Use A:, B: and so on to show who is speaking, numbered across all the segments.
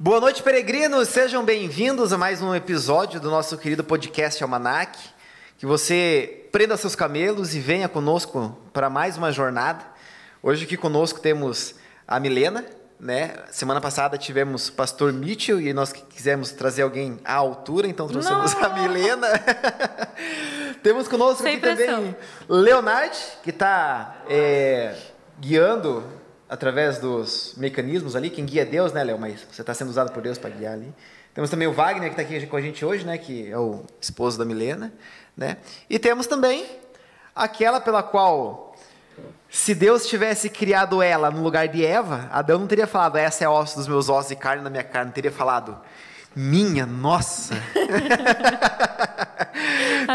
A: Boa noite, peregrinos! Sejam bem-vindos a mais um episódio do nosso querido podcast Almanac. Que você prenda seus camelos e venha conosco para mais uma jornada. Hoje aqui conosco temos a Milena, né? Semana passada tivemos o pastor Mitchell e nós quisemos trazer alguém à altura, então trouxemos Não. a Milena. temos conosco Sem aqui pressão. também Leonard, que está é, guiando através dos mecanismos ali. Quem guia é Deus, né, Léo? Mas você está sendo usado por Deus para guiar ali. Temos também o Wagner, que está aqui com a gente hoje, né? Que é o esposo da Milena, né? E temos também aquela pela qual, se Deus tivesse criado ela no lugar de Eva, Adão não teria falado, essa é osso dos meus ossos e carne da minha carne. Teria falado, minha nossa.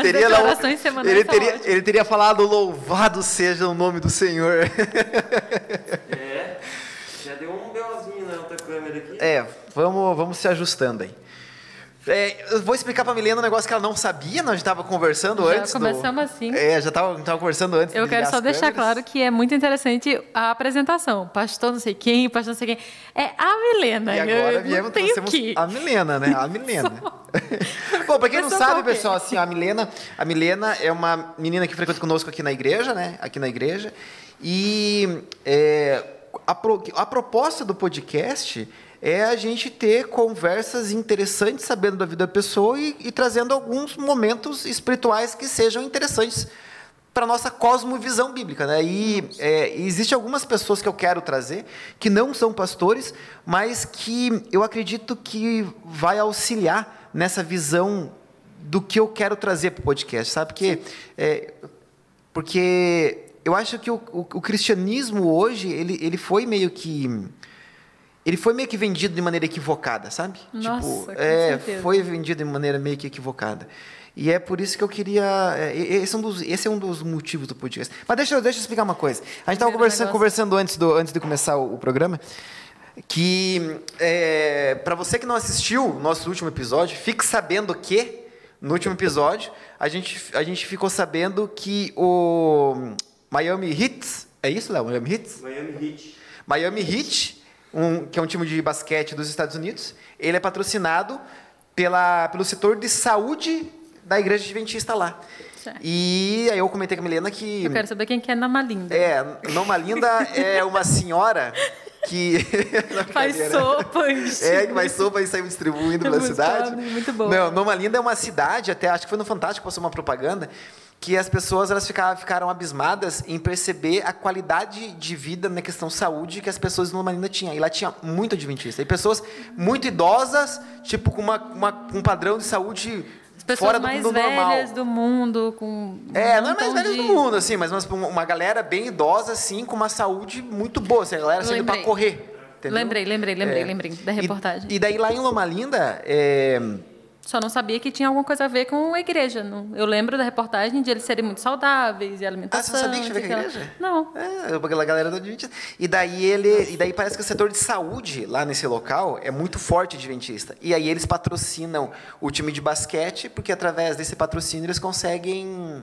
B: Teria declarações semanais
A: ele teria, ele teria falado, louvado seja o nome do Senhor.
C: é, já deu um belzinho na outra câmera aqui.
A: É, vamos, vamos se ajustando aí. É, eu vou explicar para a Milena um negócio que ela não sabia, nós estava conversando
B: já
A: antes.
B: Já começamos do... assim.
A: É, já estava conversando antes.
B: Eu quero só deixar claro que é muito interessante a apresentação. Pastor não sei quem, pastor não sei quem. É a Milena.
A: E agora viemos, trouxemos que... a Milena, né? A Milena. Bom, para quem não sabe, pessoal, assim, a Milena, a Milena é uma menina que frequenta conosco aqui na igreja, né? Aqui na igreja. E é, a, pro, a proposta do podcast é a gente ter conversas interessantes, sabendo da vida da pessoa e, e trazendo alguns momentos espirituais que sejam interessantes para nossa cosmovisão bíblica, né? E é, existe algumas pessoas que eu quero trazer que não são pastores, mas que eu acredito que vai auxiliar nessa visão do que eu quero trazer para o podcast, sabe? Porque, é, porque eu acho que o, o, o cristianismo hoje ele, ele foi meio que ele foi meio que vendido de maneira equivocada, sabe?
B: Nossa,
A: tipo, é, certeza. foi vendido de maneira meio que equivocada. E é por isso que eu queria. É, esse é um dos, esse é um dos motivos do podcast. Mas deixa, deixa eu explicar uma coisa. A gente estava conversando, conversando antes, do, antes de começar o, o programa que é, para você que não assistiu o nosso último episódio, fique sabendo que no último episódio a gente, a gente ficou sabendo que o Miami Heat, é isso, Léo? Miami Heat?
C: Miami Heat.
A: Miami Heat um, que é um time de basquete dos Estados Unidos, ele é patrocinado pela, pelo setor de saúde da igreja adventista lá. Certo. E aí eu comentei com a Milena que...
B: Eu quero saber quem que é Nama Linda.
A: É, Nama Linda é uma senhora que...
B: faz sopa.
A: É, que faz sopa e sai distribuindo é pela cidade.
B: Pobre, muito bom.
A: Não, Noma Linda é uma cidade, até acho que foi no Fantástico, passou uma propaganda, que as pessoas elas ficaram, ficaram abismadas em perceber a qualidade de vida na questão saúde que as pessoas no Lima tinham. E lá tinha muito adventista. E pessoas muito idosas, tipo, com uma, uma um padrão de saúde
B: as pessoas
A: fora do
B: mais
A: mundo
B: velhas
A: normal.
B: do mundo, com.
A: É, não é mais velhas de... do mundo, assim, mas uma, uma galera bem idosa, assim, com uma saúde muito boa. Assim, a galera saindo para correr. Entendeu?
B: Lembrei, lembrei, lembrei, é. lembrei da reportagem.
A: E, e, daí lá em Loma Linda. É,
B: só não sabia que tinha alguma coisa a ver com a igreja. Eu lembro da reportagem de eles serem muito saudáveis e alimentação.
A: Ah, você sabia que tinha a ver com a igreja?
B: Não.
A: É, aquela galera do Adventista. E daí ele, e daí parece que o setor de saúde lá nesse local é muito forte Adventista. E aí eles patrocinam o time de basquete, porque através desse patrocínio eles conseguem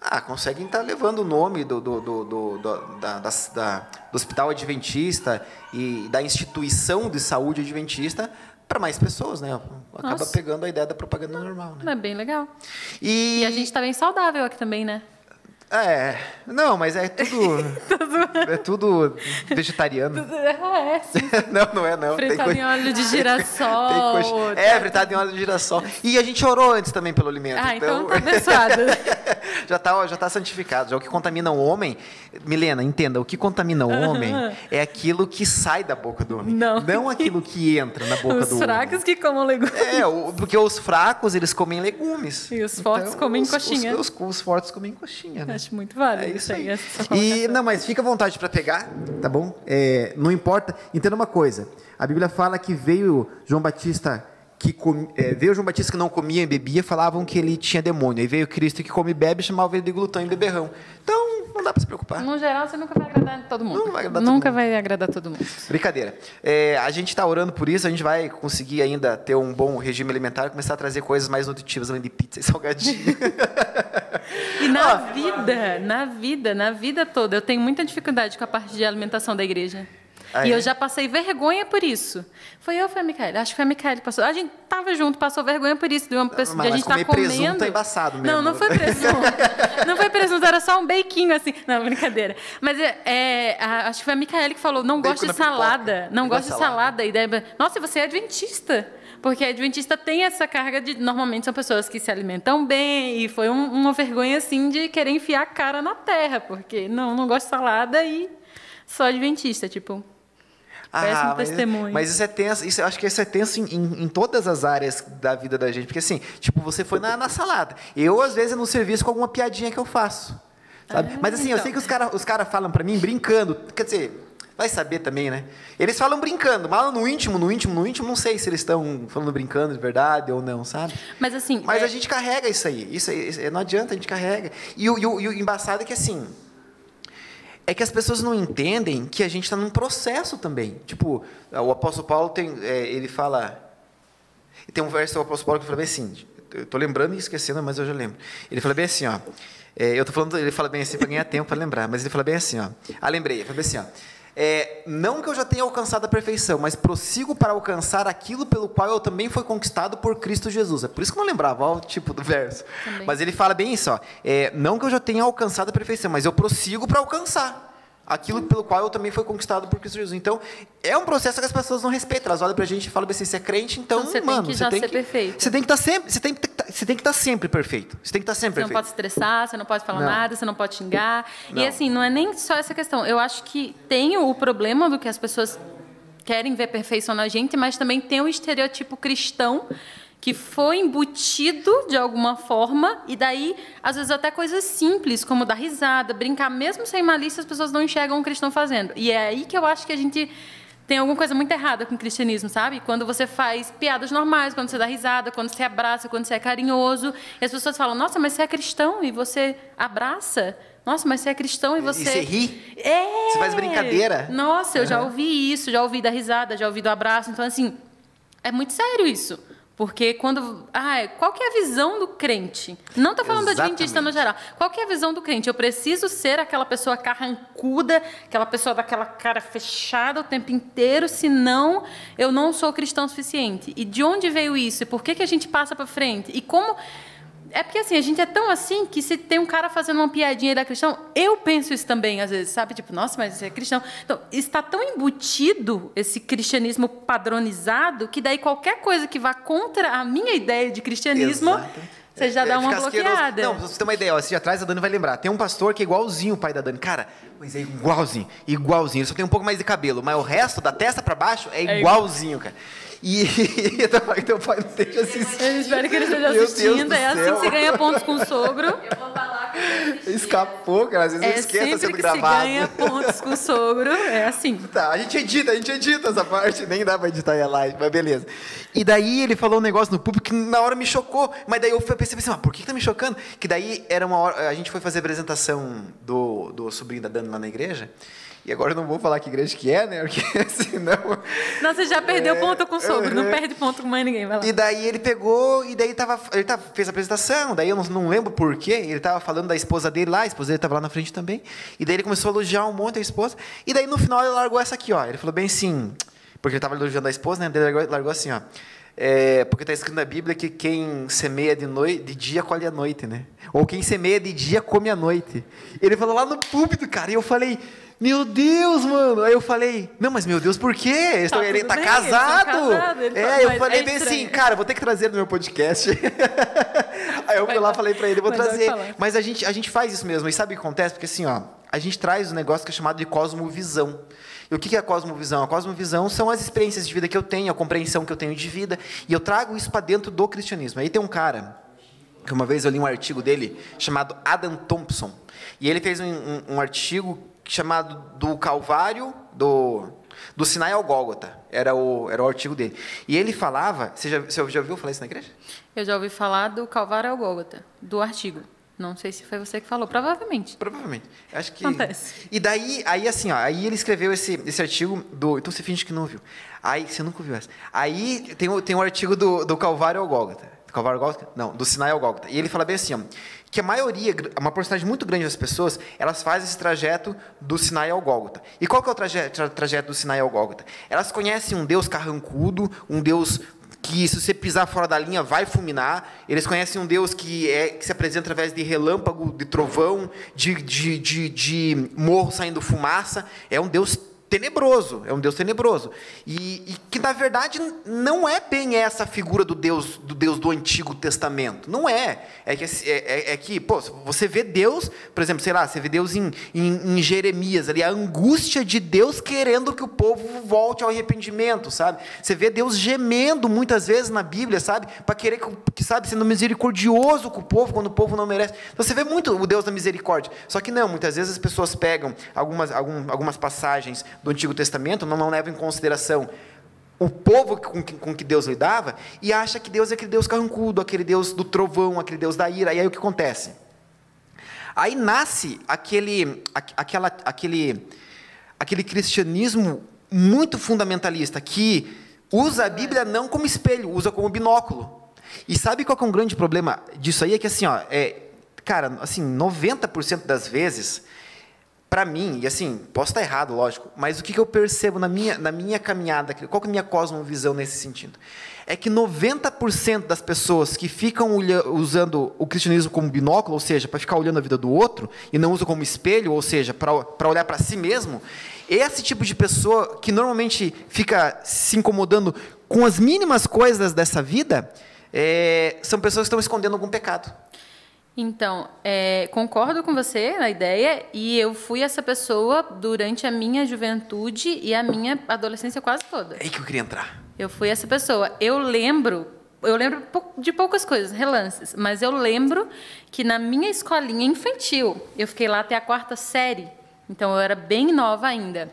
A: ah, conseguem estar tá levando o nome do, do, do, do, da, da, da, do Hospital Adventista e da instituição de saúde adventista para mais pessoas, né? Acaba Nossa. pegando a ideia da propaganda normal, né?
B: É bem legal.
A: E,
B: e a gente está bem saudável aqui também, né?
A: É, não, mas é tudo. é tudo vegetariano.
B: Ah, é, sim.
A: não, não é, não.
B: Fritado em óleo de girassol.
A: É, fritado em óleo de girassol. E a gente orou antes também pelo alimento.
B: Ah, então, então tá abençoado.
A: já está já tá santificado. Já o que contamina o homem. Milena, entenda, o que contamina o homem é aquilo que sai da boca do homem.
B: Não.
A: Não aquilo que entra na boca
B: os
A: do
B: homem. Os fracos que comam legumes.
A: É, porque os fracos, eles comem legumes.
B: E os fortes então, comem
A: os,
B: coxinha.
A: Os, os, os fortes comem coxinha, né?
B: Acho muito válido.
A: É isso aí. E, não, mas fica à vontade para pegar, tá bom? É, não importa. Entenda uma coisa. A Bíblia fala que veio João Batista que com, é, veio João Batista que não comia e bebia, falavam que ele tinha demônio. Aí veio Cristo que come e bebe, chamava ele de glutão e beberrão. Então, não dá para se preocupar.
B: No geral, você nunca vai agradar todo mundo.
A: Não vai agradar
B: nunca
A: todo
B: vai mundo. agradar todo mundo.
A: Brincadeira. É, a gente está orando por isso, a gente vai conseguir ainda ter um bom regime alimentar e começar a trazer coisas mais nutritivas além de pizza e salgadinho.
B: e na vida, na vida, na vida toda, eu tenho muita dificuldade com a parte de alimentação da igreja.
A: Ah,
B: e
A: é?
B: eu já passei vergonha por isso. Foi eu ou foi a Micaele? Acho que foi a Micaele que passou. A gente tava junto, passou vergonha por isso. De uma pessoa
A: mas
B: de a gente tá
A: comer
B: comendo.
A: presunto é embaçado mesmo.
B: Não, não foi presunto. não foi presunto, era só um bequinho assim. Não, brincadeira. Mas é, é, a- acho que foi a Micaele que falou: não gosto de
A: na pipoca.
B: salada. Não gosto de
A: salada.
B: salada. E daí, nossa, você é adventista. Porque adventista tem essa carga de. Normalmente são pessoas que se alimentam bem. E foi um- uma vergonha, assim, de querer enfiar a cara na terra. Porque não, não gosto de salada e sou adventista. Tipo, Péssimo
A: Ah, mas,
B: testemunho.
A: Mas isso é tenso, isso, eu acho que isso é tenso em, em- em todas as áreas da vida da gente. Porque assim, tipo, você foi na, na salada. Eu, às vezes, no serviço com alguma piadinha que eu faço. Sabe?
B: Ah,
A: mas assim, eu
B: então.
A: sei que os caras os cara falam pra mim brincando. Quer dizer, vai saber também, né? Eles falam brincando, mas no íntimo, no íntimo, no íntimo, não sei se eles estão falando brincando de verdade ou não, sabe?
B: mas assim.
A: Mas
B: é-
A: a gente carrega isso aí. Isso, aí- isso não adianta, a gente carrega. E o, e o- e o embaçado é que assim. É que as pessoas não entendem que a gente está num processo também. Tipo, o apóstolo Paulo tem. é, ele fala. Tem um verso do apóstolo Paulo que fala bem assim. Eu tô lembrando e esquecendo, mas eu já lembro. Ele fala bem assim, ó. é, eu tô falando, ele fala bem assim para ganhar tempo para lembrar, mas ele fala bem assim, ó. Ah, lembrei, ele fala bem assim, ó. É, não que eu já tenha alcançado a perfeição, mas prossigo para alcançar aquilo pelo qual eu também fui conquistado por Cristo Jesus. É por isso que eu não lembrava ó, o tipo do verso.
B: Também.
A: Mas ele fala bem isso, ó. É, não que eu já tenha alcançado a perfeição, mas eu prossigo para alcançar aquilo pelo qual eu também fui conquistado por Cristo Jesus. Então, é um processo que as pessoas não respeitam. Elas olham pra gente e falam assim, você é crente, então,
B: Então você tem
A: mano,
B: que
A: você tem
B: ser
A: que
B: perfeito.
A: Você tem que estar sempre, você tem que tá- você tem que estar sempre perfeito. Você tem que estar sempre
B: Você não
A: perfeito.
B: pode se estressar, você não pode falar
A: Não.
B: nada, você não pode xingar.
A: Não.
B: E assim, não é nem só essa questão. Eu acho que tem o problema do que as pessoas querem ver perfeição na gente, mas também tem o estereotipo cristão que foi embutido de alguma forma, e daí, às vezes, até coisas simples, como dar risada, brincar, mesmo sem malícia, as pessoas não enxergam um cristão fazendo. E é aí que eu acho que a gente tem alguma coisa muito errada com o cristianismo, sabe? Quando você faz piadas normais, quando você dá risada, quando você abraça, quando você é carinhoso, e as pessoas falam: "Nossa, mas você é cristão e você abraça? Nossa, mas você é cristão e você
A: você ri?
B: É.
A: Você faz brincadeira?
B: Nossa, eu já ouvi isso, já ouvi da risada, já ouvi do abraço, então assim, é muito sério isso. Porque quando. Ah, qual que é a visão do crente? Não estou falando do adventista no
A: Exatamente.
B: geral. Qual que é a visão do crente? Eu preciso ser aquela pessoa carrancuda, aquela pessoa daquela cara fechada o tempo inteiro, senão eu não sou cristão suficiente. E de onde veio isso? E por que, que a gente passa para frente? E como. É porque assim, a gente é tão assim que se tem um cara fazendo uma piadinha é cristão, eu penso isso também às vezes, sabe? Tipo, nossa, mas você é cristão. Então, está tão embutido esse cristianismo padronizado que daí qualquer coisa que vá contra a minha ideia de cristianismo,
A: Exato.
B: você já
A: É,
B: dá uma
A: fica asqueroso.
B: bloqueada.
A: Não, pra você ter uma ideia, ó, se atrás a Dani vai lembrar. Tem um pastor que é igualzinho o pai da Dani. Cara, mas é igualzinho, igualzinho. Ele só tem um pouco mais de cabelo, mas o resto, da testa pra baixo, é
B: É
A: igualzinho, cara. E teu pai não esteja assistindo.
B: Eu espero que ele esteja assistindo.
A: do
B: É assim que se ganha pontos com o sogro.
D: Eu vou falar ele.
A: Escapou, cara. Às vezes eu
B: É
A: esqueço
B: sempre
A: sendo
B: que se
A: gravado.
B: ganha pontos com o sogro. É assim.
A: Tá, a gente edita, a gente edita essa parte, nem dá pra editar aí a live, mas beleza. E daí ele falou um negócio no público que na hora me chocou, mas daí eu fui- pensei assim, ah, por que, que tá me chocando? Que daí era uma hora, a gente foi fazer a apresentação do, do sobrinho da Dani lá na igreja, e agora eu não vou falar que igreja que é, né, porque senão...
B: Não, você já perdeu ponto com o sogro. Não
A: Uhum.
B: perde ponto com mais ninguém. Vai lá.
A: E daí ele pegou, e daí tava, ele tava, fez a apresentação, daí eu não, não lembro por quê, ele tava falando da esposa dele lá, a esposa dele tava lá na frente também, e daí ele começou a elogiar um monte a esposa, e daí no final ele largou essa aqui, ó, ele falou bem assim, porque ele tava elogiando a esposa, né, daí ele largou, largou assim, ó, é, porque está escrito na Bíblia que quem semeia de, noite, de dia colhe à noite, né? Ou quem semeia de dia come à noite. Ele falou lá no púlpito, cara, e eu falei, meu Deus, mano. Aí eu falei, não, mas meu Deus, por quê? Eles
B: Tá
A: tão- ele tá
B: bem, são
A: casado.
B: casados, ele
A: é,
B: fala,
A: eu falei
B: é
A: bem assim, cara, vou ter que trazer no meu podcast. Aí eu fui lá, falei pra ele, vou
B: Mas
A: trazer. Mas a gente, a gente faz isso mesmo. E sabe o que acontece? Porque assim, ó, a gente traz um negócio que é chamado de cosmovisão. E o que que é a cosmovisão? A cosmovisão são as experiências de vida que eu tenho, a compreensão que eu tenho de vida. E eu trago isso para dentro do cristianismo. Aí tem um cara, que uma vez eu li um artigo dele, chamado Adam Thompson. E ele fez um, um- um artigo chamado Do Calvário, do, do Sinai ao Gólgota. Era o, era o artigo dele. E ele falava... Você já, você já ouviu falar isso na igreja?
B: Eu já ouvi falar do Calvário ao Gólgota, do artigo. Não sei se foi você que falou, provavelmente.
A: Provavelmente. Acho que.
B: Acontece.
A: E daí, aí assim, ó, aí ele escreveu esse, esse artigo do. Então você finge que não ouviu. Aí, você nunca ouviu essa. Aí tem o, tem o artigo do, do Calvário ao Gólgota. Calvário ao Gólgota? Não, do Sinai ao Gólgota. E ele fala bem assim, ó, que a maioria, uma porcentagem muito grande das pessoas, elas fazem esse trajeto do Sinai ao Gólgota. E qual que é o trajeto, tra, trajeto do Sinai ao Gólgota? Elas conhecem um Deus carrancudo, um Deus que se você pisar fora da linha vai fulminar. Eles conhecem um Deus que, é, que se apresenta através de relâmpago, de trovão, de, de, de, de morro saindo fumaça. É um Deus tenebroso, é um Deus tenebroso. E, e, que, na verdade, não é bem essa figura do Deus do Deus do Antigo Testamento. Não é. É que, é, é, é que pô, você vê Deus, por exemplo, sei lá, você vê Deus em, em, em, Jeremias, ali, a angústia de Deus querendo que o povo volte ao arrependimento, sabe? Você vê Deus gemendo muitas vezes na Bíblia, sabe? Para querer, que, sabe, sendo misericordioso com o povo quando o povo não merece. Então, você vê muito o Deus da misericórdia. Só que não, muitas vezes as pessoas pegam algumas, algum, algumas passagens do Antigo Testamento não, não levam em consideração o povo com que, com que Deus lidava e acha que Deus é aquele Deus carrancudo, aquele Deus do trovão, aquele Deus da ira. E aí o que acontece? Aí nasce aquele, aquela, aquele, aquele cristianismo muito fundamentalista que usa a Bíblia não como espelho, usa como binóculo. E sabe qual é um grande problema disso aí? É que assim, ó, é, cara, assim, 90% das vezes para mim, e assim, posso estar errado, lógico, mas o que, que eu percebo na minha, na minha caminhada, qual é a minha cosmovisão nesse sentido? É que 90% das pessoas que ficam usando o cristianismo como binóculo, ou seja, para ficar olhando a vida do outro, e não usam como espelho, ou seja, para olhar para si mesmo, esse tipo de pessoa que normalmente fica se incomodando com as mínimas coisas dessa vida, é, são pessoas que estão escondendo algum pecado.
B: Então, é, concordo com você na ideia e eu fui essa pessoa durante a minha juventude e a minha adolescência quase toda.
A: É aí que eu queria entrar.
B: Eu fui essa pessoa. Eu lembro, eu lembro de poucas coisas, relances, mas eu lembro que na minha escolinha infantil, eu fiquei lá até a quarta série, então eu era bem nova ainda.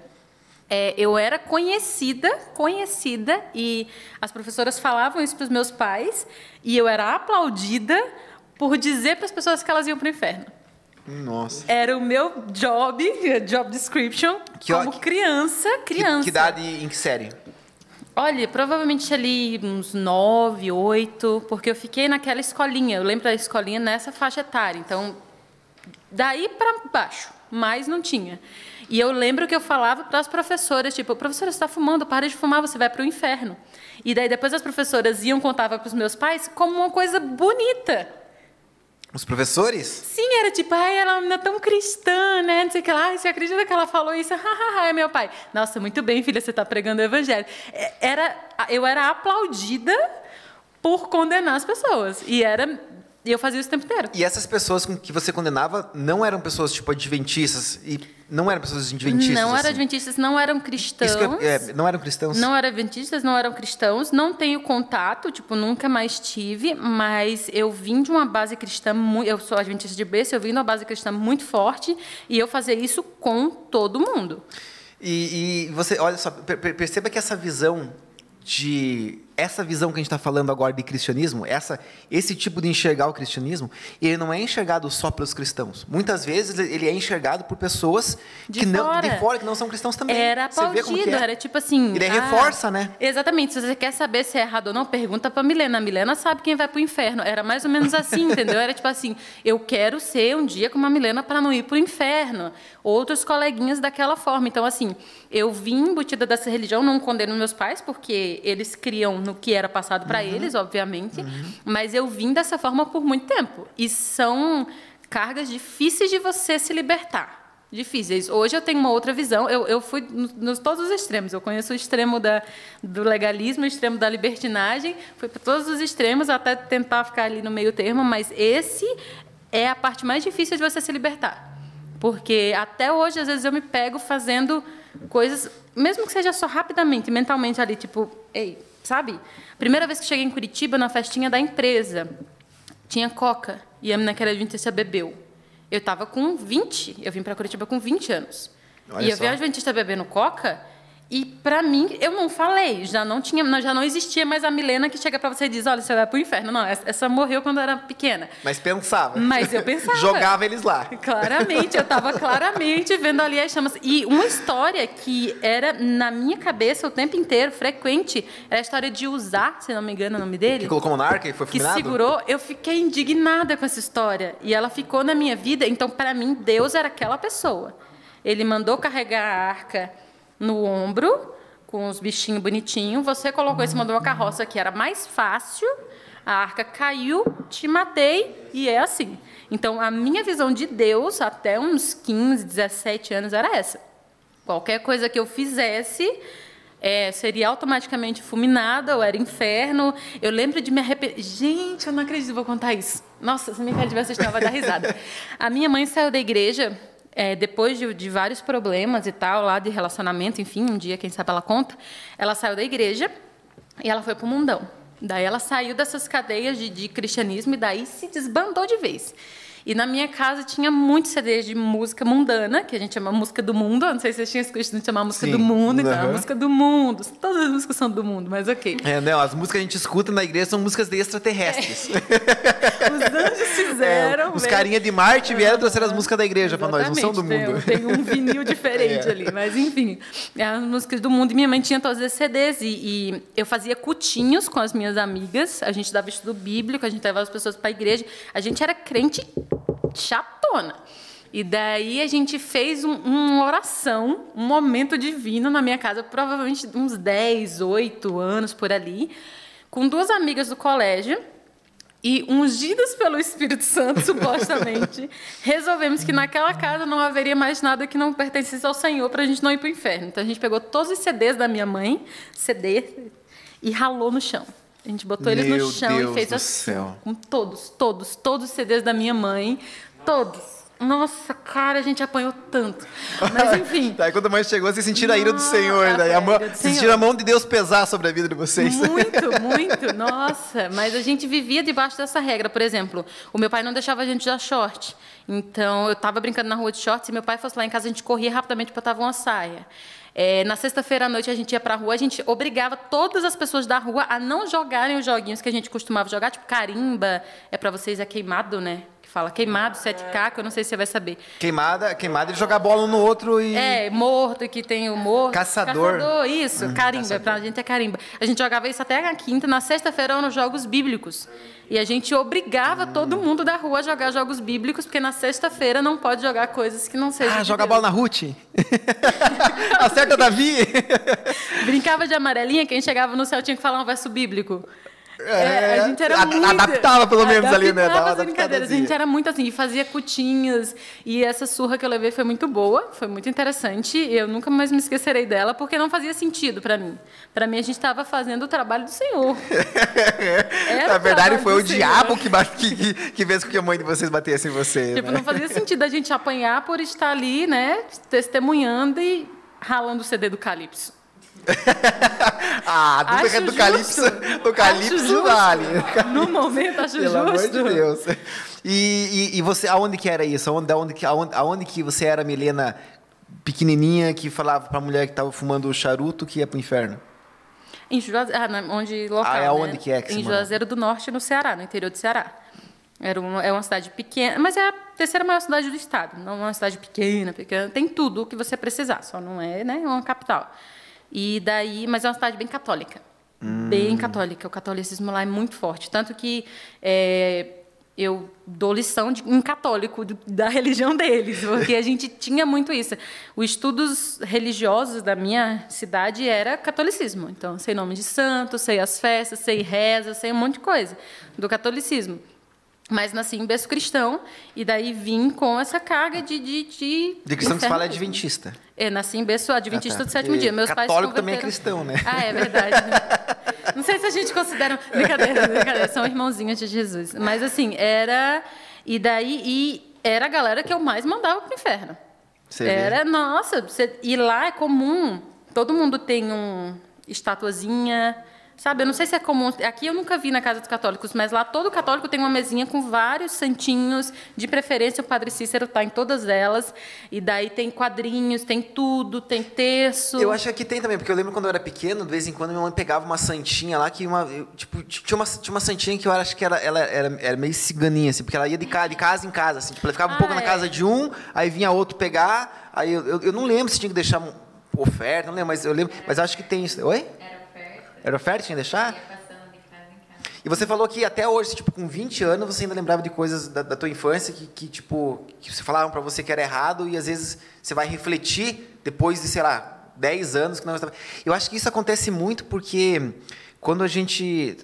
B: É, eu era conhecida, conhecida, e as professoras falavam isso para os meus pais, e eu era aplaudida por dizer para as pessoas que elas iam para o inferno.
A: Nossa.
B: Era o meu job, job description, que, como que, criança, criança. Que,
A: que idade em que série?
B: Olha, provavelmente ali uns nove, oito, porque eu fiquei naquela escolinha. Eu lembro da escolinha nessa faixa etária. Então, daí para baixo, mais não tinha. E eu lembro que eu falava para as professoras, tipo, professora, você está fumando, para de fumar, você vai para o inferno. E daí depois as professoras iam contava para os meus pais como uma coisa bonita.
A: Os professores?
B: Sim, era tipo, ai, ela é tão cristã, né? Não sei o que lá, você acredita que ela falou isso? Hahaha, é meu pai. Nossa, muito bem, filha, você está pregando o evangelho. É, era, eu era aplaudida por condenar as pessoas. E era e eu fazia isso o tempo inteiro.
A: E essas pessoas com que você condenava não eram pessoas tipo adventistas e não eram pessoas adventistas?
B: Não
A: eram
B: assim. adventistas, não eram cristãos.
A: É, não eram cristãos?
B: Não eram adventistas, não eram cristãos. Não tenho contato, tipo, nunca mais tive, mas eu vim de uma base cristã, muito, eu sou adventista de berço, eu vim de uma base cristã muito forte e eu fazia isso com todo mundo.
A: E, e você, olha só, perceba que essa visão de essa visão que a gente está falando agora de cristianismo, essa, esse tipo de enxergar o cristianismo, ele não é enxergado só pelos cristãos. Muitas vezes ele é enxergado por pessoas
B: de
A: que
B: fora.
A: não de fora que não são cristãos também.
B: Era aplaudido, é. era tipo assim.
A: Ele ah, reforça, né?
B: Exatamente. Se você quer saber se é errado ou não, pergunta para Milena. A Milena sabe quem vai para o inferno. Era mais ou menos assim, entendeu? Era tipo assim: eu quero ser um dia como a Milena para não ir para o inferno. Outros coleguinhas daquela forma. Então assim, eu vim embutida dessa religião, não condeno meus pais porque eles criam no que era passado para uhum. eles, obviamente, uhum. mas eu vim dessa forma por muito tempo. E são cargas difíceis de você se libertar. Difíceis. Hoje eu tenho uma outra visão. Eu, eu fui nos, nos todos os extremos. Eu conheço o extremo da, do legalismo, o extremo da libertinagem. Fui para todos os extremos até tentar ficar ali no meio termo, mas esse é a parte mais difícil de você se libertar. Porque até hoje, às vezes, eu me pego fazendo coisas, mesmo que seja só rapidamente, mentalmente ali, tipo, ei, sabe? Primeira vez que cheguei em Curitiba, na festinha da empresa, tinha coca, e a menina que era adventista bebeu. Eu estava com 20, eu vim para Curitiba com 20 anos. Olha e eu vi a adventista bebendo coca, E para mim, eu não falei, já não tinha, já não existia mais a Milena que chega para você e diz: "Olha, você vai pro inferno". Não, essa morreu quando eu era pequena.
A: Mas pensava.
B: Mas eu pensava.
A: Jogava eles lá.
B: Claramente, eu estava claramente vendo ali as chamas. E uma história que era na minha cabeça o tempo inteiro, frequente, era a história de usar, se não me engano o nome dele.
A: Que colocou monarca e foi
B: que
A: fulminado?
B: segurou, eu fiquei indignada com essa história. E ela ficou na minha vida, então para mim Deus era aquela pessoa. Ele mandou carregar a arca no ombro, com os bichinhos bonitinhos. Você colocou em cima de uma carroça que era mais fácil, a arca caiu, te matei, e é assim. Então, a minha visão de Deus, até uns 15, 17 anos, era essa. Qualquer coisa que eu fizesse, é, seria automaticamente fulminada, ou era inferno. Eu lembro de me arrepender. Gente, eu não acredito que vou contar isso. Nossa, se minha cara tivesse assistir, vai dar risada. A minha mãe saiu da igreja é, depois de, de, vários problemas e tal, lá de relacionamento, enfim, um dia, quem sabe ela conta, ela saiu da igreja e ela foi para o mundão. Daí ela saiu dessas cadeias de, de cristianismo e daí se desbandou de vez. E na minha casa tinha muitos CDs de música mundana, que a gente chama música do mundo. Eu não sei se vocês tinham escutado chamar música
A: Sim.
B: do mundo, então,
A: Uhum.
B: a música do mundo. Todas as músicas são do mundo, mas ok.
A: É, não, as músicas que a gente escuta na igreja são músicas de extraterrestres.
B: Os anjos fizeram.
A: É, os
B: mesmo.
A: carinha de Marte vieram e trouxeram as músicas da igreja para nós, não são do mundo.
B: Tem, tem um vinil diferente
A: É.
B: ali, mas enfim, é as músicas do mundo. E minha mãe tinha todos esses CDs e, e eu fazia cutinhos com as minhas amigas. A gente dava estudo bíblico, a gente levava as pessoas para a igreja. A gente era crente chatona. E daí a gente fez um- uma oração, um momento divino na minha casa, provavelmente uns 10, 8 anos por ali, com duas amigas do colégio. E ungidas pelo Espírito Santo, supostamente, resolvemos que naquela casa não haveria mais nada que não pertencesse ao Senhor para a gente não ir para o inferno. Então a gente pegou todos os CDs da minha mãe, CD, e ralou no chão. A gente botou eles
A: Meu
B: no chão
A: Deus
B: e fez assim,
A: céu.
B: com todos, todos, todos os CDs da minha mãe, todos. Nossa, cara, a gente apanhou tanto. Mas enfim,
A: Daí quando a mãe chegou, vocês sentiram a ira do Senhor. Daí a mão,
B: a do
A: sentiram a mão de Deus pesar sobre a vida de vocês.
B: Muito, muito, nossa. Mas a gente vivia debaixo dessa regra. Por exemplo, o meu pai não deixava a gente usar short. Então, eu estava brincando na rua de shorts e meu pai fosse lá em casa, a gente corria rapidamente para botar uma saia. É, na sexta-feira à noite a gente ia para a rua, a gente obrigava todas as pessoas da rua a não jogarem os joguinhos que a gente costumava jogar, tipo carimba, é para vocês é queimado, né? Fala queimado, 7K, que eu não sei se você vai saber.
A: Queimada, queimada, ele jogar bola um no outro e.
B: É, morto, que tem o morto.
A: Caçador.
B: Caçador, isso, carimba. Pra gente é carimba. A gente jogava isso até a quinta, na sexta-feira eram os jogos bíblicos. E a gente obrigava todo mundo da rua a jogar jogos bíblicos, porque na sexta-feira não pode jogar coisas que não sejam.
A: Ah,
B: de
A: joga bola na Ruth. Acerta Davi.
B: Brincava de amarelinha, quem chegava no céu tinha que falar um verso bíblico. É, a gente era
A: A-
B: muito...
A: adaptava pelo menos ali, né? Dava
B: Adaptava as brincadeiras. A gente era muito assim, fazia cutinhas. E essa surra que eu levei foi muito boa, foi muito interessante. E eu nunca mais me esquecerei dela, porque não fazia sentido para mim. Para mim, a gente estava fazendo o trabalho do Senhor.
A: Na verdade, foi o
B: Senhor.
A: diabo que, que, que, que fez com que a mãe de vocês batesse em você.
B: Tipo,
A: né?
B: não fazia sentido a gente apanhar por estar ali, né, testemunhando e ralando o CD do Calypso.
A: Ah, do,
B: Acho
A: do Calypso, do Calypso vale.
B: No momento, acho
A: Pelo amor
B: justo.
A: de Deus. E, e, e você, aonde que era isso? Aonde, aonde, aonde, aonde que você era, Milena, pequenininha, que falava pra mulher que tava fumando charuto que ia pro inferno?
B: Em Juazeiro, ah, onde local,
A: Ah, é
B: né?
A: aonde que é que
B: Em? Juazeiro do Norte, no Ceará, no interior do Ceará. Era uma, é uma cidade pequena, mas é a terceira maior cidade do estado. Não é uma cidade pequena, pequena. Tem tudo o que você precisar, só não é, né, uma capital. E daí, mas é uma cidade bem católica, bem católica. O catolicismo lá é muito forte, tanto que é, eu dou lição de, em católico do- da religião deles, porque a gente tinha muito isso. Os estudos religiosos da minha cidade era catolicismo. Então, sei nome de santo, sei as festas, sei reza, sei um monte de coisa do catolicismo. Mas nasci em berço cristão e daí vim com essa carga de... De, de,
A: De cristão que se fala é adventista.
B: É, nasci em berço adventista
A: Ah, tá.
B: do sétimo
A: E
B: dia. Meus pais
A: católico
B: se
A: também é
B: converteram-
A: cristão, né?
B: Ah, é verdade. Não sei se a gente considera. Brincadeira, brincadeira. São irmãozinhos de Jesus. Mas assim, era. E daí. E era a galera que eu mais mandava pro inferno.
A: Você vê.
B: era, nossa, você, e lá é comum. Todo mundo tem um estatuazinha Sabe, eu não sei se é comum. Aqui eu nunca vi na casa dos católicos, mas lá todo católico tem uma mesinha com vários santinhos. De preferência, o Padre Cícero está em todas elas. E daí tem quadrinhos, tem tudo, tem terço.
A: Eu acho que aqui tem também, porque eu lembro quando eu era pequeno, de vez em quando minha mãe pegava uma santinha lá, que uma. tipo, tinha uma, tinha uma santinha que eu acho que era, ela era, era meio ciganinha, assim, porque ela ia de casa, de casa em casa, assim. Tipo, ela ficava um
B: Ah,
A: pouco na
B: é.
A: casa de um, aí vinha outro pegar. Aí eu, eu, eu não lembro se tinha que deixar um- oferta, não lembro, mas eu lembro. Mas acho que tem isso. Oi?
D: Era oferta.
A: Deixar?
D: Em casa.
A: E você falou que até hoje, tipo, com 20 anos, você ainda lembrava de coisas da, da tua infância que, que, tipo, que se falavam pra você que era errado e às vezes você vai refletir depois de, sei lá, 10 anos que não estava. Eu acho que isso acontece muito porque quando a gente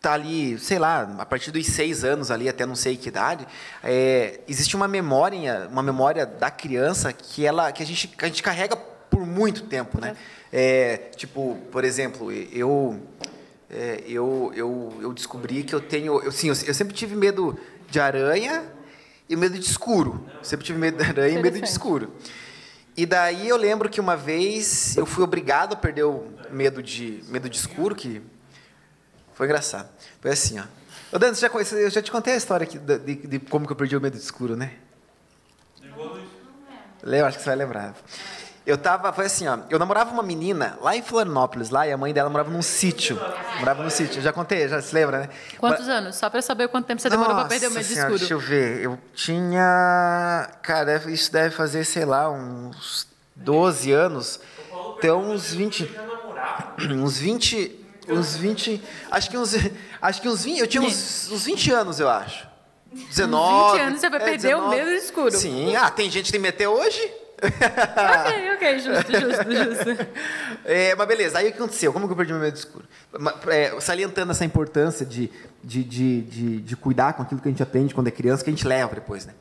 A: tá ali, sei lá, a partir dos seis anos ali até não sei que idade, é, existe uma memória, uma memória da criança que ela, que a gente, que a gente carrega por muito tempo, né? É, tipo, por exemplo, eu é, eu, eu, eu descobri que eu tenho. Eu, sim, eu, eu sempre tive medo de aranha e medo de escuro. Sempre tive medo de aranha e medo de escuro. E daí eu lembro que uma vez eu fui obrigado a perder o medo de, medo de escuro, que foi engraçado. Foi assim, ó. Ô, Dan, já, eu já te contei a história aqui de, de, de como que eu perdi o medo de escuro, né? Lembra? Acho que você vai lembrar. Eu tava, foi assim, ó. Eu namorava uma menina lá em Florianópolis, lá, e a mãe dela morava num sítio. Morava num sítio. Eu já contei, já se lembra, né?
B: Quantos anos? Só para eu saber quanto tempo você demorou
A: Nossa
B: perder o medo
A: Senhora,
B: escuro.
A: Deixa eu ver. Eu tinha. Cara, isso deve fazer, sei lá, uns 12 anos. Então, uns 20. Uns 20. Uns 20. Acho que uns. Acho que uns 20. Eu tinha uns, uns 20 anos, eu acho. 19.
B: 20 anos você vai
A: é,
B: perder o
A: 19.
B: medo escuro.
A: Sim. Ah, tem gente que tem até hoje?
B: Ok, ok, justo, justo, justo.
A: É, mas beleza, aí o que aconteceu? Como que eu perdi meu medo escuro? É, salientando essa importância de, de, de, de, de cuidar com aquilo que a gente aprende quando é criança, que a gente leva depois, né?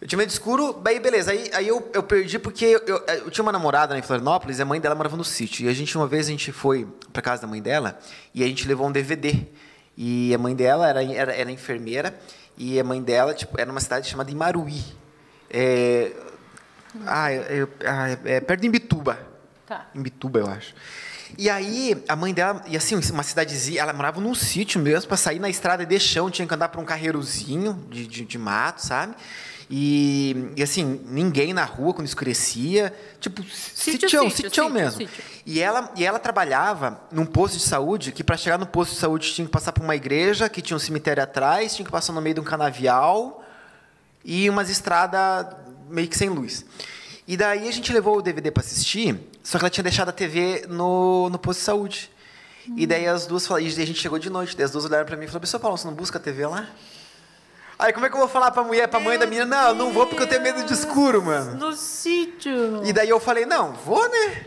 A: Eu tinha medo escuro, daí beleza, aí, aí eu, eu perdi porque eu, eu, eu tinha uma namorada lá em Florianópolis e a mãe dela morava no sítio. E a gente, uma vez, a gente foi pra casa da mãe dela e a gente levou um DVD. E a mãe dela era, era, era enfermeira e a mãe dela, tipo, era numa cidade chamada Imaruí. É, ah, eu- ah, é, perto de Imbituba.
B: Tá.
A: Em Bituba, eu acho. E aí, a mãe dela, e assim, uma cidadezinha, ela morava num sítio mesmo, para sair na estrada de chão, tinha que andar por um carreirozinho de, de, de mato, sabe? E, e assim, ninguém na rua quando escurecia. Tipo,
B: Sítio,
A: sitião,
B: sítio,
A: sitião
B: sítio,
A: mesmo.
B: sítio.
A: E ela, e ela trabalhava num posto de saúde, que para chegar no posto de saúde tinha que passar por uma igreja, que tinha um cemitério atrás, tinha que passar no meio de um canavial e umas estradas meio que sem luz. E daí a gente levou o DVD para assistir, só que ela tinha deixado a TV no, no posto de saúde. E daí as duas falaram, e a gente chegou de noite, daí as duas olharam para mim e falaram, pessoal Paulo, você não busca a TV lá? Aí como é que eu vou falar pra mulher, pra mãe da menina, não, eu não vou porque eu tenho medo de escuro, mano.
B: No sítio.
A: E daí eu falei, não, vou, né?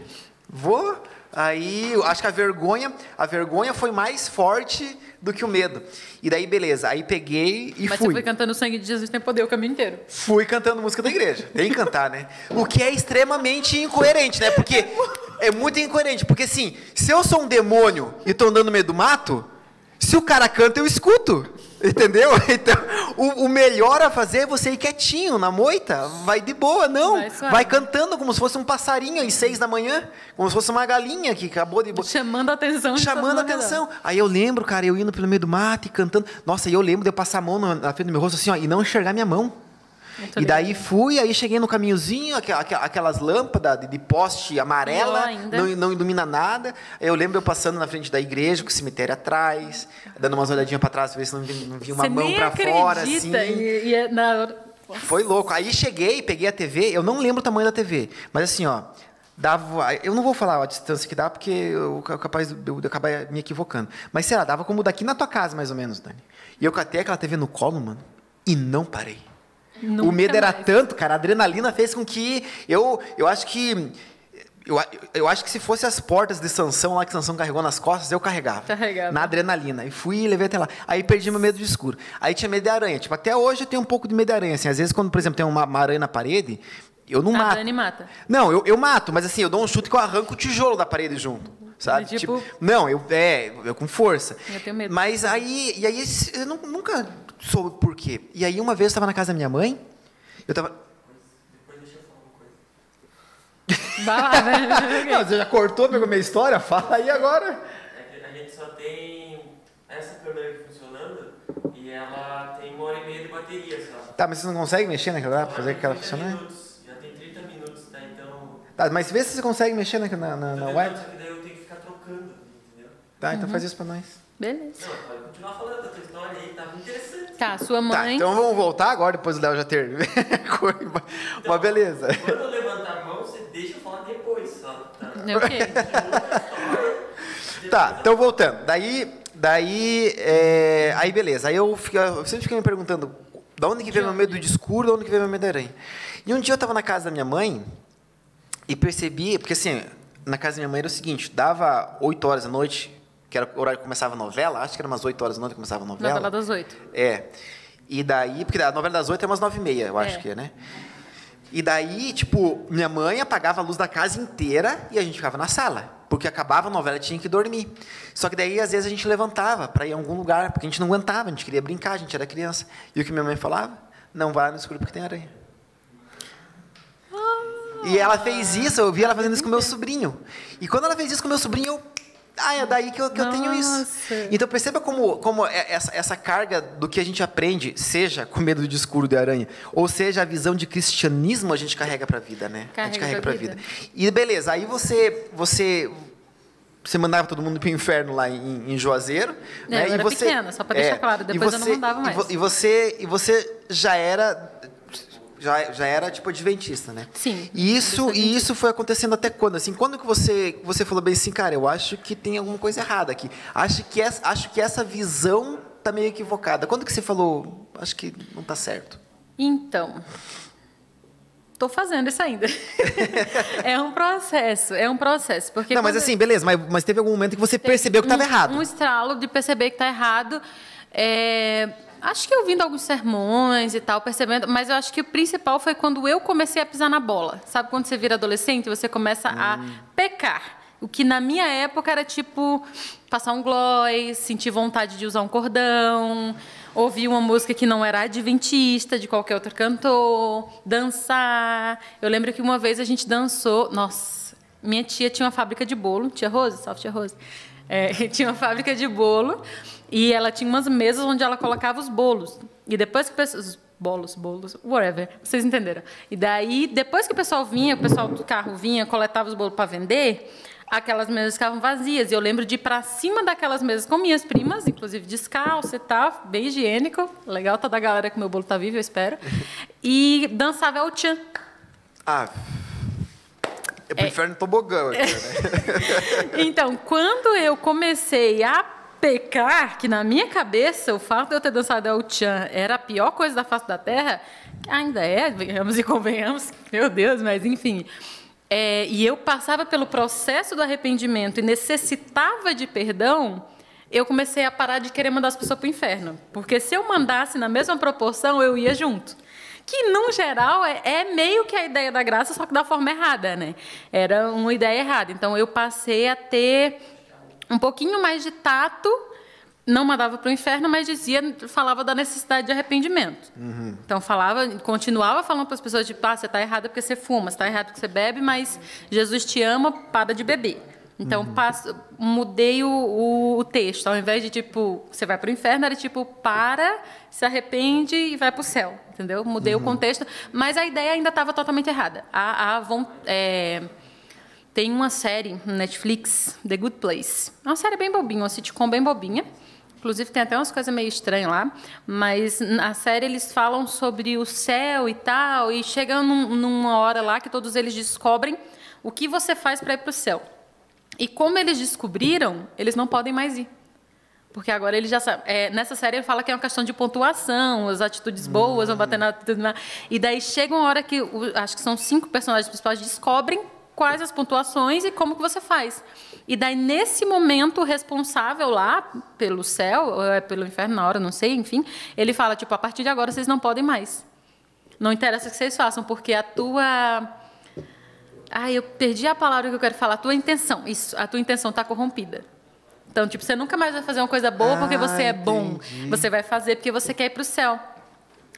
A: Vou. Aí, acho que a vergonha, a vergonha foi mais forte do que o medo. E daí, beleza. Aí peguei e
B: Mas
A: fui.
B: você foi cantando sangue de Jesus tem poder o caminho inteiro.
A: Fui cantando música da igreja. Tem que cantar, né? O que é extremamente incoerente, né? Porque é muito incoerente. Porque assim, se eu sou um demônio e tô andando no meio do mato, se o cara canta, eu escuto. Entendeu? Então, o, o melhor a fazer é você ir quietinho, na moita. Vai de boa, não.
B: Vai.
A: Vai cantando como se fosse um passarinho às seis da manhã. Como se fosse uma galinha que acabou de.
B: Chamando a atenção.
A: Chamando a atenção. Aí eu lembro, cara, eu indo pelo meio do mato e cantando. Nossa, e eu lembro de eu passar a mão na, na frente do meu rosto assim, ó, e não enxergar minha mão.
B: Tô
A: E daí
B: ligada.
A: fui, aí cheguei no caminhozinho, aquelas lâmpadas de, poste amarela, não, não ilumina nada. Eu lembro eu passando na frente da igreja, com o cemitério atrás, dando umas olhadinhas para trás, ver se não vi, não vi uma
B: Você
A: mão para fora, assim.
B: E, e é na.
A: Foi louco. Aí cheguei, peguei a TV, eu não lembro o tamanho da TV, mas assim, ó, dava. Eu não vou falar a distância que dá, porque eu ca- capaz de eu acabar me equivocando. Mas sei lá, dava como daqui na tua casa, mais ou menos, Dani. E eu catei aquela TV no colo, mano, e não parei. O
B: Nunca
A: medo era
B: mais.
A: tanto, cara, a adrenalina fez com que eu, eu acho que eu, eu acho que se fosse as portas de Sansão lá que Sansão carregou nas costas, eu carregava.
B: Carregava.
A: Na adrenalina. E fui e levei até lá. Aí perdi meu medo de escuro. Aí tinha medo de aranha. Tipo, até hoje eu tenho um pouco de medo de aranha. Assim, às vezes, quando, por exemplo, tem uma, uma aranha na parede, eu não
B: A
A: mato.
B: Dani mata.
A: Não, eu, eu mato, mas assim, eu dou um chute que eu arranco o tijolo da parede junto. Sabe?
B: E, tipo-
A: não, eu, é, eu com força.
B: Eu tenho medo.
A: Mas aí, e aí eu nu- nunca soube por quê. E aí uma vez eu estava na casa da minha mãe, eu tava.
B: Vai lá, né?
A: Não, você já cortou, pegou minha história? Fala aí agora.
C: É que, a gente só tem essa câmera aqui funcionando e ela tem uma hora e meia de bateria só.
A: Tá, mas você não consegue mexer naquela lá pra fazer aquela
C: 30
A: funcionar?
C: minutos, Já tem 30 minutos, tá? Então.
A: Tá, mas vê se você consegue mexer na, na, na, na
C: tô
A: web.
C: Só que daí eu tenho que ficar trocando, entendeu?
A: Tá, então faz isso pra nós.
B: Beleza.
C: Não, pode continuar falando da tua história aí, tava interessante.
B: Tá, sua
A: Tá,
B: mãe.
A: então vamos voltar agora, depois o Léo já ter. Coisa. Mas beleza.
C: Quando eu levantar a mão, você deixa eu falar depois só, tá?
B: É o quê?
A: Tá, então voltando. Daí, daí, é, aí beleza. Aí eu, fico, eu sempre fiquei me perguntando, da onde que veio meu medo do escuro, da onde que veio meu medo da aranha. E um dia eu estava na casa da minha mãe e percebi, porque assim, na casa da minha mãe era o seguinte, dava 8 horas da noite, que era o horário que começava a novela, acho que era umas 8 horas da noite que começava a novela.
B: Novela das oito.
A: É. E daí, porque a novela das oito é umas nove e meia, eu acho
B: É.
A: que é, né? E daí, tipo, minha mãe apagava a luz da casa inteira e a gente ficava na sala. Porque acabava a novela tinha que dormir. Só que daí, às vezes, a gente levantava para ir a algum lugar, porque a gente não aguentava, a gente queria brincar, a gente era criança. E o que minha mãe falava? Não vá no escuro porque tem aranha. E ela fez isso, eu vi ela fazendo isso com meu sobrinho. E quando ela fez isso com meu sobrinho, eu. Ah, é daí que eu, que eu tenho isso. Então perceba como, como é- essa, essa carga do que a gente aprende, seja com medo de escuro de aranha, ou seja a visão de cristianismo, a gente carrega para a vida, né? a gente
B: Carrega
A: carrega para a
B: vida.
A: vida. E beleza, aí você você você mandava todo mundo pro inferno lá em, em Juazeiro,
B: É,
A: né?
B: eu
A: e
B: era
A: você,
B: pequena, só pra deixar claro,
A: e
B: depois eu não
A: você-
B: mandava
A: e
B: mais.
A: vo- E você e você já era já, já era tipo adventista, né?
B: Sim,
A: E isso, e isso foi acontecendo até quando? Assim, quando que você, você falou bem assim, cara, eu acho que tem alguma coisa errada aqui. Acho que essa, acho que essa visão tá meio equivocada. Quando que você falou, acho que não tá certo?
B: Então, tô fazendo isso ainda. é um processo, é um processo. Porque
A: não, mas assim, beleza, mas, mas teve algum momento que você percebeu que estava
B: um,
A: errado.
B: Um estralo de perceber que está errado. É, acho que ouvindo alguns sermões e tal, percebendo, mas eu acho que o principal foi quando eu comecei a pisar na bola. Sabe quando você vira adolescente, você começa a
A: Hum.
B: pecar. O que na minha época era tipo passar um gloss, sentir vontade de usar um cordão, ouvir uma música que não era adventista de qualquer outro cantor, dançar. Eu lembro que uma vez a gente dançou, nossa, minha tia tinha uma fábrica de bolo, tia Rose, salve tia Rose. É, tinha uma fábrica de bolo e ela tinha umas mesas onde ela colocava os bolos. E depois que os bolos, bolos, whatever, vocês entenderam. E daí, depois que o pessoal vinha, o pessoal do carro vinha, coletava os bolos para vender, aquelas mesas ficavam vazias. E eu lembro de ir para cima daquelas mesas com minhas primas, inclusive descalço e tal, bem higiênico. Legal toda a galera que meu bolo tá vivo, eu espero. E dançava El Chan.
A: Ah, eu pro inferno tobogã. aqui, né?
B: Então, quando eu comecei a pecar, que na minha cabeça o fato de eu ter dançado El Chan era a pior coisa da face da Terra, que ainda é, venhamos e convenhamos, meu Deus, mas enfim. É, e eu passava pelo processo do arrependimento e necessitava de perdão, eu comecei a parar de querer mandar as pessoas para o inferno. Porque se eu mandasse na mesma proporção, eu ia junto. Que, no geral, é, é meio que a ideia da graça, só que da forma errada, né? Era uma ideia errada. Então, eu passei a ter um pouquinho mais de tato, não mandava para o inferno, mas dizia, falava da necessidade de arrependimento. Então falava, continuava falando para as pessoas tipo, ah, você está errada porque você fuma, você está errado porque você bebe, mas Jesus te ama, para de beber. Então passo, mudei o, o, o texto, ao invés de tipo, você vai para o inferno, era tipo, para, se arrepende e vai para o céu, entendeu? Mudei o contexto, mas a ideia ainda estava totalmente errada. A, a, é, tem uma série no Netflix, The Good Place. É uma série bem bobinha, uma sitcom bem bobinha. Inclusive tem até umas coisas meio estranhas lá, mas na série eles falam sobre o céu e tal, e chega num- numa hora lá que todos eles descobrem o que você faz para ir para o céu. E como eles descobriram, eles não podem mais ir. Porque agora ele já sabe. É, nessa série ele fala que é uma questão de pontuação, as atitudes boas vão bater na e daí chega uma hora que acho que são cinco personagens principais descobrem quais as pontuações e como que você faz. E daí nesse momento o responsável lá pelo céu ou é pelo inferno na hora, não sei, enfim, ele fala tipo a partir de agora vocês não podem mais. Não interessa o que vocês façam porque a tua Ai, eu perdi a palavra que eu quero falar. A tua intenção. Isso, a tua intenção está corrompida. Então, tipo, você nunca mais vai fazer uma coisa boa porque
A: Ah,
B: você é bom.
A: entendi.
B: Você vai fazer porque você quer ir para o céu.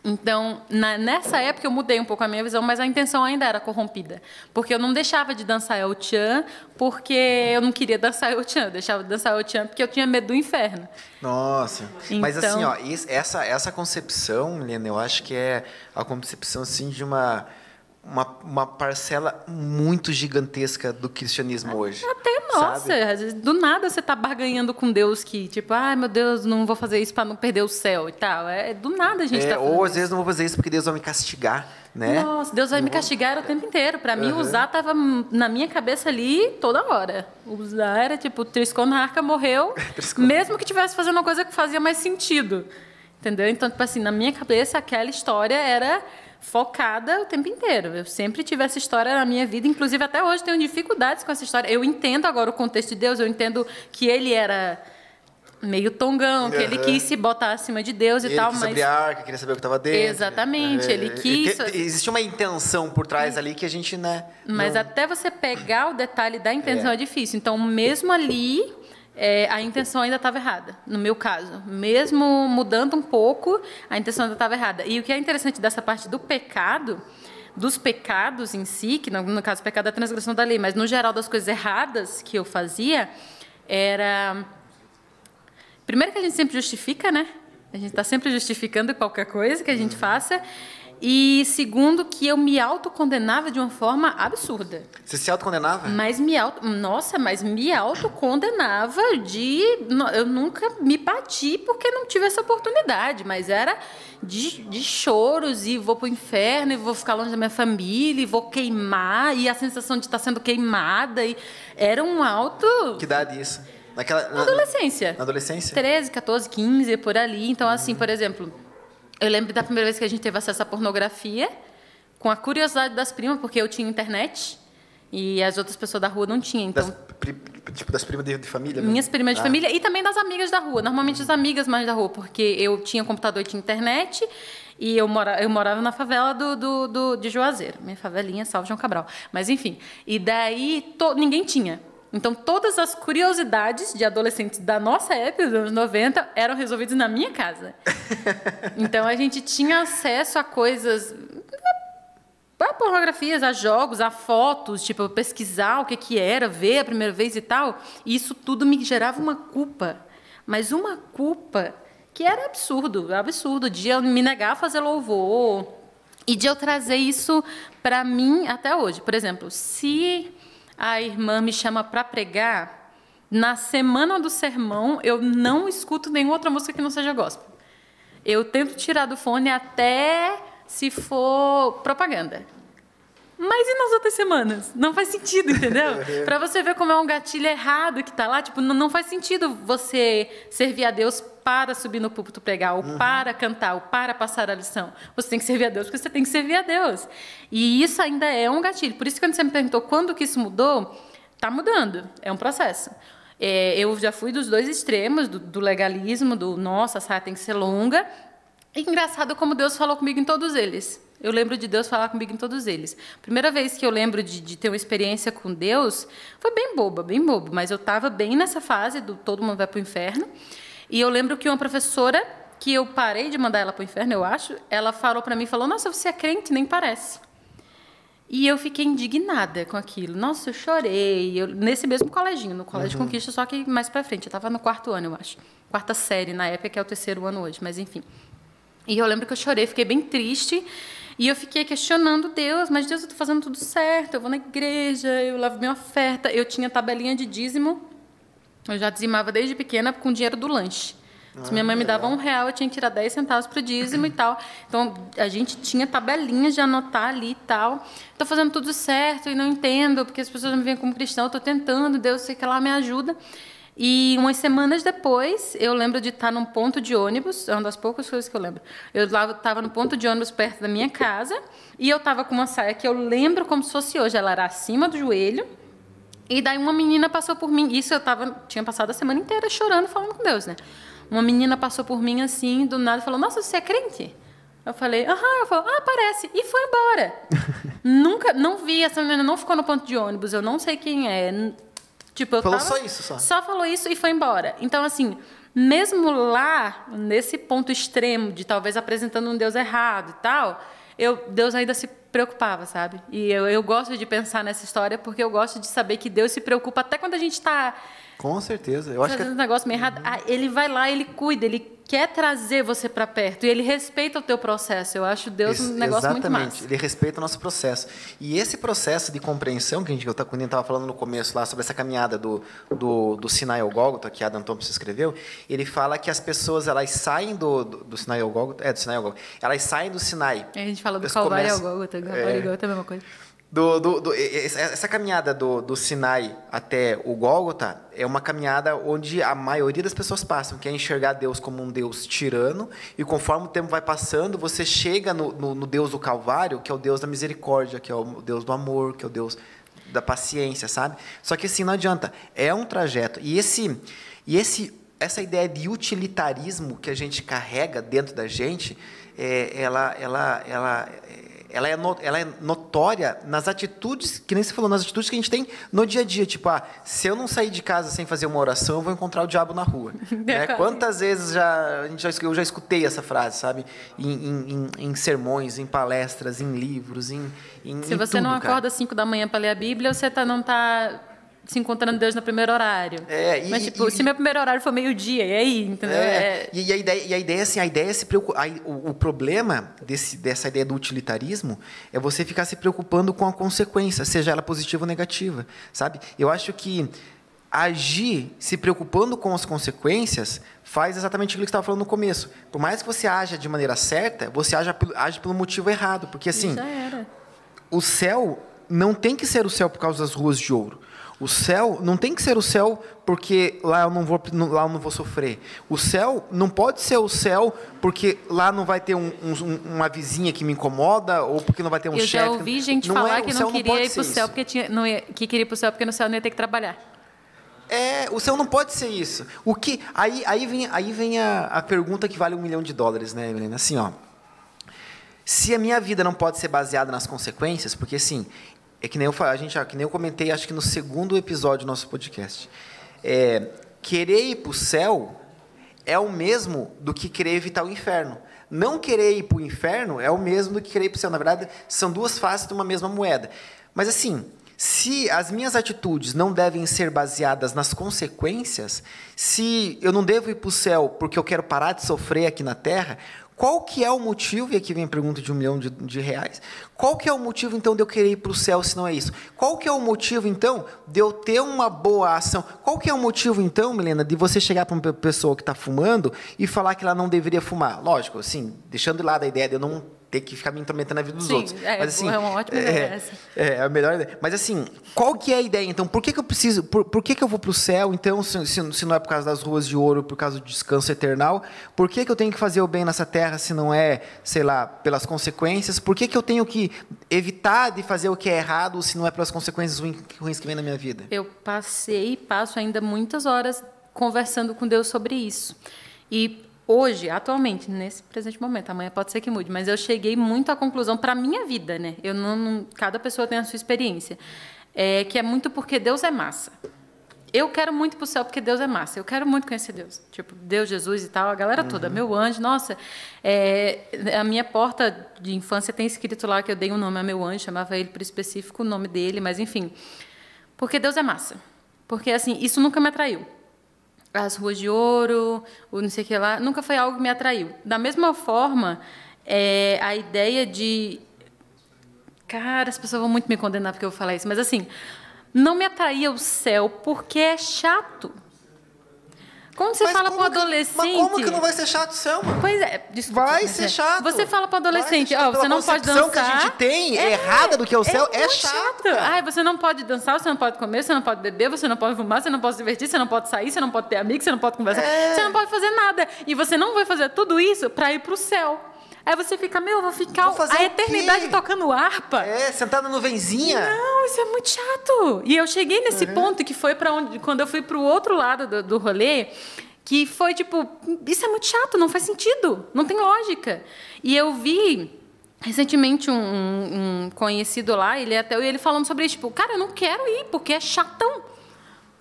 B: Então, na- nessa época eu mudei um pouco a minha visão, mas a intenção ainda era corrompida. Porque eu não deixava de dançar El Chan porque eu não queria dançar El Chan. Eu deixava de dançar El Chan porque eu tinha medo do inferno.
A: Nossa. Mas
B: Então-
A: assim, ó, is- essa, essa concepção, Helena, eu acho que é a concepção assim de uma, uma, uma parcela muito gigantesca do cristianismo hoje.
B: Até, nossa,
A: sabe?
B: do nada você tá barganhando com Deus que, tipo, ai meu Deus, não vou fazer isso para não perder o céu e tal. É do nada a gente
A: É,
B: tá
A: ou às
B: isso.
A: vezes não vou fazer isso porque Deus vai me castigar, né?
B: Nossa, Deus vai me castigar o tempo inteiro. Pra mim,
A: Aham.
B: usar tava na minha cabeça ali toda hora. Usar era tipo, Triscon na arca morreu, mesmo que tivesse fazendo uma coisa que fazia mais sentido. Entendeu? Então, tipo assim, na minha cabeça, aquela história era focada o tempo inteiro. Eu sempre tive essa história na minha vida, inclusive até hoje tenho dificuldades com essa história. Eu entendo agora o contexto de Deus, eu entendo que ele era meio tongão, que ele quis se botar acima de Deus e
A: Ele
B: tal,
A: quis
B: mas
A: abrir a arca, queria saber o que estava dentro.
B: Exatamente, ele quis-
A: Existe uma intenção por trás ali que a gente, né?
B: Mas
A: não-
B: até você pegar o detalhe da intenção
A: É.
B: é, difícil. Então, mesmo ali, é, a intenção ainda estava errada, no meu caso. Mesmo mudando um pouco, a intenção ainda estava errada. E o que é interessante dessa parte do pecado, dos pecados em si, que no, no caso o pecado é a transgressão da lei, mas no geral das coisas erradas que eu fazia, era. Primeiro que a gente sempre justifica, né? A gente está sempre justificando qualquer coisa que a gente faça. E segundo, que eu me autocondenava de uma forma absurda.
A: Você se autocondenava?
B: Mas me auto, nossa, mas me autocondenava de eu nunca me bati porque não tive essa oportunidade, mas era de, de choros e vou pro inferno e vou ficar longe da minha família e vou queimar e a sensação de estar sendo queimada e era um alto
A: Que idade isso? Naquela, na,
B: adolescência.
A: na adolescência?
B: 13, 14, 15, por ali. Então, assim, por exemplo, eu lembro da primeira vez que a gente teve acesso à pornografia, com a curiosidade das primas, porque eu tinha internet e as outras pessoas da rua não tinham. Então,
A: Das, pri- tipo, das primas de, de família? mesmo?
B: minhas primas de
A: Ah.
B: família e também das amigas da rua. Normalmente as amigas mais da rua, porque eu tinha computador e tinha internet e eu, mora, eu morava na favela do, do, do- de Juazeiro. Minha favelinha, salve João Cabral. Mas enfim. E daí to- ninguém tinha. Então todas as curiosidades de adolescentes da nossa época, dos anos 90, eram resolvidas na minha casa. Então a gente tinha acesso a coisas a pornografias, a jogos, a fotos, tipo, pesquisar o que que era, ver a primeira vez e tal. E isso tudo me gerava uma culpa. Mas uma culpa que era absurdo, absurdo, de eu me negar a fazer louvor e de eu trazer isso para mim até hoje. Por exemplo, se a irmã me chama para pregar, na semana do sermão eu não escuto nenhuma outra música que não seja gospel. Eu tento tirar do fone até se for propaganda. Mas e nas outras semanas? Não faz sentido, entendeu? Para você ver como é um gatilho errado que tá lá, tipo, não, não faz sentido você servir a Deus para subir no púlpito pregar, ou para cantar, ou para passar a lição. Você tem que servir a Deus porque você tem que servir a Deus. E isso ainda é um gatilho. Por isso que quando você me perguntou quando que isso mudou, tá mudando. É um processo. É, eu já fui dos dois extremos, do, do legalismo, do nossa, a saia tem que ser longa, e engraçado como Deus falou comigo em todos eles. Eu lembro de Deus falar comigo em todos eles. Primeira vez que eu lembro de, de ter uma experiência com Deus foi bem boba, bem bobo, mas eu estava bem nessa fase do todo mundo vai para o inferno. E eu lembro que uma professora, que eu parei de mandar ela para o inferno, eu acho, ela falou para mim, falou, nossa, você é crente, nem parece. E eu fiquei indignada com aquilo. Nossa, eu chorei. Eu, nesse mesmo coleginho, no Colégio Conquista, só que mais para frente. Eu estava no quarto ano, eu acho. Quarta série, na época, que é o terceiro ano hoje, mas enfim. E eu lembro que eu chorei, fiquei bem triste. E eu fiquei questionando Deus, mas Deus, eu estou fazendo tudo certo, eu vou na igreja, eu levo minha oferta. Eu tinha tabelinha de dízimo, eu já dizimava desde pequena com o dinheiro do lanche. Se minha mãe me dava um real, eu tinha que tirar 10 centavos para o dízimo e tal. Então, a gente tinha tabelinhas de anotar ali e tal. Estou fazendo tudo certo e não entendo, porque as pessoas me veem como cristão. Estou tentando, Deus, sei que lá me ajuda. E umas semanas depois, eu lembro de estar num ponto de ônibus, é uma das poucas coisas que eu lembro. Eu estava no ponto de ônibus perto da minha casa e eu estava com uma saia que eu lembro como se fosse hoje. Ela era acima do joelho. E daí uma menina passou por mim. Isso eu tava, tinha passado a semana inteira chorando, falando com Deus, né? Uma menina passou por mim assim, do nada, falou: Nossa, você é crente? Eu falei: Aham. Eu falei: Ah, parece. E foi embora. Nunca, não vi, essa menina não ficou no ponto de ônibus, eu não sei quem é. Tipo, eu
A: Falou
B: tava-
A: só isso, só?
B: Só falou isso e foi embora. Então, assim, mesmo lá, nesse ponto extremo de talvez apresentando um Deus errado e tal, eu, Deus ainda se preocupava, sabe? E eu, eu gosto de pensar nessa história porque eu gosto de saber que Deus se preocupa até quando a gente está
A: Com certeza. Eu acho que
B: fazendo um negócio meio errado. Ah, ele vai lá, ele cuida, ele quer trazer você para perto e ele respeita o teu processo. Eu acho Deus um
A: Ex-
B: negócio muito
A: Exatamente,
B: massa.
A: ele respeita o nosso processo. E esse processo de compreensão que a gente eu estava falando no começo lá sobre essa caminhada do, do, do Sinai ao Gólgota, que Adam Thompson escreveu, ele fala que as pessoas elas saem do, do, do Sinai ao Gólgota, é do Sinai ao Gólgota, elas saem do Sinai.
B: A gente fala do Calvário ao
A: começam-
B: Gólgota, Calvário
A: É.
B: ao Gólgota é a mesma coisa.
A: Do, do, do- essa caminhada do, do Sinai até o Gólgota é uma caminhada onde a maioria das pessoas passam, que é enxergar Deus como um Deus tirano, e conforme o tempo vai passando, você chega no, no, no Deus do Calvário, que é o Deus da misericórdia, que é o Deus do amor, que é o Deus da paciência, sabe? Só que assim não adianta, é um trajeto. E esse e esse essa ideia de utilitarismo que a gente carrega dentro da gente, é, ela ela ela ela é, no- ela é notória nas atitudes, que nem você falou, nas atitudes que a gente tem no dia a dia. Tipo, ah, se eu não sair de casa sem fazer uma oração, eu vou encontrar o diabo na rua. né? Quantas vezes já, a gente já, eu já escutei essa frase, sabe? Em, em- em- em sermões, em palestras, em livros, em, em
B: Se você
A: tudo,
B: não acorda às 5 da manhã para ler a Bíblia, você tá, não está se encontrando Deus no primeiro horário.
A: É, e-
B: Mas, tipo,
A: e-
B: se meu primeiro horário for meio-dia, e aí, entendeu?
A: É,
B: É-
A: E, e a ideia, e a ideia assim, a ideia é se preocupar. O, o problema desse, dessa ideia do utilitarismo é você ficar se preocupando com a consequência, seja ela positiva ou negativa, sabe? Eu acho que agir se preocupando com as consequências faz exatamente aquilo que estava falando no começo. Por mais que você haja de maneira certa, você age, pelo- age pelo motivo errado, porque assim o céu não tem que ser o céu por causa das ruas de ouro. O céu não tem que ser o céu porque lá eu não vou, lá eu não vou sofrer. O céu não pode ser o céu porque lá não vai ter um- um- uma vizinha que me incomoda ou porque não vai ter um
B: Eu
A: chefe.
B: já ouvi gente
A: Não
B: falar
A: é, o
B: que não queria
A: pode
B: ir pro
A: ser
B: céu porque tinha, não ia, que queria ir pro céu porque no céu não ia ter que trabalhar.
A: É, o céu não pode ser isso. O que aí, aí vem, aí vem a, a pergunta que vale um milhão de dólares, né, Helena? Assim, ó. Se a minha vida não pode ser baseada nas consequências, porque assim, é que nem eu, fa- a gente, que nem eu comentei, acho que no segundo episódio do nosso podcast. É, querer ir para o céu é o mesmo do que querer evitar o inferno. Não querer ir para o inferno é o mesmo do que querer ir para o céu. Na verdade, são duas faces de uma mesma moeda. Mas assim, se as minhas atitudes não devem ser baseadas nas consequências, se eu não devo ir para o céu porque eu quero parar de sofrer aqui na Terra, qual que é o motivo, e aqui vem a pergunta de um milhão de, de reais, qual que é o motivo, então, de eu querer ir para o céu se não é isso? Qual que é o motivo, então, de eu ter uma boa ação? Qual que é o motivo, então, Milena, de você chegar para uma pe- pessoa que está fumando e falar que ela não deveria fumar? Lógico, assim, deixando de lado a ideia de eu não ter que ficar me intrometendo na vida dos
B: Sim,
A: outros.
B: é,
A: Mas, assim,
B: é uma ótima
A: é,
B: ideia essa.
A: é, é a melhor ideia. Mas assim, qual que é a ideia, então? Por que, que eu preciso. Por, por que, que eu vou para o céu, então, se, se, se não é por causa das ruas de ouro, por causa do descanso eternal? Por que, que eu tenho que fazer o bem nessa terra se não é, sei lá, pelas consequências? Por que, que eu tenho que evitar de fazer o que é errado se não é pelas consequências ruins que vem na minha vida?
B: Eu passei e passo ainda muitas horas conversando com Deus sobre isso. E hoje, atualmente, nesse presente momento, amanhã pode ser que mude, mas eu cheguei muito à conclusão para minha vida, né? Eu não, não- cada pessoa tem a sua experiência, é, que é muito porque Deus é massa. Eu quero muito para o céu porque Deus é massa. Eu quero muito conhecer Deus. Tipo, Deus, Jesus e tal, a galera toda. Meu anjo, nossa. é, a minha porta de infância tem escrito lá que eu dei um nome a meu anjo, chamava ele por específico o nome dele, mas enfim. Porque Deus é massa. Porque, assim, isso nunca me atraiu. As ruas de ouro, o não sei o que lá, nunca foi algo que me atraiu. Da mesma forma, é, a ideia de. Cara, as pessoas vão muito me condenar porque eu vou falar isso, mas assim, não me atraía o céu porque é chato. Quando você
A: Mas
B: fala
A: como
B: para o
A: que-
B: adolescente.
A: Mas como que não vai ser chato, Selma?
B: Pois é, desculpa.
A: Vai ser
B: é.
A: chato.
B: Você fala para adolescente,
A: chato.
B: ó, você
A: Pela
B: não pode dançar.
A: que a gente tem errada do que é o céu, é
B: muito
A: chato, cara.
B: Ai, você não pode dançar, você não pode comer, você não pode beber, você não pode fumar, você não pode se divertir, você não pode sair, você não pode ter amigos, você não pode conversar,
A: É.
B: você não pode fazer nada. E você não vai fazer tudo isso para ir para o céu. Aí você fica, meu, eu vou ficar
A: Vou
B: a eternidade tocando harpa.
A: É, sentada na nuvenzinha.
B: Não, isso é muito chato. E eu cheguei nesse
A: Uhum.
B: ponto que foi para onde, quando eu fui para o outro lado do, do rolê, que foi tipo, isso é muito chato, não faz sentido, não tem lógica. E eu vi recentemente um, um- um conhecido lá, ele até ele falando sobre isso, tipo, cara, eu não quero ir porque é chatão.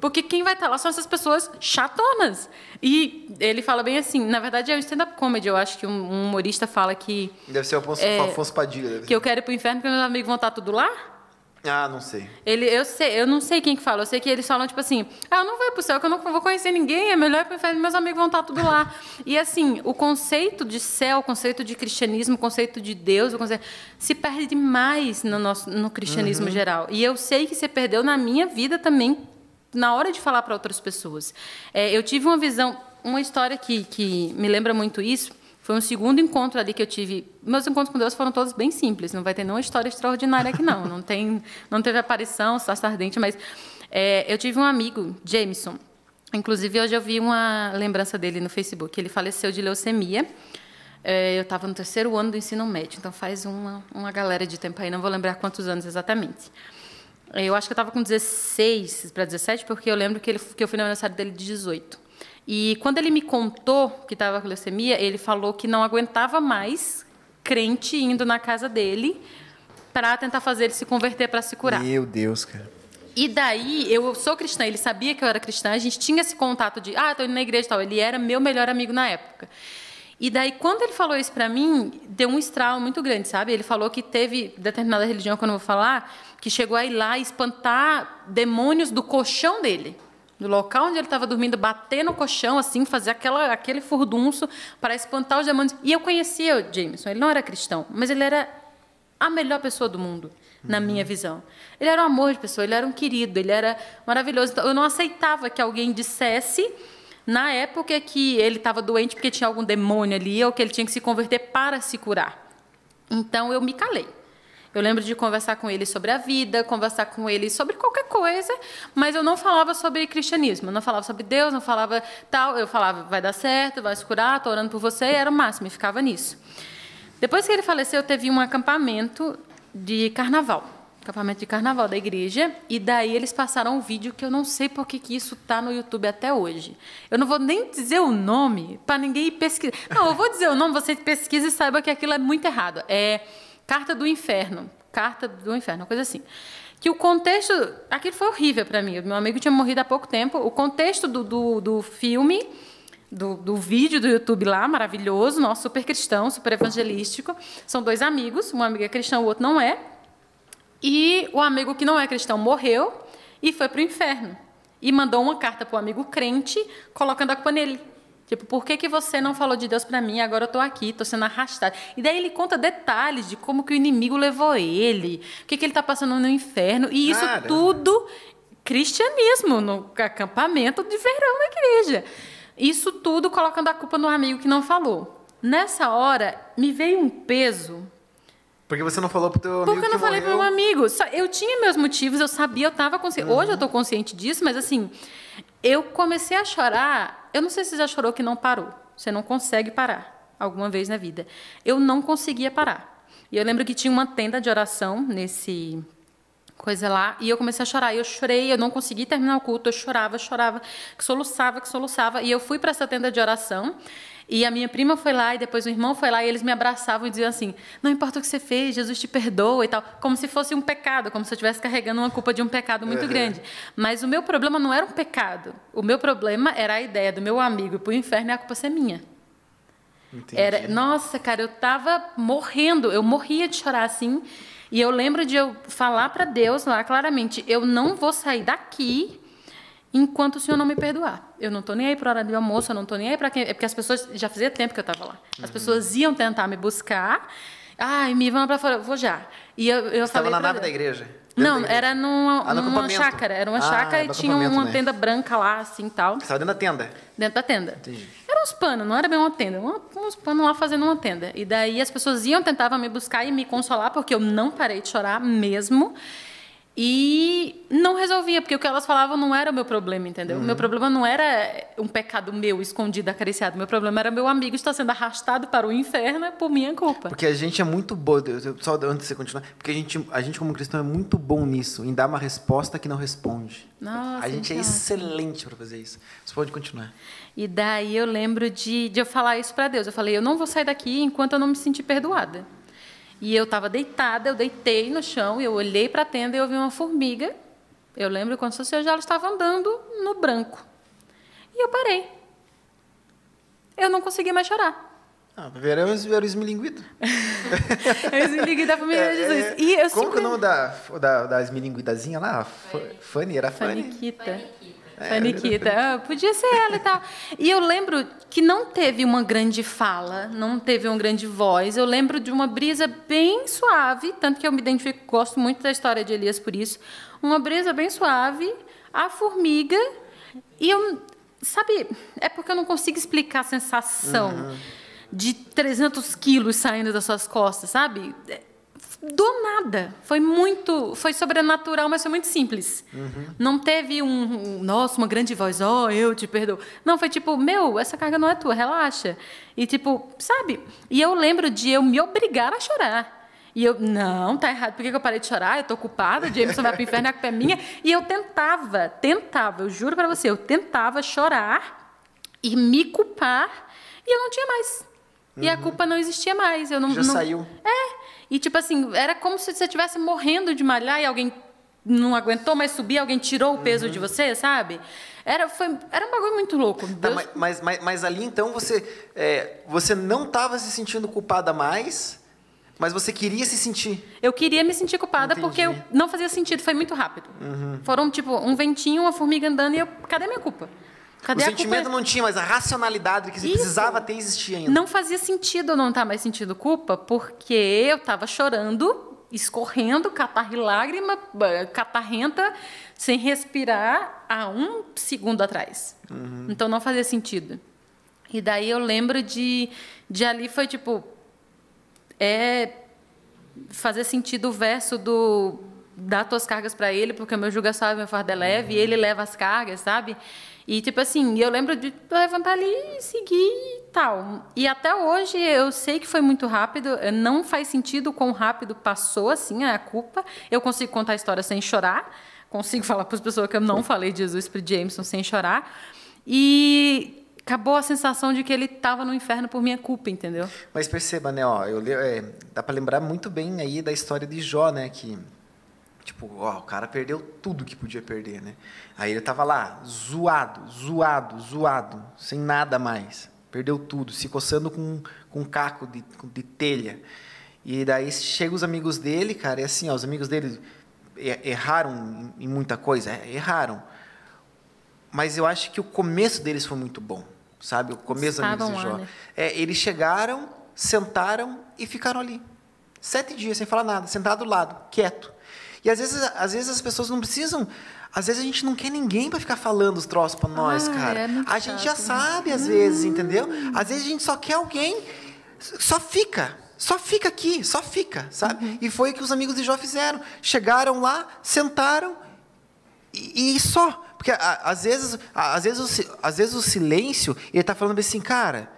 B: Porque quem vai estar lá são essas pessoas chatonas. E ele fala bem assim, na verdade é o stand-up comedy, eu acho que um um humorista fala que,
A: Deve ser o Afonso,
B: É,
A: Afonso Padilha.
B: que eu quero ir pro inferno porque meus amigos vão estar tudo lá.
A: Ah, não sei.
B: Ele, eu, sei, eu não sei quem que fala, eu sei que eles falam, tipo assim, ah, eu não vou ir pro céu, que eu não vou conhecer ninguém, é melhor pro inferno, meus amigos vão estar tudo lá. E assim, o conceito de céu, o conceito de cristianismo, o conceito de Deus, o conceito, se perde demais no, nosso, no cristianismo geral. E eu sei que se perdeu na minha vida também, na hora de falar para outras pessoas. É, eu tive uma visão, uma história que, que me lembra muito isso, foi um segundo encontro ali que eu tive. Meus encontros com Deus foram todos bem simples. Não vai ter nenhuma história extraordinária aqui, não. Não, tem, não teve aparição, sarça ardente, mas é, eu tive um amigo, Jameson. Inclusive, hoje eu vi uma lembrança dele no Facebook. Ele faleceu de leucemia. É, eu estava no terceiro ano do ensino médio, então faz uma, uma galera de tempo aí, não vou lembrar quantos anos exatamente. Eu acho que eu estava com 16 para 17, porque eu lembro que, ele, que eu fui no aniversário dele de 18. E quando ele me contou que estava com leucemia, ele falou que não aguentava mais crente indo na casa dele para tentar fazer ele se converter para se curar.
A: Meu Deus, cara.
B: E daí, eu sou cristã, ele sabia que eu era cristã, a gente tinha esse contato de, ah, estou indo na igreja e tal. Ele era meu melhor amigo na época. E daí, quando ele falou isso para mim, deu um estralo muito grande, sabe? Ele falou que teve determinada religião, que eu não vou falar, que chegou a ir lá espantar demônios do colchão dele. Do local onde ele estava dormindo, bater no colchão, assim, fazer aquela, aquele furdunço para espantar os demônios. E eu conhecia o Jameson, ele não era cristão, mas ele era a melhor pessoa do mundo, na minha visão. Ele era um amor de pessoa, ele era um querido, ele era maravilhoso. Então, eu não aceitava que alguém dissesse, na época que ele estava doente porque tinha algum demônio ali, ou que ele tinha que se converter para se curar. Então, eu me calei. Eu lembro de conversar com ele sobre a vida, conversar com ele sobre qualquer coisa, mas eu não falava sobre cristianismo, não falava sobre Deus, não falava tal. Eu falava, vai dar certo, vai se curar, estou orando por você, e era o máximo, e ficava nisso. Depois que ele faleceu, teve um acampamento de carnaval. Acampamento de carnaval da igreja. E daí eles passaram um vídeo que eu não sei por que que isso está no YouTube até hoje. Eu não vou nem dizer o nome para ninguém pesquisar. Não, eu vou dizer o nome, você pesquisa e saiba que aquilo é muito errado. É Carta do Inferno. Carta do Inferno, uma coisa assim. Que o contexto. Aquilo foi horrível para mim. Meu amigo tinha morrido há pouco tempo. O contexto do, do, do filme do, do, vídeo do YouTube lá, maravilhoso, nosso super cristão, super evangelístico. São dois amigos, um amigo é cristão, o outro não é. E o amigo que não é cristão morreu e foi para o inferno. E mandou uma carta para o amigo crente, colocando a culpa nele. Tipo, por que, que você não falou de Deus para mim? Agora eu estou aqui, estou sendo arrastado. E daí ele conta detalhes de como que o inimigo levou ele, o que, que ele está passando no inferno. E isso
A: Cara.
B: tudo cristianismo, no acampamento de verão da igreja. Isso tudo colocando a culpa no amigo que não falou. Nessa hora, me veio um peso.
A: Porque você não falou pro teu amigo
B: Porque eu não falei
A: morreu?
B: meu amigo. Eu tinha meus motivos, eu sabia, eu estava consciente. Hoje eu estou consciente disso, mas assim, eu comecei a chorar. Eu não sei se você já chorou que não parou. Você não consegue parar alguma vez na vida. Eu não conseguia parar. E eu lembro que tinha uma tenda de oração nesse coisa lá, e eu comecei a chorar. E eu chorei, eu não consegui terminar o culto, eu chorava, chorava, que soluçava, que soluçava. E eu fui para essa tenda de oração, e a minha prima foi lá, e depois o irmão foi lá, e eles me abraçavam e diziam assim: Não importa o que você fez, Jesus te perdoa e tal. Como se fosse um pecado, como se eu estivesse carregando uma culpa de um pecado muito
A: Uhum.
B: grande. Mas o meu problema não era um pecado. O meu problema era a ideia do meu amigo para o inferno e a culpa ser minha.
A: Entendi.
B: Era, nossa, cara, eu tava morrendo, eu morria de chorar assim. E eu lembro de eu falar para Deus lá claramente, eu não vou sair daqui enquanto o Senhor não me perdoar. Eu não tô nem aí para hora do almoço, eu não tô nem aí para quem, é porque as pessoas já fazia tempo que eu estava lá. As
A: Uhum.
B: pessoas iam tentar me buscar. Ai, me vão para fora, vou já. E eu, eu
A: Você estava na nave da igreja?
B: Não,
A: da igreja?
B: era numa,
A: Ah,
B: numa chácara, era uma
A: Ah,
B: chácara e tinha uma
A: né?
B: tenda branca lá assim, tal.
A: Você estava dentro da tenda?
B: Dentro da tenda.
A: Entendi.
B: Eram uns panos, não era bem uma tenda, uns panos lá fazendo uma tenda. E daí as pessoas iam, tentavam me buscar e me consolar, porque eu não parei de chorar mesmo. E não resolvia, porque o que elas falavam não era o meu problema, entendeu? O
A: Uhum.
B: meu problema não era um pecado meu escondido, acariciado. Meu problema era meu amigo estar sendo arrastado para o inferno por minha culpa.
A: Porque a gente é muito bom, só antes de você continuar, porque a gente, a gente como cristão é muito bom nisso, em dar uma resposta que não responde.
B: Nossa,
A: a gente é
B: então.
A: excelente para fazer isso. Você pode continuar.
B: E daí eu lembro de, de eu falar isso para Deus. Eu falei, eu não vou sair daqui enquanto eu não me sentir perdoada. E eu estava deitada, eu deitei no chão, eu olhei para a tenda e eu vi uma formiga Eu lembro quando se ela estava andando no branco. E eu parei. Eu não consegui mais chorar.
A: Ah, era o, era o esmilinguido.
B: esmilinguido da família de Jesus.
A: É,
B: E eu
A: como que é o
B: sempre-
A: nome da, da, da esmilinguidazinha lá? F- Fanny, era Fanny.
B: Faniquita.
A: É,
B: Faniquita. Ah, podia ser ela e tal. E eu lembro que não teve uma grande fala, não teve uma grande voz. Eu lembro de uma brisa bem suave, tanto que eu me identifico, gosto muito da história de Elias por isso. Uma brisa bem suave, a formiga, e eu. Sabe, é porque eu não consigo explicar a sensação de 300 quilos saindo das suas costas, sabe? Do nada. Foi muito, foi sobrenatural, mas foi muito simples. Não teve um, um, nossa, uma grande voz, ó, eu te perdoo. Não, foi tipo, meu, essa carga não é tua, relaxa. E tipo, sabe? E eu lembro de eu me obrigar a chorar. E eu, não, tá errado, por que eu parei de chorar? Eu tô culpada, Jameson vai pro inferno, a culpa é minha. E eu tentava, tentava, eu juro pra você, eu tentava chorar e me culpar, e eu não tinha mais. E a culpa não existia mais. Eu não,
A: Já
B: não-
A: saiu.
B: é. E tipo assim, era como se você estivesse morrendo de malhar e alguém não aguentou mais subir, alguém tirou o peso de você, sabe? Era, foi, era um bagulho muito louco.
A: Tá,
B: Deus-
A: mas, mas, mas, ali então você, é, você não estava se sentindo culpada mais, mas você queria se sentir.
B: Eu queria me sentir culpada
A: Entendi.
B: porque eu, não fazia sentido, foi muito rápido. Foram tipo um ventinho, uma formiga andando e eu, cadê minha culpa? Cadê
A: o sentimento
B: culpa?
A: não tinha, mas a racionalidade que precisava ter existia ainda.
B: Não fazia sentido não estar mais sentindo culpa, porque eu estava chorando, escorrendo, catarro e lágrima, catarrenta, sem respirar há um segundo atrás. Então não fazia sentido. E daí eu lembro de, de ali foi tipo. É fazer sentido o verso do dá tuas cargas para ele, porque o meu jugo é suave, meu fardo é leve, e ele leva as cargas, sabe? E tipo assim, eu lembro de levantar ali e seguir e tal. E até hoje eu sei que foi muito rápido, eh, não faz sentido o quão rápido passou assim a culpa. Eu consigo contar a história sem chorar, consigo falar para as pessoas que eu não falei de Jesus para Jameson sem chorar. E acabou a sensação de que ele estava no inferno por minha culpa, entendeu?
A: Mas perceba, né, ó, eu, é, dá para lembrar muito bem aí da história de Jó, né, que tipo, ó, o cara perdeu tudo que podia perder, né? Aí ele tava lá, zoado, zoado, zoado, sem nada mais. Perdeu tudo, se coçando com, com um caco de, de telha. E daí chegam os amigos dele, cara, e assim, ó, os amigos dele erraram em, muita coisa, é, erraram. Mas eu acho que o começo deles foi muito bom, sabe? O começo dos amigos de
B: Estavam
A: Jó.
B: né?
A: É, eles chegaram, sentaram e ficaram ali. Sete dias sem falar nada, sentado do lado, quieto. E às vezes, às vezes as pessoas não precisam. Às vezes a gente não quer ninguém para ficar falando os troços para nós,
B: Ah,
A: cara.
B: é
A: a gente já
B: chato, né?
A: sabe, às vezes, entendeu? Às vezes a gente só quer alguém. Só fica. Só fica aqui, só fica, sabe?
B: Uhum.
A: E foi o que os amigos de Jó fizeram. Chegaram lá, sentaram e, e só. Porque a- às vezes, a- às, vezes o, às vezes o silêncio, ele tá falando assim, cara,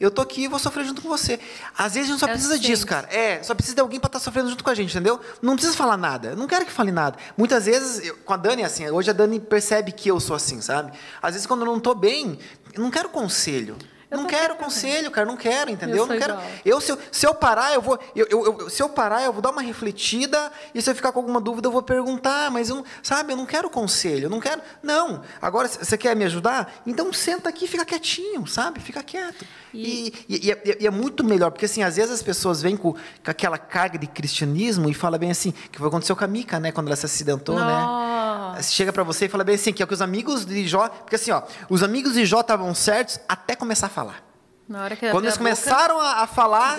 A: eu tô aqui e vou sofrer junto com você. Às vezes a gente só
B: É o
A: precisa disso,
B: silêncio.
A: cara. É, só precisa de alguém para estar sofrendo junto com a gente, entendeu? Não precisa falar nada. Eu não quero que fale nada. Muitas vezes, eu- com a Dani é assim, hoje a Dani percebe que eu sou assim, sabe? Às vezes quando eu não tô bem, eu não quero conselho.
B: Eu
A: não quero conselho, cara, não quero, entendeu?
B: Eu
A: não quero.
B: igual.
A: Eu, se, eu, se eu parar, eu vou. Eu, eu- se eu parar, eu vou dar uma refletida, e se eu ficar com alguma dúvida, eu vou perguntar, mas eu não, sabe, eu não quero conselho, eu não quero. Não. Agora, você quer me ajudar? Então senta aqui e fica quietinho, sabe? Fica quieto. E, e- e é, e é muito melhor, porque assim, às vezes as pessoas vêm com, com aquela carga de cristianismo e fala bem assim, que foi aconteceu com a Mica, né? Quando ela se acidentou, né? Chega pra você e fala bem assim, que é que os amigos de Jó. Porque assim, ó, os amigos de Jó estavam certos até começar a falar.
B: Na hora que
A: Quando eles
B: a boca,
A: começaram a, a falar,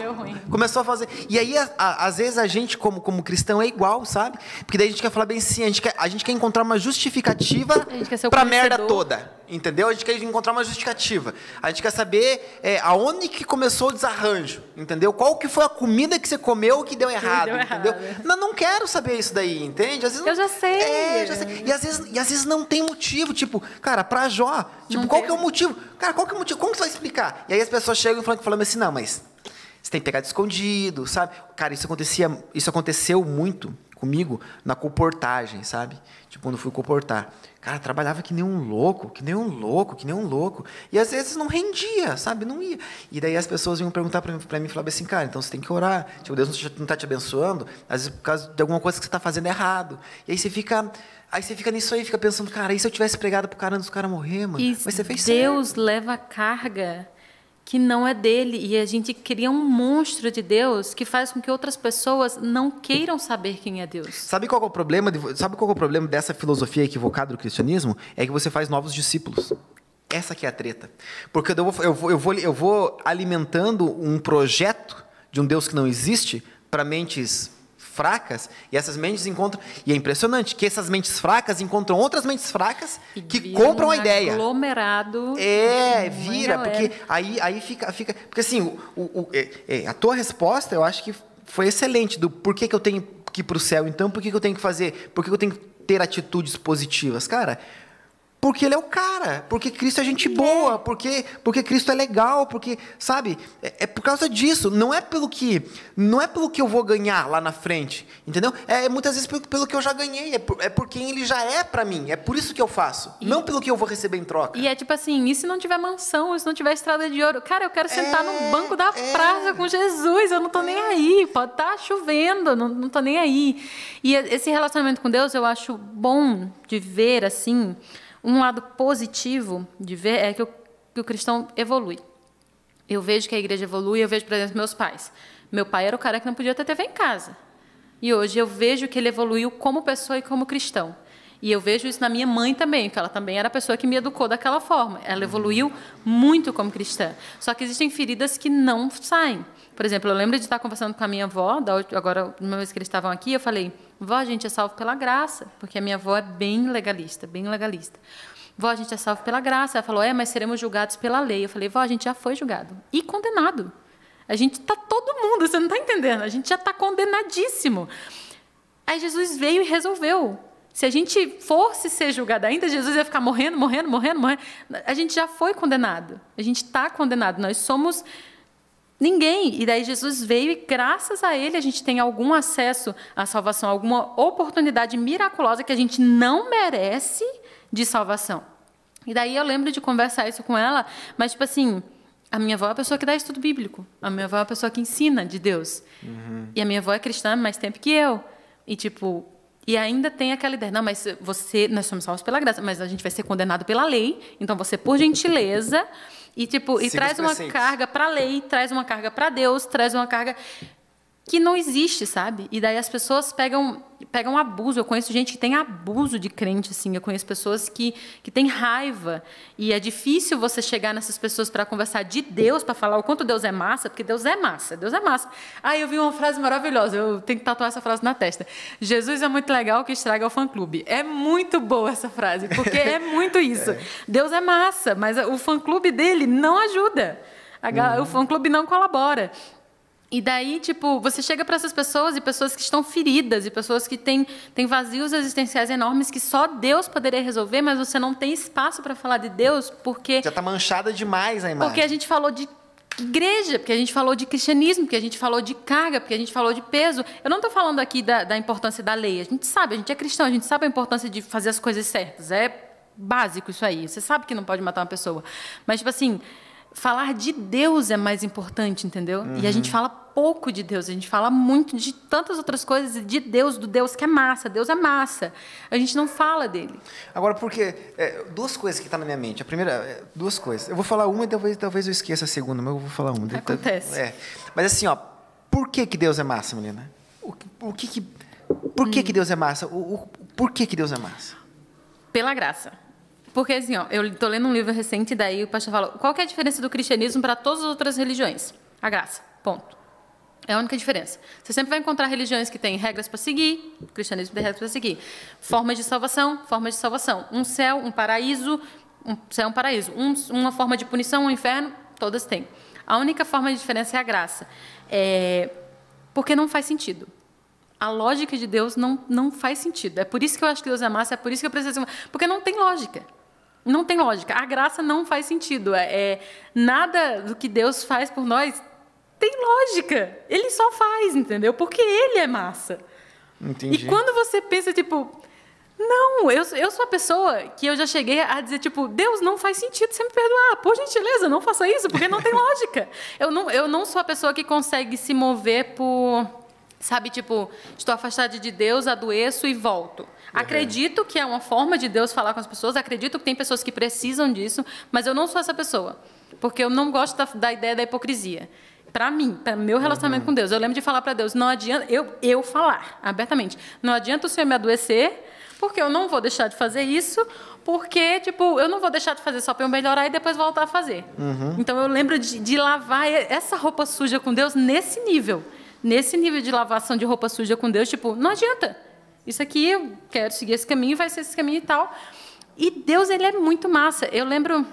A: começou a fazer. E aí, a- a- às vezes, a gente, como, como cristão, é igual, sabe? Porque daí a gente quer falar bem assim, a gente quer, a gente quer encontrar uma justificativa
B: A gente quer ser o
A: pra merda toda. Entendeu? A gente quer encontrar uma justificativa. A gente quer saber é, aonde que começou o desarranjo. Entendeu? Qual que foi a comida que você comeu que deu errado.
B: deu
A: entendeu?
B: errado.
A: Não, não quero saber isso daí, entende? Às vezes
B: Eu já sei.
A: É, já sei. E às, vezes, e às vezes não tem motivo. Tipo, cara, pra Jó, tipo,
B: Não
A: qual
B: tem.
A: que é o motivo? Cara, qual que é o motivo? Como que você vai explicar? E aí as pessoas chegam e falam, falando assim, não, mas você tem pegado escondido, sabe? Cara, isso acontecia, isso aconteceu muito comigo na comportagem, sabe? Tipo, quando fui comportar. Cara, trabalhava que nem um louco, que nem um louco, que nem um louco. E às vezes não rendia, sabe? Não ia. E daí as pessoas vinham perguntar pra mim, pra mim falavam assim, cara, então você tem que orar. Tipo, Deus não tá te abençoando, às vezes por causa de alguma coisa que você está fazendo errado. E aí você fica, Aí você fica nisso aí, fica pensando, cara, e se eu tivesse pregado pro cara antes do cara morrer, mano?
B: E
A: Mas você fez certo.
B: Deus leva carga que não é dele e a gente cria um monstro de Deus que faz com que outras pessoas não queiram saber quem é Deus.
A: Sabe qual é o problema? de- sabe qual é o problema dessa filosofia equivocada do cristianismo? É que você faz novos discípulos. Essa que é a treta. Porque eu vou, eu vou, eu vou, eu vou alimentando um projeto de um Deus que não existe para mentes fracas e essas mentes encontram e é impressionante que essas mentes fracas encontram outras mentes fracas
B: E
A: que compram
B: um
A: a ideia.
B: aglomerado.
A: É, vira, porque aí, aí fica, fica. Porque assim, o, o- o- é- é, a tua resposta eu acho que foi excelente do por que, que eu tenho que ir para o céu, então por que, que eu tenho que fazer, por que, que eu tenho que ter atitudes positivas? Cara, porque ele é o cara, porque Cristo é gente boa, porque, porque Cristo é legal, porque, sabe, é, é por causa disso, não é pelo que não é pelo que eu vou ganhar lá na frente, entendeu? É muitas vezes pelo, pelo que eu já ganhei, é por, é por quem ele já é para mim, é por isso que eu faço, não pelo que eu vou receber em troca.
B: E é tipo assim, e se não tiver mansão, e se não tiver estrada de ouro? Cara, eu quero sentar
A: É,
B: no banco da
A: é.
B: praça com Jesus, eu não tô nem aí, pode estar chovendo, não, não tô nem aí. E esse relacionamento com Deus eu acho bom de ver, assim, um lado positivo de ver é que o, que o cristão evolui. Eu vejo que a igreja evolui, eu vejo, por exemplo, meus pais. Meu pai era o cara que não podia ter TV em casa. E hoje eu vejo que ele evoluiu como pessoa e como cristão. E eu vejo isso na minha mãe também, que ela também era a pessoa que me educou daquela forma. Ela evoluiu muito como cristã. Só que existem feridas que não saem. Por exemplo, eu lembro de estar conversando com a minha avó, agora, uma vez que eles estavam aqui, eu falei: vó, a gente é salvo pela graça, porque a minha avó é bem legalista, bem legalista. Vó, a gente é salvo pela graça. Ela falou: é, mas seremos julgados pela lei. Eu falei: vó, a gente já foi julgado e condenado. A gente está todo mundo, você não está entendendo? A gente já está condenadíssimo. Aí Jesus veio e resolveu. Se a gente fosse ser julgado ainda, Jesus ia ficar morrendo, morrendo, morrendo, morrendo. A gente já foi condenado. A gente está condenado. Nós somos ninguém. E daí Jesus veio e, graças a ele, a gente tem algum acesso à salvação, alguma oportunidade miraculosa que a gente não merece de salvação. E daí eu lembro de conversar isso com ela, mas, tipo assim, a minha avó é a pessoa que dá estudo bíblico. A minha avó é a pessoa que ensina de Deus. E a minha avó é cristã mais tempo que eu. E, tipo, e ainda tem aquela ideia, não, mas você, nós somos salvos pela graça, mas a gente vai ser condenado pela lei, então você, por gentileza, e, tipo, e traz uma carga para a lei, traz uma carga para Deus, traz uma carga que não existe, sabe? E daí as pessoas pegam pegam abuso. Eu conheço gente que tem abuso de crente, assim. Eu conheço pessoas que, que têm raiva. E é difícil você chegar nessas pessoas para conversar de Deus, para falar o quanto Deus é massa, porque Deus é massa, Deus é massa. Ah, eu vi uma frase maravilhosa, eu tenho que tatuar essa frase na testa. Jesus é muito legal que estraga o fã-clube. É muito boa essa frase, porque é muito isso. Deus é massa, mas o fã-clube dele não ajuda. Ga- O fã-clube não colabora. E daí, tipo, você chega para essas pessoas e pessoas que estão feridas e pessoas que têm, têm vazios existenciais enormes que só Deus poderia resolver, mas você não tem espaço para falar de Deus porque
A: Já tá manchada demais a imagem.
B: porque a gente falou de igreja, porque a gente falou de cristianismo, porque a gente falou de carga, porque a gente falou de peso. Eu não estou falando aqui da, da importância da lei. A gente sabe, a gente é cristão, a gente sabe a importância de fazer as coisas certas. É básico isso aí. Você sabe que não pode matar uma pessoa. Mas, tipo assim, falar de Deus é mais importante, entendeu? E a gente fala pouco de Deus, a gente fala muito de tantas outras coisas de Deus, do Deus que é massa. Deus é massa. A gente não fala dele.
A: Agora, porque é, duas coisas que estão na minha mente. A primeira, é, duas coisas. Eu vou falar uma e talvez, talvez eu esqueça a segunda, mas eu vou falar uma.
B: Acontece.
A: É. Mas assim, ó, por que, que Deus é massa, menina? O, o que que, por que, que Deus é massa? O, o- por que, que Deus é massa?
B: Pela graça. Porque assim, ó, eu estou lendo um livro recente, daí o pastor falou: qual é a diferença do cristianismo para todas as outras religiões? A graça. Ponto. É a única diferença. Você sempre vai encontrar religiões que têm regras para seguir, o cristianismo tem regras para seguir. Formas de salvação, formas de salvação. Um céu, um paraíso, um céu, um paraíso. Um- uma forma de punição, um inferno, todas têm. A única forma de diferença é a graça. É, porque não faz sentido. A lógica de Deus não, não faz sentido. É por isso que eu acho que Deus é massa, é por isso que eu preciso. Porque não tem lógica. Não tem lógica. A graça não faz sentido. É, é- nada do que Deus faz por nós tem lógica. Ele só faz, entendeu? Porque ele é massa.
A: Entendi.
B: E quando você pensa, tipo, não, eu, eu sou a pessoa que eu já cheguei a dizer, tipo, Deus, não faz sentido você me perdoar. Por gentileza, não faça isso, porque não tem lógica. Eu não, eu não sou a pessoa que consegue se mover por, sabe, tipo, estou afastada de Deus, adoeço e volto. Acredito que é uma forma de Deus falar com as pessoas, acredito que tem pessoas que precisam disso, mas eu não sou essa pessoa. Porque eu não gosto da, da ideia da hipocrisia. Para mim, para meu relacionamento com Deus, eu lembro de falar para Deus, não adianta eu eu falar abertamente, não adianta o Senhor me adoecer, porque eu não vou deixar de fazer isso, porque tipo eu não vou deixar de fazer só para eu melhorar e depois voltar a fazer. Então eu lembro de, de lavar essa roupa suja com Deus nesse nível, nesse nível de lavação de roupa suja com Deus, tipo não adianta. Isso aqui eu quero seguir esse caminho, vai ser esse caminho e tal. E Deus ele é muito massa. Eu lembro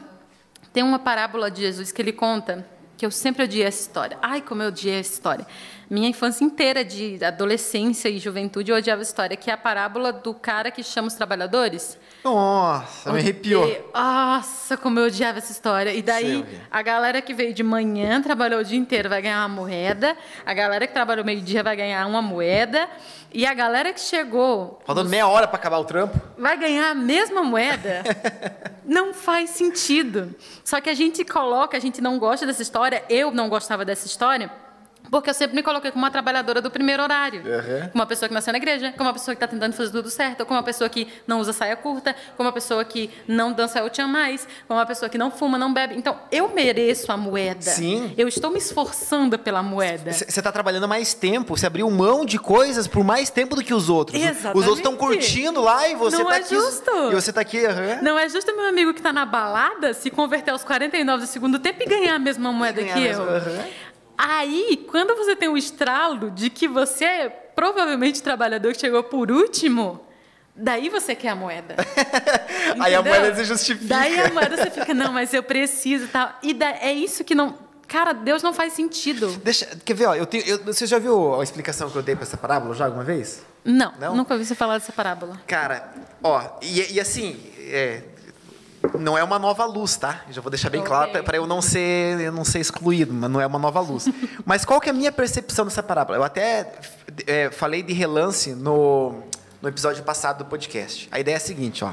B: tem uma parábola de Jesus que ele conta que eu sempre odiei essa história. Ai, como eu odiei essa história. Minha infância inteira de adolescência e juventude eu odiava essa história, que é a parábola do cara que chama os trabalhadores.
A: Nossa, me arrepiou.
B: Odiei. Nossa, como eu odiava essa história. E daí,
A: Sei,
B: a galera que veio de manhã, trabalhou o dia inteiro, vai ganhar uma moeda. A galera que trabalhou meio-dia vai ganhar uma moeda. E a galera que chegou
A: Faltando meia hora para acabar o trampo.
B: vai ganhar a mesma moeda, não faz sentido. Só que a gente coloca, a gente não gosta dessa história, eu não gostava dessa história, porque eu sempre me coloquei como uma trabalhadora do primeiro horário.
A: Uhum.
B: Como uma pessoa que nasceu na igreja, como uma pessoa que está tentando fazer tudo certo, como uma pessoa que não usa saia curta, como uma pessoa que não dança o tchan mais, como uma pessoa que não fuma, não bebe. Então, eu mereço a moeda.
A: Sim.
B: Eu estou me esforçando pela moeda.
A: Você tá trabalhando mais tempo, você abriu mão de coisas por mais tempo do que os outros.
B: Exatamente.
A: Os outros estão curtindo lá e você
B: Não
A: tá
B: é
A: aqui.
B: justo.
A: E você tá aqui, aham.
B: Não é justo meu amigo que está na balada se converter aos 49 do segundo tempo e ganhar a mesma moeda
A: ganhar
B: que
A: a mesma-
B: eu. Aí, quando você tem o estralo de que você é provavelmente trabalhador que chegou por último, daí você quer a moeda.
A: Aí a moeda se justifica.
B: Daí a moeda você fica, não, mas eu preciso e tal. E da- é isso que não. Cara, Deus não faz sentido.
A: Deixa, quer ver, ó, eu tenho, eu- você já viu a explicação que eu dei pra essa parábola já alguma vez?
B: Não,
A: Não?
B: nunca ouvi você falar dessa parábola.
A: Cara, ó, e, e assim, é, não é uma nova luz, tá? Já vou deixar bem
B: Ok.
A: claro para eu não ser, eu não ser excluído, mas não é uma nova luz. mas qual que é a minha percepção dessa parábola? Eu até é, falei de relance no, no episódio passado do podcast. A ideia é a seguinte, ó.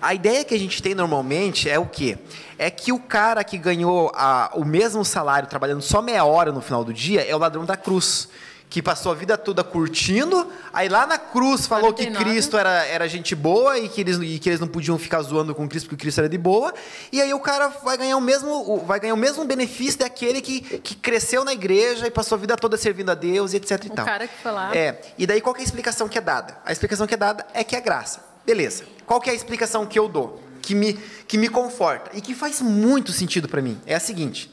A: A ideia que a gente tem normalmente é o quê? É que o cara que ganhou a- o mesmo salário trabalhando só meia hora no final do dia é o ladrão da cruz. Que passou a vida toda curtindo, aí lá na cruz falou que
B: 49.
A: Cristo era, era gente boa e que, eles, e que eles não podiam ficar zoando com Cristo porque Cristo era de boa. E aí o cara vai ganhar o mesmo, vai ganhar o mesmo benefício daquele que, que cresceu na igreja e passou a vida toda servindo a Deus e etc e
B: O
A: tal.
B: cara que foi lá.
A: É, e daí qual que é a explicação que é dada? A explicação que é dada é que é graça. Beleza. Qual que é a explicação que eu dou? Que me, que me conforta e que faz muito sentido para mim. É a seguinte.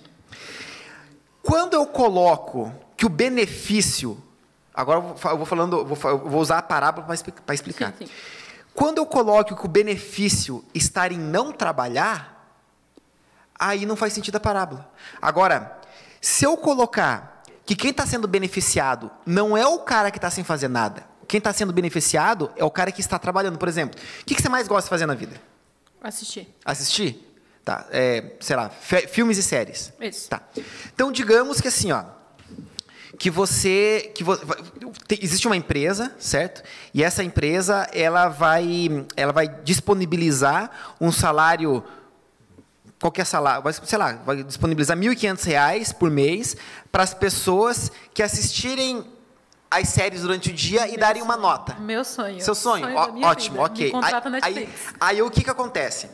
A: Quando eu coloco que o benefício... Agora eu vou, falando, eu vou, usar a parábola para explicar.
B: Sim, sim.
A: Quando eu coloco que o benefício está em não trabalhar, aí não faz sentido a parábola. Agora, se eu colocar que quem está sendo beneficiado não é o cara que está sem fazer nada, quem está sendo beneficiado é o cara que está trabalhando. Por exemplo, o que, que você mais gosta de fazer na vida?
B: Assistir.
A: Assistir? Tá, é, sei lá, filmes e séries.
B: Isso.
A: Tá. Então, digamos que assim, ó, que você, que vo- existe uma empresa, certo? E essa empresa, ela vai, ela vai disponibilizar um salário qualquer salário, sei lá, vai disponibilizar 1.500 reais por mês para as pessoas que assistirem as séries durante o dia e darem uma nota.
B: Meu sonho.
A: Seu sonho?
B: da
A: Ó, ótimo,
B: vida.
A: ok. Aí, aí, aí o que, que acontece?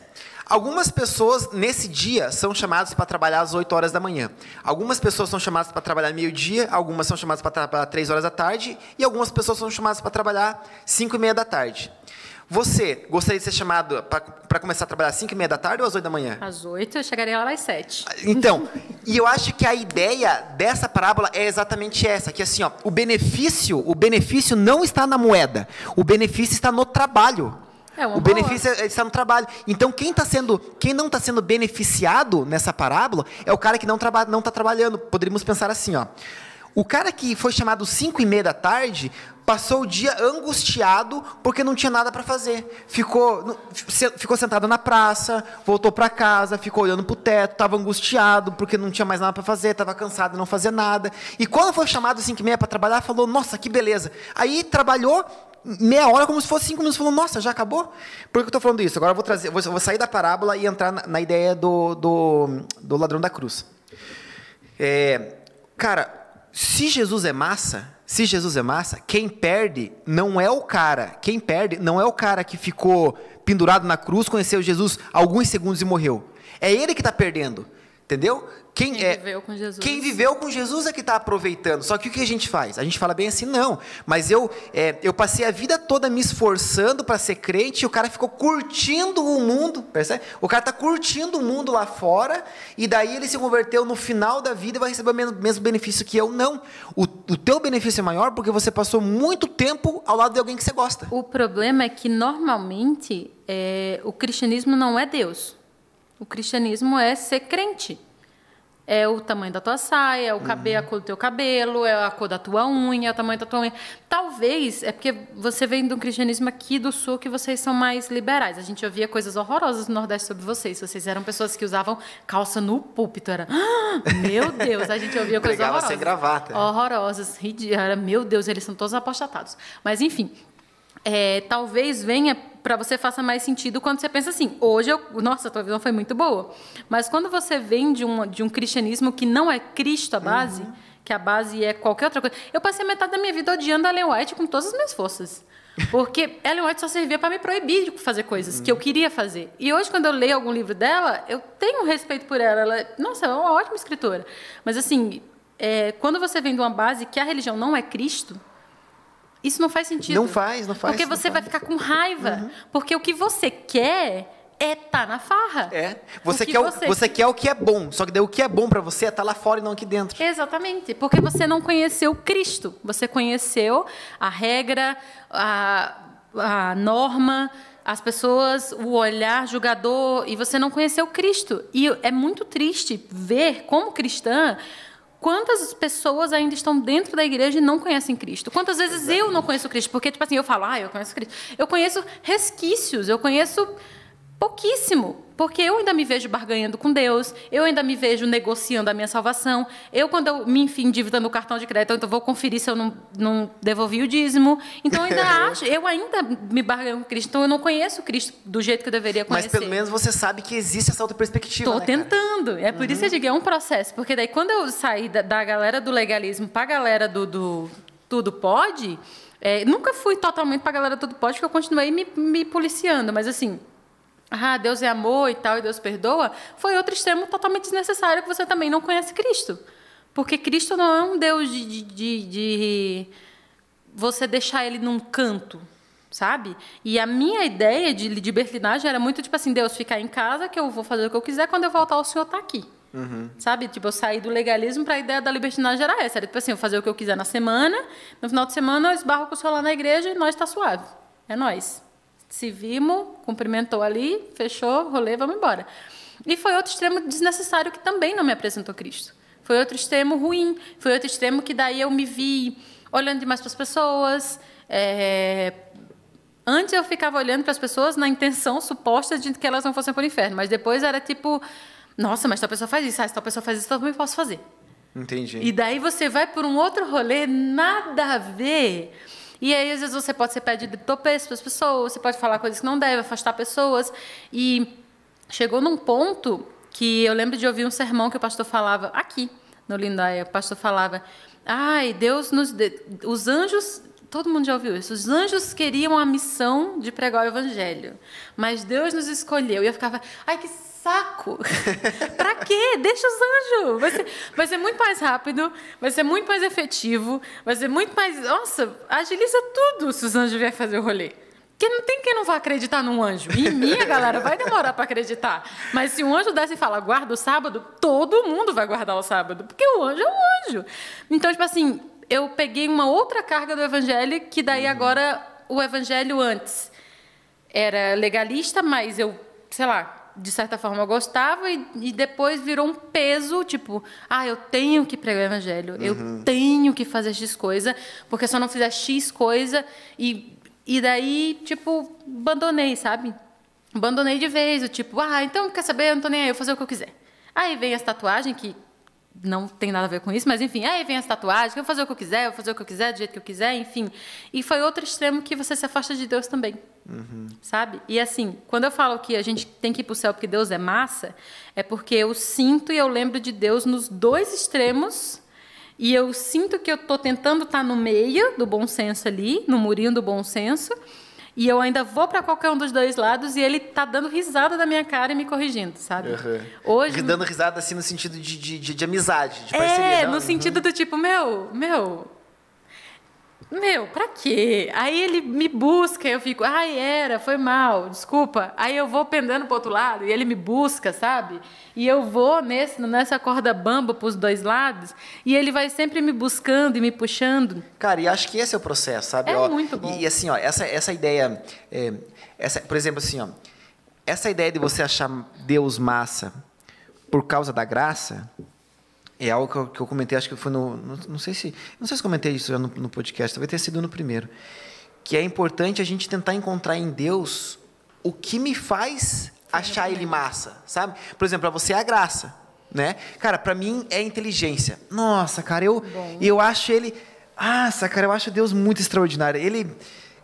A: Algumas pessoas, nesse dia, são chamadas para trabalhar às 8 horas da manhã. Algumas pessoas são chamadas para trabalhar meio-dia, algumas são chamadas para trabalhar 3 horas da tarde, e algumas pessoas são chamadas para trabalhar 5 e meia da tarde. Você gostaria de ser chamado para começar a trabalhar às 5 e meia da tarde ou às 8 da manhã?
B: Às oito, eu chegaria lá às sete.
A: Então, e eu acho que a ideia dessa parábola é exatamente essa, que assim, ó, o benefício, o benefício não está na moeda, o benefício está no trabalho.
B: É
A: o benefício é- está no trabalho. Então, quem está sendo, quem não está sendo beneficiado nessa parábola é o cara que não trabalha, não está trabalhando. Poderíamos pensar assim, ó. O cara que foi chamado 5 e meia da tarde passou o dia angustiado porque não tinha nada para fazer. Ficou, ficou sentado na praça, voltou para casa, ficou olhando para o teto, estava angustiado porque não tinha mais nada para fazer, estava cansado de não fazer nada. E quando foi chamado 5 e meia para trabalhar, falou: Nossa, que beleza. Aí trabalhou meia hora como se fosse cinco minutos. Falou: Nossa, já acabou? Por que eu estou falando isso? Agora eu vou trazer, vou, vou sair da parábola e entrar na, na ideia do, do, do ladrão da cruz. É, cara, se Jesus é massa, se Jesus é massa, quem perde não é o cara. Quem perde não é o cara que ficou pendurado na cruz, conheceu Jesus alguns segundos e morreu. É ele que está perdendo. Entendeu? Quem,
B: Quem
A: é,
B: viveu com Jesus.
A: Quem viveu com Jesus é que está aproveitando. Só que o que a gente faz? A gente fala bem assim, não. Mas eu, é, eu passei a vida toda me esforçando para ser crente e o cara ficou curtindo o mundo, percebe? O cara está curtindo o mundo lá fora e daí ele se converteu no final da vida e vai receber o mesmo, mesmo benefício que eu. Não. O, o teu benefício é maior porque você passou muito tempo ao lado de alguém que você gosta.
B: O problema é que, normalmente, é, o cristianismo não é Deus. O cristianismo é ser crente. É o tamanho da tua saia, é o cabelo, a cor do teu cabelo, é a cor da tua unha, é o tamanho da tua unha. Talvez, é porque você vem de um cristianismo aqui do sul que vocês são mais liberais. A gente ouvia coisas horrorosas no Nordeste sobre vocês. Vocês eram pessoas que usavam calça no púlpito. Era, "Ah, meu Deus, a gente ouvia coisas horrorosas.
A: sem gravata.
B: Horrorosas. Era, meu Deus, eles são todos apostatados. Mas, enfim, é, talvez venha para você faça mais sentido quando você pensa assim, hoje eu, nossa, a tua visão foi muito boa. Mas quando você vem de um, de um cristianismo que não é Cristo a base, que a base é qualquer outra coisa. Eu passei metade da minha vida odiando a Ellen White com todas as minhas forças. Porque Ellen White só servia para me proibir de fazer coisas que eu queria fazer. E hoje, quando eu leio algum livro dela, eu tenho respeito por ela. ela nossa, ela é uma ótima escritora. Mas, assim, é, quando você vem de uma base que a religião não é Cristo, isso não faz sentido.
A: Não faz, não faz,
B: Porque você vai
A: faz. Uhum.
B: ficar com raiva. Porque o que você quer é estar na farra.
A: É. Você quer, o,
B: você-
A: você quer o que é bom. Só que daí o que é bom para você é estar lá fora e não aqui dentro.
B: Exatamente, porque você não conheceu Cristo. Você conheceu a regra, a, a norma, as pessoas, o olhar julgador, e você não conheceu Cristo. E é muito triste ver, como cristã, quantas pessoas ainda estão dentro da igreja e não conhecem Cristo. Quantas vezes eu não conheço Cristo? Porque, tipo assim, eu falo, ah, eu conheço Cristo. Eu conheço resquícios, eu conheço pouquíssimo. Porque eu ainda me vejo barganhando com Deus, eu ainda me vejo negociando a minha salvação. Eu, quando eu me enfim endividando o cartão de crédito, então vou conferir se eu não, não devolvi o dízimo. Então, eu ainda acho, eu ainda me barganho com Cristo. Então, eu não conheço Cristo do jeito que eu deveria
A: Mas
B: conhecer.
A: pelo menos você sabe que existe essa outra perspectiva.
B: Estou
A: né,
B: tentando. É por isso que eu digo, é um processo. Porque daí, quando eu saí da, da galera do legalismo para a galera do, do tudo pode, é, nunca fui totalmente para a galera do tudo pode, porque eu continuei me, me policiando. Mas assim, ah, Deus é amor e tal, e Deus perdoa, foi outro extremo totalmente desnecessário que você também não conhece Cristo. Porque Cristo não é um Deus de, de, de- de você deixar ele num canto, sabe? E a minha ideia de libertinagem era muito tipo assim, Deus ficar em casa, que eu vou fazer o que eu quiser, quando eu voltar o Senhor está aqui. Sabe? Tipo, eu saí do legalismo para a ideia da libertinagem era essa. Era tipo assim, eu fazer o que eu quiser na semana, no final de semana eu esbarro com o Senhor lá na igreja e nós está suave. É nós. Se vimos, cumprimentou ali, fechou, rolê, vamos embora. E foi outro extremo desnecessário que também não me apresentou Cristo. Foi outro extremo ruim. Foi outro extremo que daí eu me vi olhando demais para as pessoas. é, Antes eu ficava olhando para as pessoas na intenção suposta de que elas não fossem para o inferno, mas depois era tipo, nossa, mas tal pessoa faz isso, ah, se tal pessoa faz isso, eu também posso fazer.
A: Entendi.
B: E daí você vai por um outro rolê, nada a ver. E aí, às vezes, você pode ser pedido de topeço para as pessoas, você pode falar coisas que não deve, afastar pessoas. E chegou num ponto que eu lembro de ouvir um sermão que o pastor falava aqui, no Lindai. O pastor falava: Ai, Deus nos. de- Os anjos. Todo mundo já ouviu isso. Os anjos queriam a missão de pregar o evangelho, mas Deus nos escolheu. E eu ficava: Ai, que saco! pra quê? Deixa os anjos! Vai ser, vai ser muito mais rápido, vai ser muito mais efetivo, vai ser muito mais. Nossa, agiliza tudo se os anjos vierem fazer o rolê. Porque não tem quem não vai acreditar num anjo. E em mim, a galera vai demorar para acreditar. Mas se um anjo desce e fala, guarda o sábado, todo mundo vai guardar o sábado. Porque o anjo é um anjo. Então, tipo assim, eu peguei uma outra carga do evangelho, que daí agora o evangelho antes era legalista, mas eu, sei lá, de certa forma gostava e, e depois virou um peso, tipo, ah, eu tenho que pregar o evangelho, eu tenho que fazer X coisa, porque se eu não fizer X coisa e e daí, tipo, abandonei, sabe? Abandonei de vez, o tipo, ah, então quer saber, eu não tô nem aí, eu vou fazer o que eu quiser. Aí vem as tatuagens que não tem nada a ver com isso, mas enfim, aí vem as tatuagens, eu vou fazer o que eu quiser, eu vou fazer o que eu quiser, do jeito que eu quiser, enfim. E foi outro extremo que você se afasta de Deus também. Sabe? E assim, quando eu falo que a gente tem que ir para o céu porque Deus é massa, é porque eu sinto e eu lembro de Deus nos dois extremos E eu sinto que eu estou tentando estar no meio do bom senso ali, no murinho do bom senso, e eu ainda vou para qualquer um dos dois lados e ele tá dando risada da minha cara e me corrigindo, sabe?
A: Uhum.
B: Hoje
A: Dando risada assim no sentido de, de, de, de amizade, de
B: é,
A: parceria. não?
B: no sentido do tipo, meu, meu, meu, pra quê? Aí ele me busca, eu fico, ai, era, foi mal, desculpa. Aí eu vou pendendo pro outro lado e ele me busca, sabe? E eu vou nesse, nessa corda bamba pros dois lados e ele vai sempre me buscando e me puxando.
A: Cara, e acho que esse é o processo, sabe?
B: É
A: Ó,
B: muito bom.
A: E, e assim, ó, essa, essa ideia, é, essa, por exemplo, assim, ó, essa ideia de você achar Deus massa por causa da graça é algo que eu, que eu comentei, acho que foi no, no- não sei se, não sei se comentei isso já no, no podcast, talvez tenha sido no primeiro, que é importante a gente tentar encontrar em Deus o que me faz achar ele massa, sabe? Por exemplo, para você é a graça, né? Cara, para mim é inteligência. Nossa, cara, eu eu acho ele, nossa, cara, eu acho Deus muito extraordinário. Ele,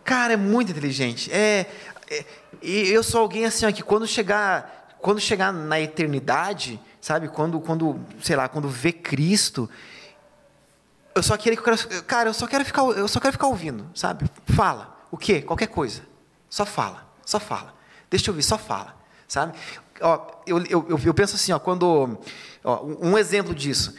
A: cara, é muito inteligente. É, é- e eu sou alguém assim, ó, que quando chegar, quando chegar na eternidade, sabe? Quando, quando, sei lá, quando ver Cristo, eu só queria que eu quero, cara, eu só quero ficar, eu só quero ficar ouvindo, sabe? Fala, o quê? Qualquer coisa, só fala, só fala. Deixa eu ouvir, só fala, sabe? Ó, eu, eu, eu, penso assim, ó, quando, ó, um exemplo disso.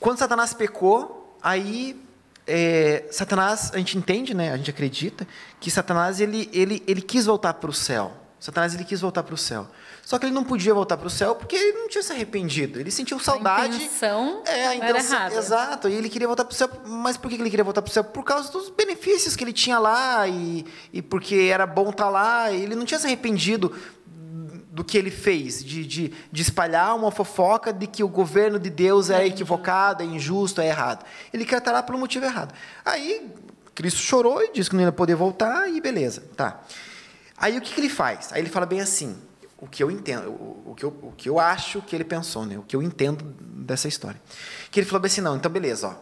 A: Quando Satanás pecou, aí é, Satanás, a gente entende, né? A gente acredita que Satanás ele, ele, ele quis voltar para o céu. Satanás ele quis voltar para o céu. Só que ele não podia voltar para o céu porque ele não tinha se arrependido. Ele sentiu saudade.
B: intenção
A: é, a
B: era
A: intenção,
B: errada.
A: Exato. E ele queria voltar para o céu. Mas por que ele queria voltar para o céu? Por causa dos benefícios que ele tinha lá e, e porque era bom estar lá. E ele não tinha se arrependido do que ele fez, de, de, de espalhar uma fofoca de que o governo de Deus é equivocado, é injusto, é errado. Ele quer estar lá pelo motivo errado. Aí, Cristo chorou e disse que não ia poder voltar, e beleza, tá. Aí, o que, que ele faz? Aí ele fala bem assim, o que eu entendo, o, o que, eu, o que eu acho que ele pensou, né? o que eu entendo dessa história. Que ele falou bem assim, não, então beleza, ó,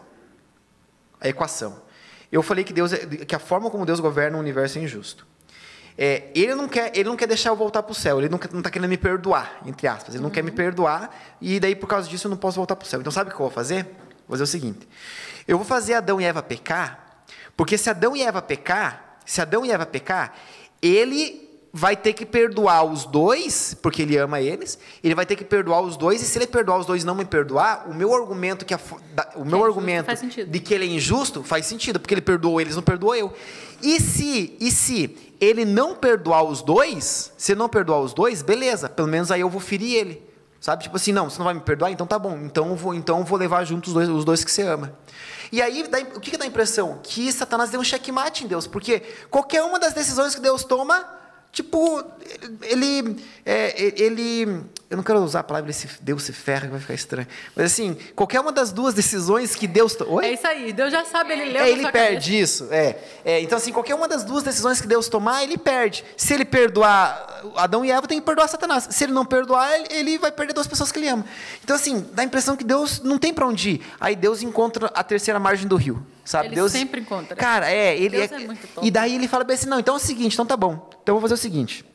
A: a equação. Eu falei que Deus, é- que a forma como Deus governa o universo é injusto. É, ele não quer, ele não quer deixar eu voltar para o céu. Ele não está querendo me perdoar, entre aspas. Ele não quer me perdoar e daí por causa disso eu não posso voltar para o céu. Então sabe o que eu vou fazer? Vou fazer o seguinte: eu vou fazer Adão e Eva pecar, porque se Adão e Eva pecar, se Adão e Eva pecar, ele vai ter que perdoar os dois, porque ele ama eles. Ele vai ter que perdoar os dois e se ele perdoar os dois e não me perdoar, o meu argumento que a o meu
B: injusto
A: argumento de que ele é injusto faz sentido, porque ele perdoou eles, não perdoou eu. E se, e se ele não perdoar os dois, se não perdoar os dois, beleza, pelo menos aí eu vou ferir ele. Sabe? Tipo assim, não, você não vai me perdoar, então tá bom. Então eu vou, então eu vou levar junto os dois, os dois que você ama. E aí, o que dá a impressão? Que Satanás deu um checkmate em Deus, porque qualquer uma das decisões que Deus toma, tipo, ele, é, ele, eu não quero usar a palavra se, Deus se ferra, que vai ficar estranho. Mas assim, qualquer uma das duas decisões que Deus... Oi?
B: É isso aí, Deus já sabe, ele leu
A: É, ele perde isso. É. É, Então, assim, qualquer uma das duas decisões que Deus tomar, ele perde. Se ele perdoar Adão e Eva, tem que perdoar Satanás. Se ele não perdoar, ele- ele vai perder duas pessoas que ele ama. Então, assim, dá a impressão que Deus não tem para onde ir. Aí Deus encontra a terceira margem do rio. Sabe?
B: Ele
A: Deus
B: sempre encontra.
A: Cara, é, ele
B: Deus
A: é,
B: é muito top.
A: E daí ele fala bem assim: não, então é o seguinte, então tá bom. Então eu vou fazer o seguinte.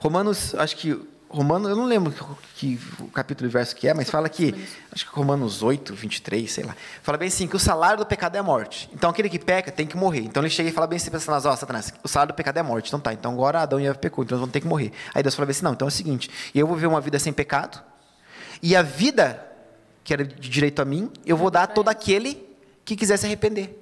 A: Romanos, acho que. Romanos, eu não lembro que, o capítulo e verso que é, mas fala que. Acho que Romanos 8, 23, sei lá. Fala bem assim: que o salário do pecado é a morte. Então aquele que peca tem que morrer. Então ele chega e fala bem assim para Satanás: Ó, Satanás, o salário do pecado é a morte. Então tá, então agora Adão e Eva pecou, então eles vão ter que morrer. Aí Deus fala bem assim: não, então é o seguinte: eu vou viver uma vida sem pecado, e a vida que era de direito a mim, eu vou dar a todo aquele que quiser se arrepender.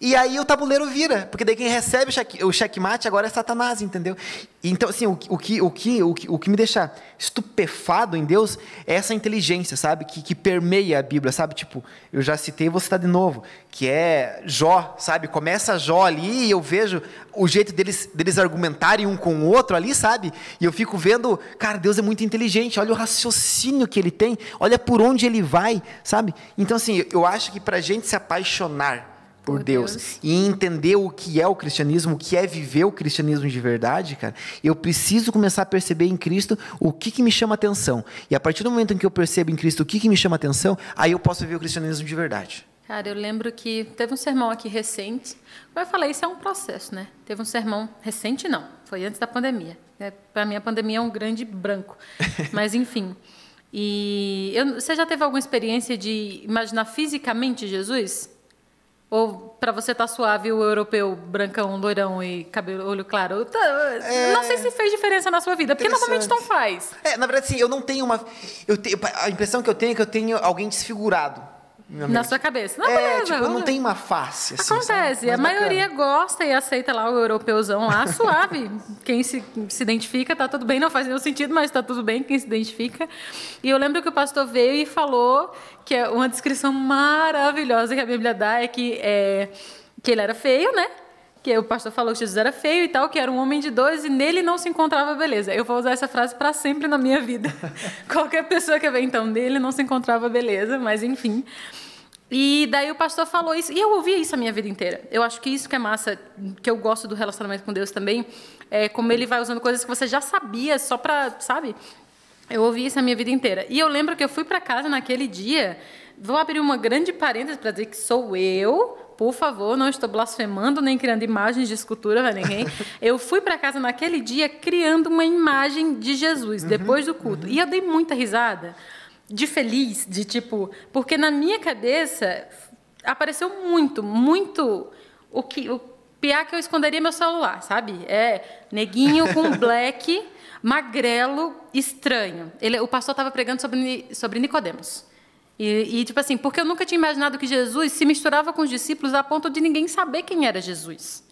A: E aí o tabuleiro vira, porque daí quem recebe o cheque- checkmate agora é Satanás, entendeu? Então, assim, o, o, que, o, que, o, que, o que me deixa estupefado em Deus é essa inteligência, sabe? Que, que permeia a Bíblia, sabe? Tipo, eu já citei, vou citar de novo, que é Jó, sabe? Começa Jó ali e eu vejo o jeito deles, deles argumentarem um com o outro ali, sabe? E eu fico vendo, cara, Deus é muito inteligente, olha o raciocínio que ele tem, olha por onde ele vai, sabe? Então, assim, eu acho que pra gente se apaixonar por
B: Por
A: Deus,
B: Deus.
A: e entender o que é o cristianismo, o que é viver o cristianismo de verdade, cara, eu preciso começar a perceber em Cristo o que, que me chama atenção. E a partir do momento em que eu percebo em Cristo o que, que me chama atenção, aí eu posso viver o cristianismo de verdade.
B: Cara, eu lembro que teve um sermão aqui recente. Como eu falei, isso é um processo, né? Teve um sermão recente, não. Foi antes da pandemia. É, Para mim, a pandemia é um grande branco. Mas, enfim. E eu- você já teve alguma experiência de imaginar fisicamente Jesus? Ou para você tá suave o europeu brancão, loirão e cabelo olho claro? Tá- Não sei se fez diferença na sua vida, porque normalmente não faz.
A: É, na verdade, sim, eu não tenho uma. Eu tenho, a impressão que eu tenho é que eu tenho alguém desfigurado. Na,
B: Na sua cabeça. Não,
A: é,
B: beleza.
A: tipo, não tenho uma face. Assim,
B: Acontece. A maioria
A: bacana.
B: gosta e aceita lá o europeuzão lá, suave. Quem se, se identifica, tá tudo bem. Não faz nenhum sentido, mas tá tudo bem quem se identifica. E eu lembro que o pastor veio e falou que é uma descrição maravilhosa que a Bíblia dá é que, é, que ele era feio, né? Que o pastor falou que Jesus era feio e tal, que era um homem de dois e nele não se encontrava beleza. Eu vou usar essa frase para sempre na minha vida. Qualquer pessoa que vê, então, nele não se encontrava beleza, mas enfim. E daí o pastor falou isso, e eu ouvi isso a minha vida inteira. Eu acho que isso que é massa, que eu gosto do relacionamento com Deus também, é como ele vai usando coisas que você já sabia só pra, sabe? Eu ouvi isso a minha vida inteira. E eu lembro que eu fui para casa naquele dia, vou abrir uma grande parêntese para dizer que sou eu, por favor, não estou blasfemando nem criando imagens de escultura para ninguém. Eu fui para casa naquele dia criando uma imagem de Jesus depois do culto. E eu dei muita risada de feliz, de tipo, porque na minha cabeça apareceu muito, muito o que o piá que eu esconderia meu celular, sabe? É neguinho com black, magrelo, estranho. Ele, o pastor estava pregando sobre sobre Nicodemos. E, e, tipo assim, porque eu nunca tinha imaginado que Jesus se misturava com os discípulos a ponto de ninguém saber quem era Jesus.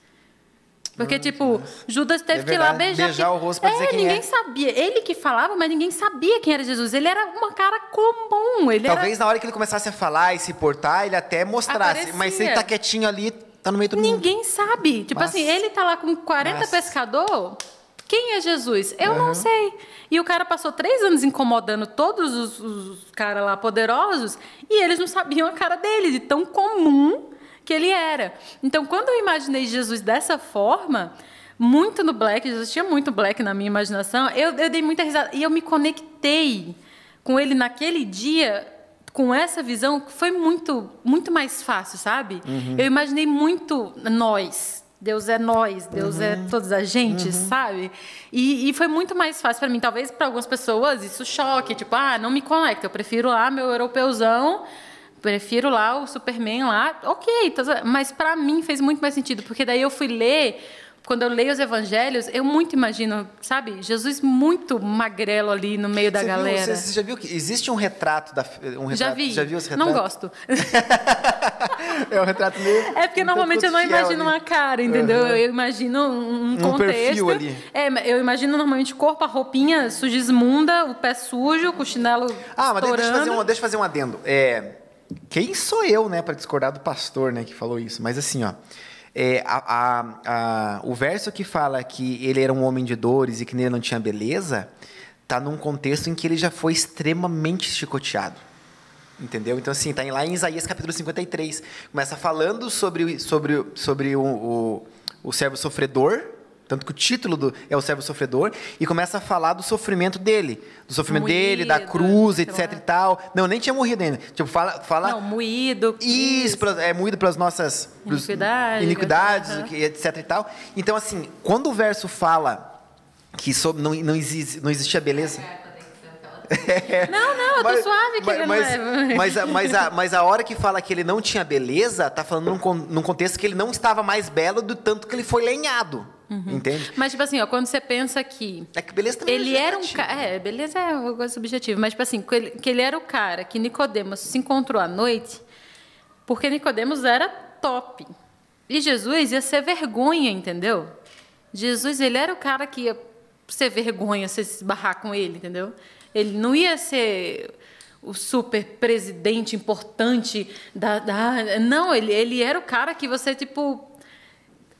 B: Porque, tipo, Judas teve
A: É
B: que ir lá
A: verdade,
B: beijar.
A: beijar
B: que-
A: o rosto pra
B: é,
A: dizer quem
B: ninguém
A: é.
B: sabia. Ele que falava, mas ninguém sabia quem era Jesus. Ele era uma cara comum. Ele
A: Talvez
B: era...
A: na hora que ele começasse a falar e se portar, ele até mostrasse.
B: Aparecia.
A: Mas se ele tá quietinho ali, tá no meio do mundo.
B: Ninguém sabe. Tipo
A: Mas-
B: assim, ele tá lá com 40
A: Mas-
B: pescador. Quem é Jesus? Eu não sei. E o cara passou três anos incomodando todos os, os caras lá poderosos e eles não sabiam a cara dele, de tão comum que ele era. Então, quando eu imaginei Jesus dessa forma, muito no black, Jesus tinha muito black na minha imaginação, eu, eu dei muita risada. E eu me conectei com ele naquele dia com essa visão que foi muito muito mais fácil, sabe? Eu imaginei muito nós. Deus é nós, Deus é todas as gentes, sabe? E, e foi muito mais fácil para mim. Talvez para algumas pessoas isso choque, tipo, ah, não me conecta, eu prefiro lá meu europeuzão, prefiro lá o Superman lá, ok, tá- mas para mim fez muito mais sentido, porque daí eu fui ler quando eu leio os evangelhos, eu muito imagino, sabe, Jesus muito magrelo ali no meio da
A: Você viu-
B: galera.
A: você, já viu que existe um retrato da um retrato,
B: Já vi.
A: Já viu esse retrato?
B: Não gosto.
A: É um retrato meio.
B: É porque normalmente eu não imagino
A: ali.
B: uma cara, entendeu?
A: Aham.
B: Eu imagino um, um contexto.
A: ali.
B: É, eu imagino normalmente corpo, a roupinha sujesmunda, o pé sujo, com o chinelo
A: Ah, mas deixa eu fazer um, deixa eu fazer um adendo. É, quem sou eu, né, para discordar do pastor, né, que falou isso? Mas assim, ó, é, a- a- a- o verso que fala que ele era um homem de dores e que nele não tinha beleza, tá num contexto em que ele já foi extremamente chicoteado. Entendeu? Então, assim, tá em- lá em Isaías capítulo 53. Começa falando sobre, sobre, sobre o, o, o servo sofredor, tanto que o título do, é o servo sofredor, e começa a falar do sofrimento dele. Do sofrimento dele, da
B: Moído,
A: cruz, etc
B: lá.
A: e tal. Não, nem tinha morrido ainda. Tipo, fala. fala
B: Não, moído.
A: isso, pra- é moído pelas nossas pros-
B: Iniquidades,
A: iniquidades, etc e tal. Então, assim, quando o verso fala que sobre, não, não, existe, não existia beleza.
B: Não, não, eu tô suave que
A: mas, mas,
B: não é.
A: mas, a, mas, a, mas a hora que fala que ele não tinha beleza, tá falando num, num contexto que ele não estava mais belo do tanto que ele foi lenhado.
B: Uhum.
A: Entende?
B: Mas, tipo assim, ó, quando você pensa que
A: É que beleza também
B: ele
A: é
B: era um cara. É, beleza é uma coisa subjetiva. Mas, tipo assim, que ele, que ele era o cara que Nicodemos se encontrou à noite, porque Nicodemos era top. E Jesus ia ser vergonha, entendeu? Jesus, ele era o cara que ia ser vergonha se esbarrar com ele, entendeu? Ele não ia ser o super presidente importante da. da- não, ele, ele era o cara que você, tipo,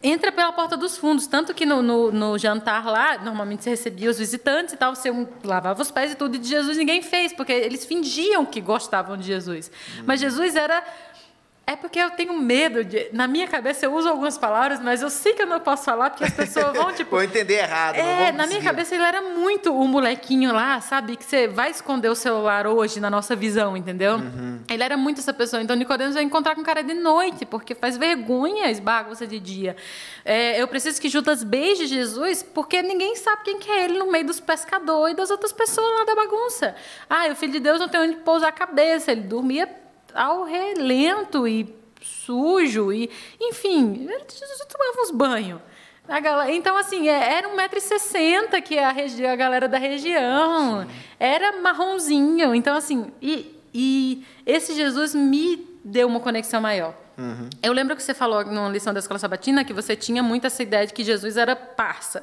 B: entra pela porta dos fundos. Tanto que no, no, no jantar lá, normalmente você recebia os visitantes e tal, você lavava os pés e tudo, e de Jesus ninguém fez, porque eles fingiam que gostavam de Jesus. Mas Jesus era É porque eu tenho medo de. Na minha cabeça eu uso algumas palavras, mas eu sei que eu não posso falar porque as pessoas vão, tipo.
A: Vou entender errado.
B: É, na minha cabeça ele era muito o molequinho lá, sabe? Que você vai esconder o celular hoje na nossa visão, entendeu?
A: Uhum.
B: Ele era muito essa pessoa. Então, Nicodemos vai encontrar com o cara de noite, porque faz vergonha esbarra você de dia. É, eu preciso que Judas beije Jesus, porque ninguém sabe quem que é ele no meio dos pescadores e das outras pessoas lá da bagunça. Ah, o filho de Deus não tem onde pousar a cabeça. Ele dormia ao relento e sujo e enfim ele tomava uns banhos a galera, então assim é, era 1,60m que é a, regi- a galera da região. Era marronzinho. Então assim e, e esse Jesus me deu uma conexão maior. Eu lembro que você falou numa lição da escola sabatina que você tinha muito essa ideia de que Jesus era parça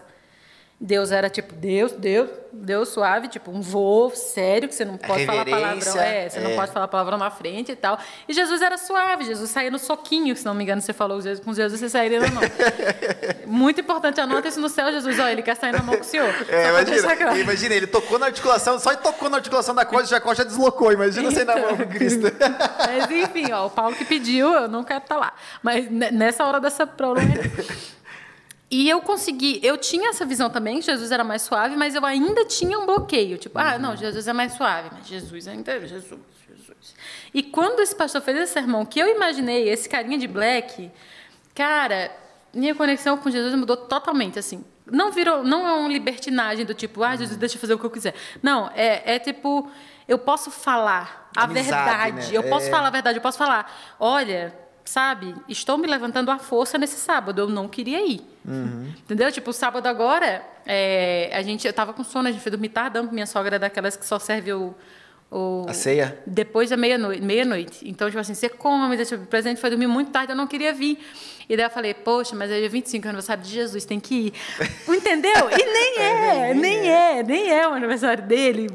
B: Deus era tipo Deus, Deus, Deus suave, tipo um vô sério, que você não pode falar palavrão. É, você não
A: é.
B: pode falar palavrão na frente e tal. E Jesus era suave, Jesus saía no soquinho, se não me engano, você falou com Jesus você sairia na mão. Muito importante, anota isso no céu, Jesus. Ó, ele quer sair na mão com o senhor.
A: É, imagina,
B: claro.
A: imagina, ele tocou na articulação, só tocou na articulação da costa, já a costa deslocou. Imagina você na mão com Cristo.
B: Mas enfim, ó, o Paulo que pediu, eu não quero estar lá. Mas ne- nessa hora dessa prova. E eu consegui, eu tinha essa visão também, que Jesus era mais suave, mas eu ainda tinha um bloqueio. Tipo, ah, não, Jesus é mais suave, mas Jesus ainda é Jesus, Jesus. E quando esse pastor fez esse sermão, que eu imaginei, esse carinha de black, cara, minha conexão com Jesus mudou totalmente, assim. Não virou, não é uma libertinagem do tipo, ah, Jesus, deixa eu fazer o que eu quiser. Não, é, é tipo, eu posso falar a
A: Amizade,
B: verdade,
A: né?
B: eu posso
A: É.
B: falar a verdade, eu posso falar, olha, sabe, estou me levantando à força nesse sábado, eu não queria ir.
A: Uhum.
B: Entendeu? Tipo, o sábado agora, é, a gente, eu tava com sono, a gente foi dormir tardão, minha sogra é daquelas que só serve o... o
A: A ceia?
B: Depois da meia-noite. Meia-noite. Então, tipo assim, você come, deixa, o presente foi dormir muito tarde, eu não queria vir. E daí eu falei, poxa, mas é dia 25, é aniversário de Jesus, tem que ir. Entendeu? E nem é, nem é, nem é o aniversário dele,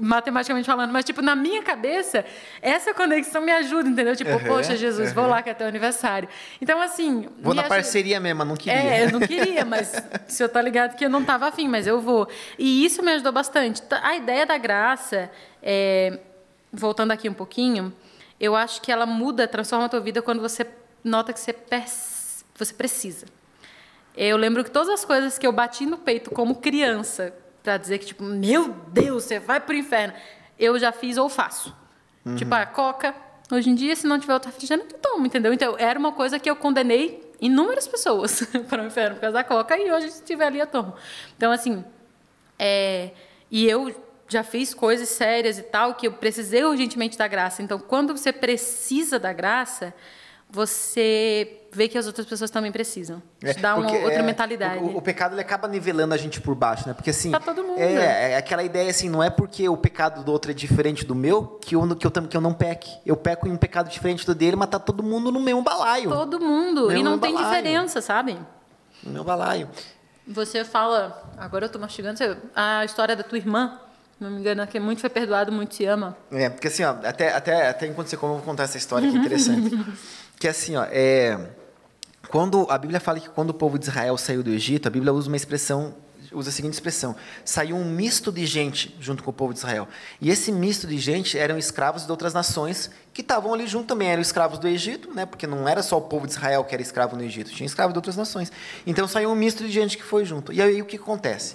B: matematicamente falando. Mas, tipo, na minha cabeça, essa conexão me ajuda, entendeu? Tipo,
A: Uhum,
B: poxa, Jesus, vou
A: uhum.
B: lá que é teu aniversário. Então, assim.
A: Vou na
B: ajuda-
A: parceria mesmo, não queria.
B: é, eu não queria, mas o senhor tá ligado que eu não estava afim, mas eu vou. E isso me ajudou bastante. A ideia da graça, é, voltando aqui um pouquinho, eu acho que ela muda, transforma a tua vida quando você nota que você, você precisa. Eu lembro que todas as coisas que eu bati no peito como criança, para dizer que, tipo, meu Deus, você vai pro inferno, eu já fiz ou faço. Tipo, a coca, hoje em dia, se não tiver outra refrigerante, eu tomo, entendeu? Então, era uma coisa que eu condenei inúmeras pessoas para o inferno por causa da coca, e hoje, se tiver ali, eu tomo. Então, assim, é, e eu já fiz coisas sérias e tal, que eu precisei urgentemente da graça. Então, quando você precisa da graça, você vê que as outras pessoas também precisam.
A: É,
B: Te dá uma outra
A: é,
B: mentalidade.
A: O, o pecado ele acaba nivelando a gente por baixo, né? Porque assim.
B: Pra todo mundo.
A: É, é aquela ideia assim, não é porque o pecado do outro é diferente do meu que eu, que eu, que eu não peque. Eu peco em um pecado diferente do dele, mas tá todo mundo no mesmo balaio.
B: Todo mundo.
A: Meu
B: e não tem
A: balaio.
B: diferença, sabe?
A: No meu balaio.
B: Você fala, agora eu tô mastigando, você- a história da tua irmã, não me engano, que muito foi perdoado, muito se ama.
A: É, porque assim, ó, até, até, até enquanto você come, eu vou contar essa história que é interessante. Que assim, ó, é, quando a Bíblia fala que quando o povo de Israel saiu do Egito, a Bíblia usa uma expressão, usa a seguinte expressão: saiu um misto de gente junto com o povo de Israel. E esse misto de gente eram escravos de outras nações que estavam ali junto também, eram escravos do Egito, né? Porque não era só o povo de Israel que era escravo no Egito, tinha escravo de outras nações. Então saiu um misto de gente que foi junto. E aí o que acontece?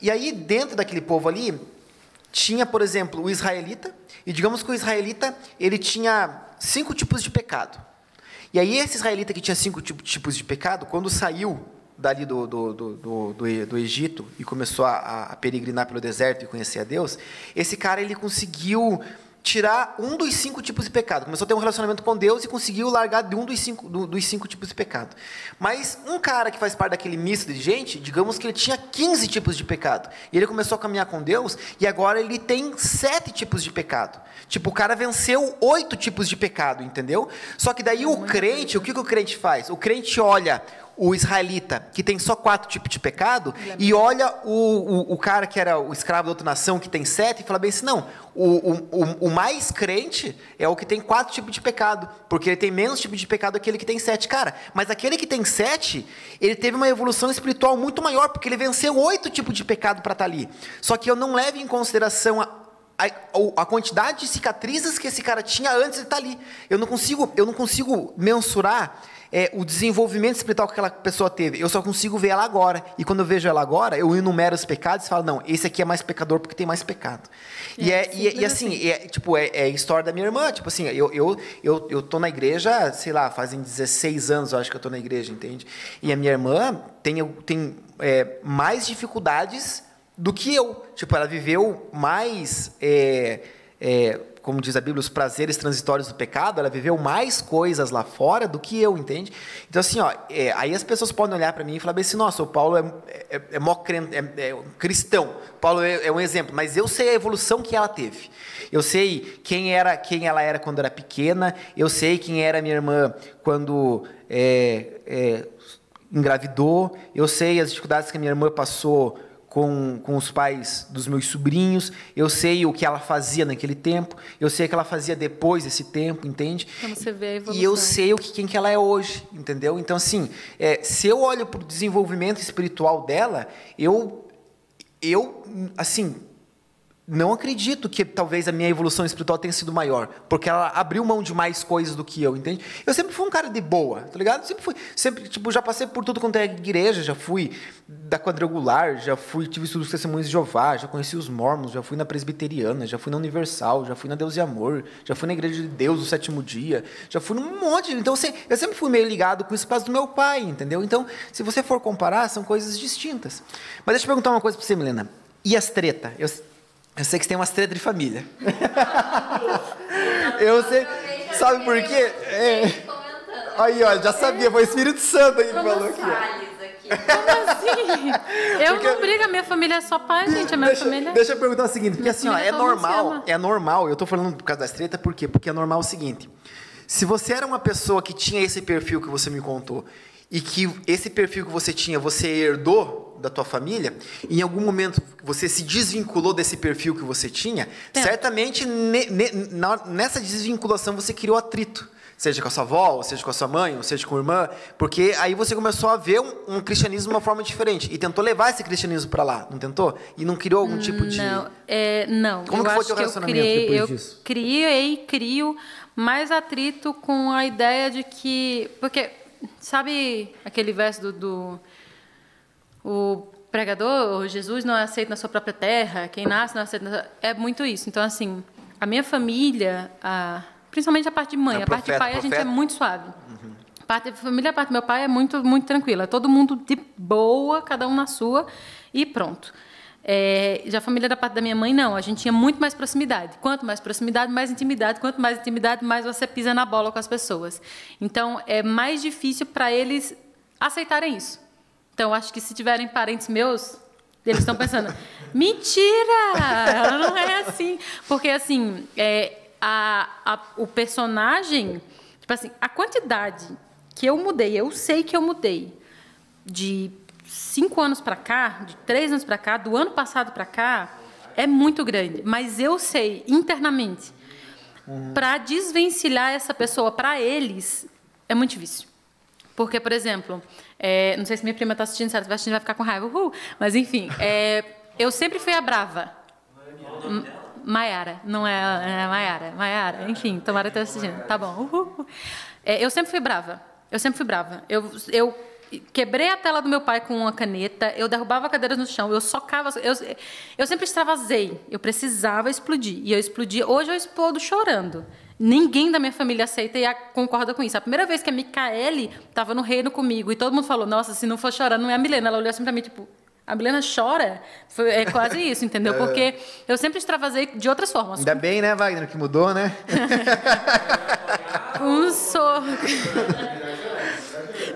A: E aí dentro daquele povo ali tinha, por exemplo, o israelita, e digamos que o israelita ele tinha cinco tipos de pecado. E aí esse israelita que tinha cinco tipo- tipos de pecado, quando saiu dali do, do, do, do, do Egito e começou a, a peregrinar pelo deserto e conhecer a Deus, esse cara ele conseguiu tirar um dos cinco tipos de pecado. Começou a ter um relacionamento com Deus e conseguiu largar de um dos cinco, do- dos cinco tipos de pecado. Mas um cara que faz parte daquele misto de gente, digamos que ele tinha 15 tipos de pecado. E ele começou a caminhar com Deus e agora ele tem sete tipos de pecado. Tipo, o cara venceu oito tipos de pecado, entendeu? Só que daí o crente, o que, que o crente faz? O crente olha o israelita, que tem só quatro tipos de pecado, e olha o, o, o cara que era o escravo da outra nação, que tem sete, e fala bem assim, não, o, o, o- mais crente é o que tem quatro tipos de pecado, porque ele tem menos tipo de pecado que aquele que tem sete. Cara, mas aquele que tem sete, ele teve uma evolução espiritual muito maior, porque ele venceu oito tipos de pecado para estar ali. Só que eu não levo em consideração a- a, a quantidade de cicatrizes que esse cara tinha antes de estar ali. Eu não consigo, eu não consigo mensurar é, o desenvolvimento espiritual que aquela pessoa teve. Eu só consigo ver ela agora. E quando eu vejo ela agora, eu enumero os pecados e falo, não, esse aqui é mais pecador porque tem mais pecado. e,
B: É,
A: é, e,
B: simples
A: e assim, é, tipo, é, é a história da minha irmã. Tipo assim, eu, eu, eu, eu tô na igreja, sei lá, fazem 16 anos, eu acho que eu tô na igreja, entende? E a minha irmã tem, tem é, mais dificuldades do que eu. Tipo, ela viveu mais, é, é, como diz a Bíblia, os prazeres transitórios do pecado, ela viveu mais coisas lá fora do que eu, entende? Então, assim, ó, é, aí as pessoas podem olhar para mim e falar bem assim, nossa, o Paulo é, é, é, mó cren- é- é um cristão, Paulo é, é um exemplo, mas eu sei a evolução que ela teve. Eu sei quem era, quem ela era quando era pequena, eu sei quem era minha irmã quando é, é, engravidou, eu sei as dificuldades que a minha irmã passou com, com os pais dos meus sobrinhos, eu sei o que ela fazia naquele tempo, eu sei o que ela fazia depois desse tempo, entende?
B: Então você vê a evolução.
A: E eu sei o que, quem que ela é hoje, entendeu? Então, assim, é, se eu olho para o desenvolvimento espiritual dela, eu, eu, assim, não acredito que talvez a minha evolução espiritual tenha sido maior, porque ela abriu mão de mais coisas do que eu, entende? Eu sempre fui um cara de boa, tá ligado? Sempre fui, sempre, tipo, já passei por tudo quanto é igreja, já fui da quadrangular, já fui, tive estudos testemunhos de Jeová, já conheci os mormons, já fui na presbiteriana, já fui na universal, já fui na Deus e Amor, já fui na igreja de Deus do sétimo dia, já fui num monte, então eu sempre, eu sempre fui meio ligado com isso por do meu pai, entendeu? Então, se você for comparar, são coisas distintas. Mas deixa eu perguntar uma coisa pra você, Milena. E as treta? Eu, eu sei que você tem umas treta de família. eu sei. Sabe por quê? É. Aí, ó, já sabia, foi o Espírito Santo aí que falou aqui. ó.
B: Como assim? Eu
A: Porque-
B: não brigo, a minha família é só pai, gente. A minha
A: Deixa,
B: família.
A: deixa eu perguntar o seguinte, porque assim, ó, é normal, é normal, eu tô falando por causa das treta, por quê? Porque é normal o seguinte, se você era uma pessoa que tinha esse perfil que você me contou, e que esse perfil que você tinha, você herdou da tua família, em algum momento você se desvinculou desse perfil que você tinha,
B: É.
A: certamente ne- ne- na- nessa desvinculação você criou atrito. Seja com a sua avó, seja com a sua mãe, ou seja com a irmã, porque aí você começou a ver um, um cristianismo de uma forma diferente e tentou levar esse cristianismo para lá, não tentou? E não criou algum tipo de.
B: Não, é, não.
A: Como
B: eu
A: que foi
B: acho
A: teu
B: que eu
A: relacionamento
B: criei,
A: depois
B: eu
A: disso?
B: criei, crio mais atrito com a ideia de que, porque sabe aquele verso do, do o pregador, Jesus não é aceito na sua própria terra, quem nasce não é aceito na sua... é muito isso. Então assim, a minha família, a, principalmente a parte de mãe,
A: É
B: a parte de
A: profeta,
B: pai a gente é
A: profeta?
B: muito suave. A parte da família, a parte do meu pai é muito, muito tranquila. Todo mundo de boa, cada um na sua, e pronto. É, já a família da parte da minha mãe, não. A gente tinha muito mais proximidade. Quanto mais proximidade, mais intimidade. Quanto mais intimidade, mais você pisa na bola com as pessoas. Então, é mais difícil para eles aceitarem isso. Então, acho que se tiverem parentes meus, eles estão pensando: mentira! Não é assim. Porque, assim, é, a, a- o personagem, tipo assim, a quantidade que eu mudei, eu sei que eu mudei de cinco anos para cá, de três anos para cá, do ano passado para cá, é muito grande. Mas eu sei internamente, para desvencilhar essa pessoa para eles, é muito difícil. Porque, por exemplo, é, não sei se minha prima está assistindo, se ela estiver assistindo, vai ficar com raiva. Uhul. Mas, enfim, é, eu sempre fui a brava. Maiara, não é, é Maiara, Maiara, enfim, tomara ter assistindo. Tá bom. Uhul. É, eu sempre fui brava. Eu sempre fui brava. Eu, eu quebrei a tela do meu pai com uma caneta, eu derrubava cadeiras no chão, eu socava. Eu, eu sempre extravasei. Eu precisava explodir. E eu explodi. Hoje eu explodo chorando. Ninguém da minha família aceita e concorda com isso. A primeira vez que a Micaele estava no reino comigo e todo mundo falou: Nossa, se não for chorando, não é a Milena. Ela olhou assim para mim, tipo. A Milena chora? Foi, é quase isso, entendeu? Porque eu sempre extravasei de outras formas.
A: Ainda bem, né, Wagner, que mudou, né?
B: Um soco.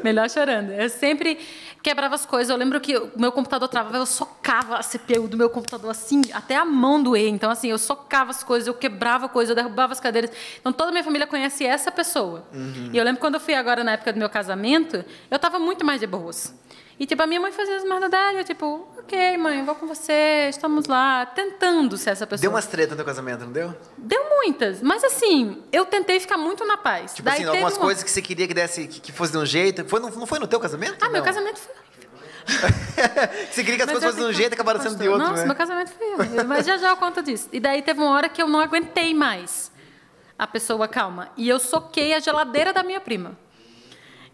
B: Melhor chorando. Eu sempre quebrava as coisas. Eu lembro que o meu computador travava, eu socava a CPU do meu computador assim, até a mão doer. Então, assim, eu socava as coisas, eu quebrava coisas, eu derrubava as cadeiras. Então, toda a minha família conhece essa pessoa. E eu lembro quando eu fui agora na época do meu casamento, eu estava muito mais de boas. E, tipo, a minha mãe fazia as merdas dela, eu, tipo, ok, mãe, vou com você, estamos lá, tentando ser essa pessoa.
A: Deu umas treta no casamento, não deu?
B: Deu muitas, mas assim, eu tentei ficar muito na paz.
A: Tipo
B: Daí
A: assim, algumas
B: uma-
A: coisas que você queria que desse, que, que fosse de um jeito. Foi, no- não foi no teu casamento?
B: Ah, meu
A: Não.
B: casamento foi
A: Você queria que as
B: Mas
A: coisas fossem de um jeito e acabaram sendo de outro,
B: Nossa,
A: né?
B: meu casamento foi horrível, mas já já eu conto disso. E daí teve uma hora que eu não aguentei mais a pessoa calma. E eu soquei a geladeira da minha prima.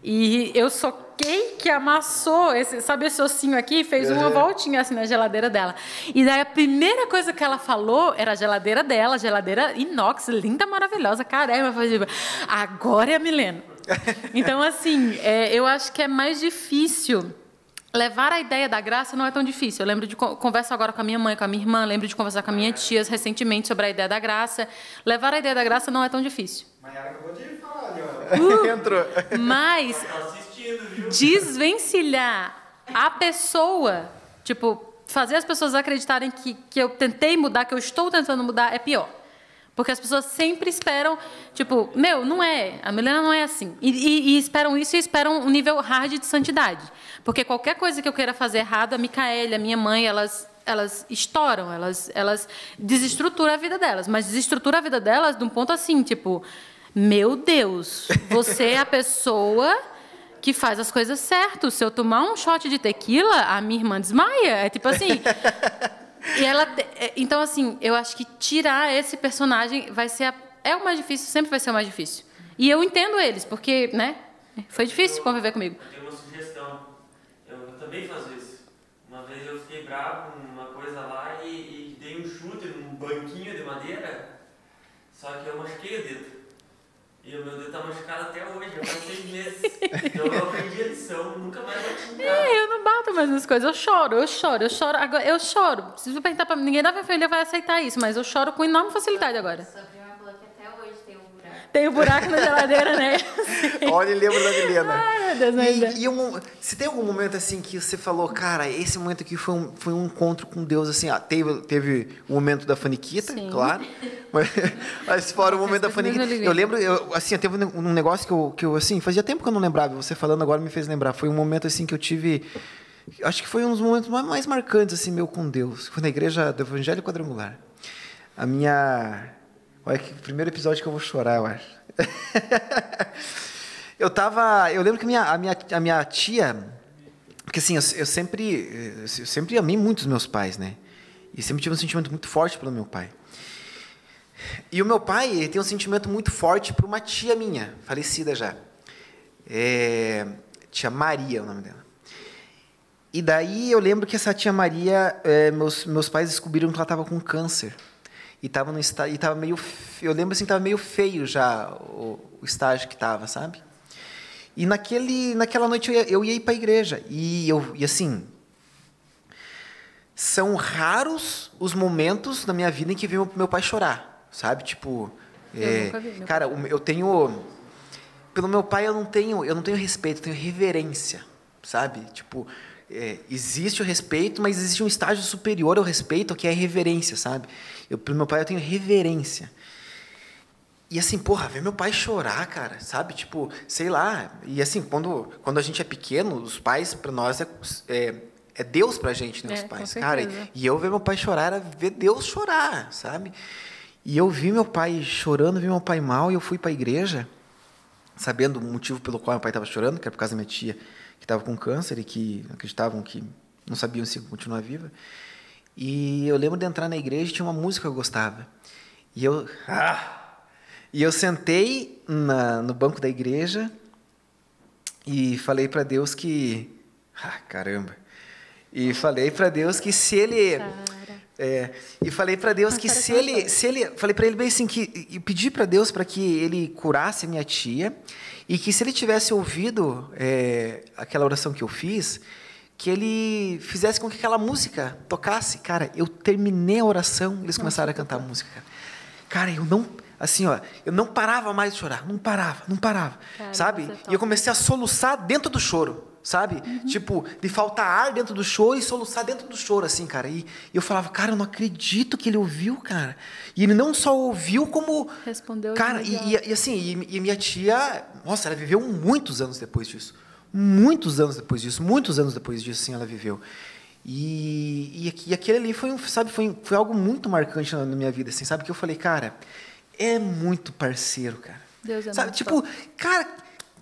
B: E eu soquei que amassou, esse, sabe esse ossinho aqui? Fez uma voltinha assim na geladeira dela. E daí a primeira coisa que ela falou era a geladeira dela, geladeira inox, linda, maravilhosa. Caramba, tipo, agora é a Milena. Então, assim, é, eu acho que é mais difícil Levar a ideia da graça não é tão difícil. Eu lembro de co- converso agora com a minha mãe, com a minha irmã, lembro de conversar com a minha tia recentemente sobre a ideia da graça. Levar a ideia da graça não é tão difícil.
E: Maiara acabou de falar ali, ó.
A: Entrou.
B: Mas
C: Tá
B: desvencilhar a pessoa, tipo, fazer as pessoas acreditarem que, que eu tentei mudar, que eu estou tentando mudar, é pior. Porque as pessoas sempre esperam, tipo, meu, não é, a Milena não é assim. E, e- e esperam isso e esperam um nível hard de santidade. Porque qualquer coisa que eu queira fazer errado, a Micaela, a minha mãe, elas, elas estouram, elas, elas desestruturam a vida delas. Mas desestrutura a vida delas de um ponto assim, tipo, meu Deus, você é a pessoa que faz as coisas certas. Se eu tomar um shot de tequila, a minha irmã desmaia. É tipo assim. E ela, é, então assim, eu acho que tirar esse personagem vai ser a- é o mais difícil, sempre vai ser o mais difícil. E eu entendo eles, porque, né? Foi difícil conviver comigo.
C: Eu tenho uma sugestão. Eu, eu também faço isso. Uma vez eu fiquei bravo com uma coisa lá e, e dei um chute num banquinho de madeira, só que eu machuquei o dedo. E o meu dedo tá machucado até hoje, já faz seis meses. Então eu aprendi a lição, nunca mais bati em cara.
B: É, eu não bato mais nas coisas, eu choro, eu choro, eu choro, agora, eu choro. Se você perguntar pra mim, ninguém da minha família vai aceitar isso, mas eu choro com enorme facilidade agora.
D: Sua prima falou que até hoje tem um buraco.
B: Tem o buraco na geladeira, né?
A: Olha, ele lembra da Milena.
B: Ai, meu Deus, mas...
A: E, e um, se tem algum momento assim que você falou, cara, esse momento aqui foi um, foi um encontro com Deus, assim, ah, teve, teve o momento da Faniquita,
B: Sim.
A: claro, mas, mas fora o momento da Faniquita. Eu lembro, eu, assim, teve um um negócio que eu, que eu, assim, fazia tempo que eu não lembrava, você falando agora me fez lembrar. Foi um momento, assim, que eu tive, acho que foi um dos momentos mais, mais marcantes, assim, meu com Deus. Foi na igreja do Evangelho Quadrangular. A minha. Olha que primeiro episódio que eu vou chorar, eu acho. eu tava. Eu lembro que minha, a minha, a minha tia. Porque assim, eu, eu sempre. Eu sempre amei muito os meus pais, né? E sempre tive um sentimento muito forte pelo meu pai. E o meu pai ele tem um sentimento muito forte por uma tia minha, falecida já. É, tia Maria é o nome dela. E daí eu lembro que essa tia Maria, é, meus, meus pais descobriram que ela estava com câncer. E estava no estágio, e tava meio, eu lembro assim, estava meio feio já o, o estágio que estava, sabe? E naquele, naquela noite eu ia, eu ia ir para a igreja. E, eu, e assim, são raros os momentos na minha vida em que vi meu, meu pai chorar, sabe? Tipo, é,
B: vi
A: cara, eu tenho pelo meu pai eu não tenho, eu não tenho respeito, eu tenho reverência, sabe? Tipo, é, existe o respeito, mas existe um estágio superior ao respeito, que é a reverência, sabe? Eu, pelo meu pai eu tenho reverência. E assim, porra, ver meu pai chorar, cara, sabe? Tipo, sei lá. E assim, quando, quando a gente é pequeno, os pais, para nós, é, é, é Deus pra gente, né?
B: É,
A: os
B: com
A: pais. Cara, e eu ver meu pai chorar era ver Deus chorar, sabe? E eu vi meu pai chorando, vi meu pai mal, e eu fui pra igreja, sabendo o motivo pelo qual meu pai estava chorando, que era por causa da minha tia, que estava com câncer e que acreditavam que não sabiam se continuar viva. E eu lembro de entrar na igreja e tinha uma música que eu gostava. E eu. Ah! E eu sentei na, no banco da igreja e falei para Deus que. Ah, caramba! E falei para Deus que se ele. É, e falei para Deus que se ele, se ele, falei para ele bem assim que e pedi para Deus para que ele curasse minha tia e que se ele tivesse ouvido é, aquela oração que eu fiz, que ele fizesse com que aquela música tocasse. Cara, eu terminei a oração, eles começaram a cantar a música. Cara. Eu não, assim, ó, eu não parava mais de chorar, não parava, não parava,
B: Cara,
A: sabe?
B: é
A: E eu comecei a soluçar dentro do choro, sabe? Tipo, de faltar ar dentro do choro e soluçar dentro do choro, assim, cara. E, eu falava, cara, eu não acredito que ele ouviu, cara. E ele não só ouviu, como.
B: Respondeu de
A: Cara, e, e, e assim, e, e minha tia, nossa, ela viveu muitos anos depois disso. Muitos anos depois disso, muitos anos depois disso, sim, ela viveu. E, e, e aquele ali foi, um, sabe, foi, foi algo muito marcante na, na minha vida, assim, sabe? Que eu falei, cara, é muito parceiro, cara.
B: Deus é
A: sabe? Tipo, cara,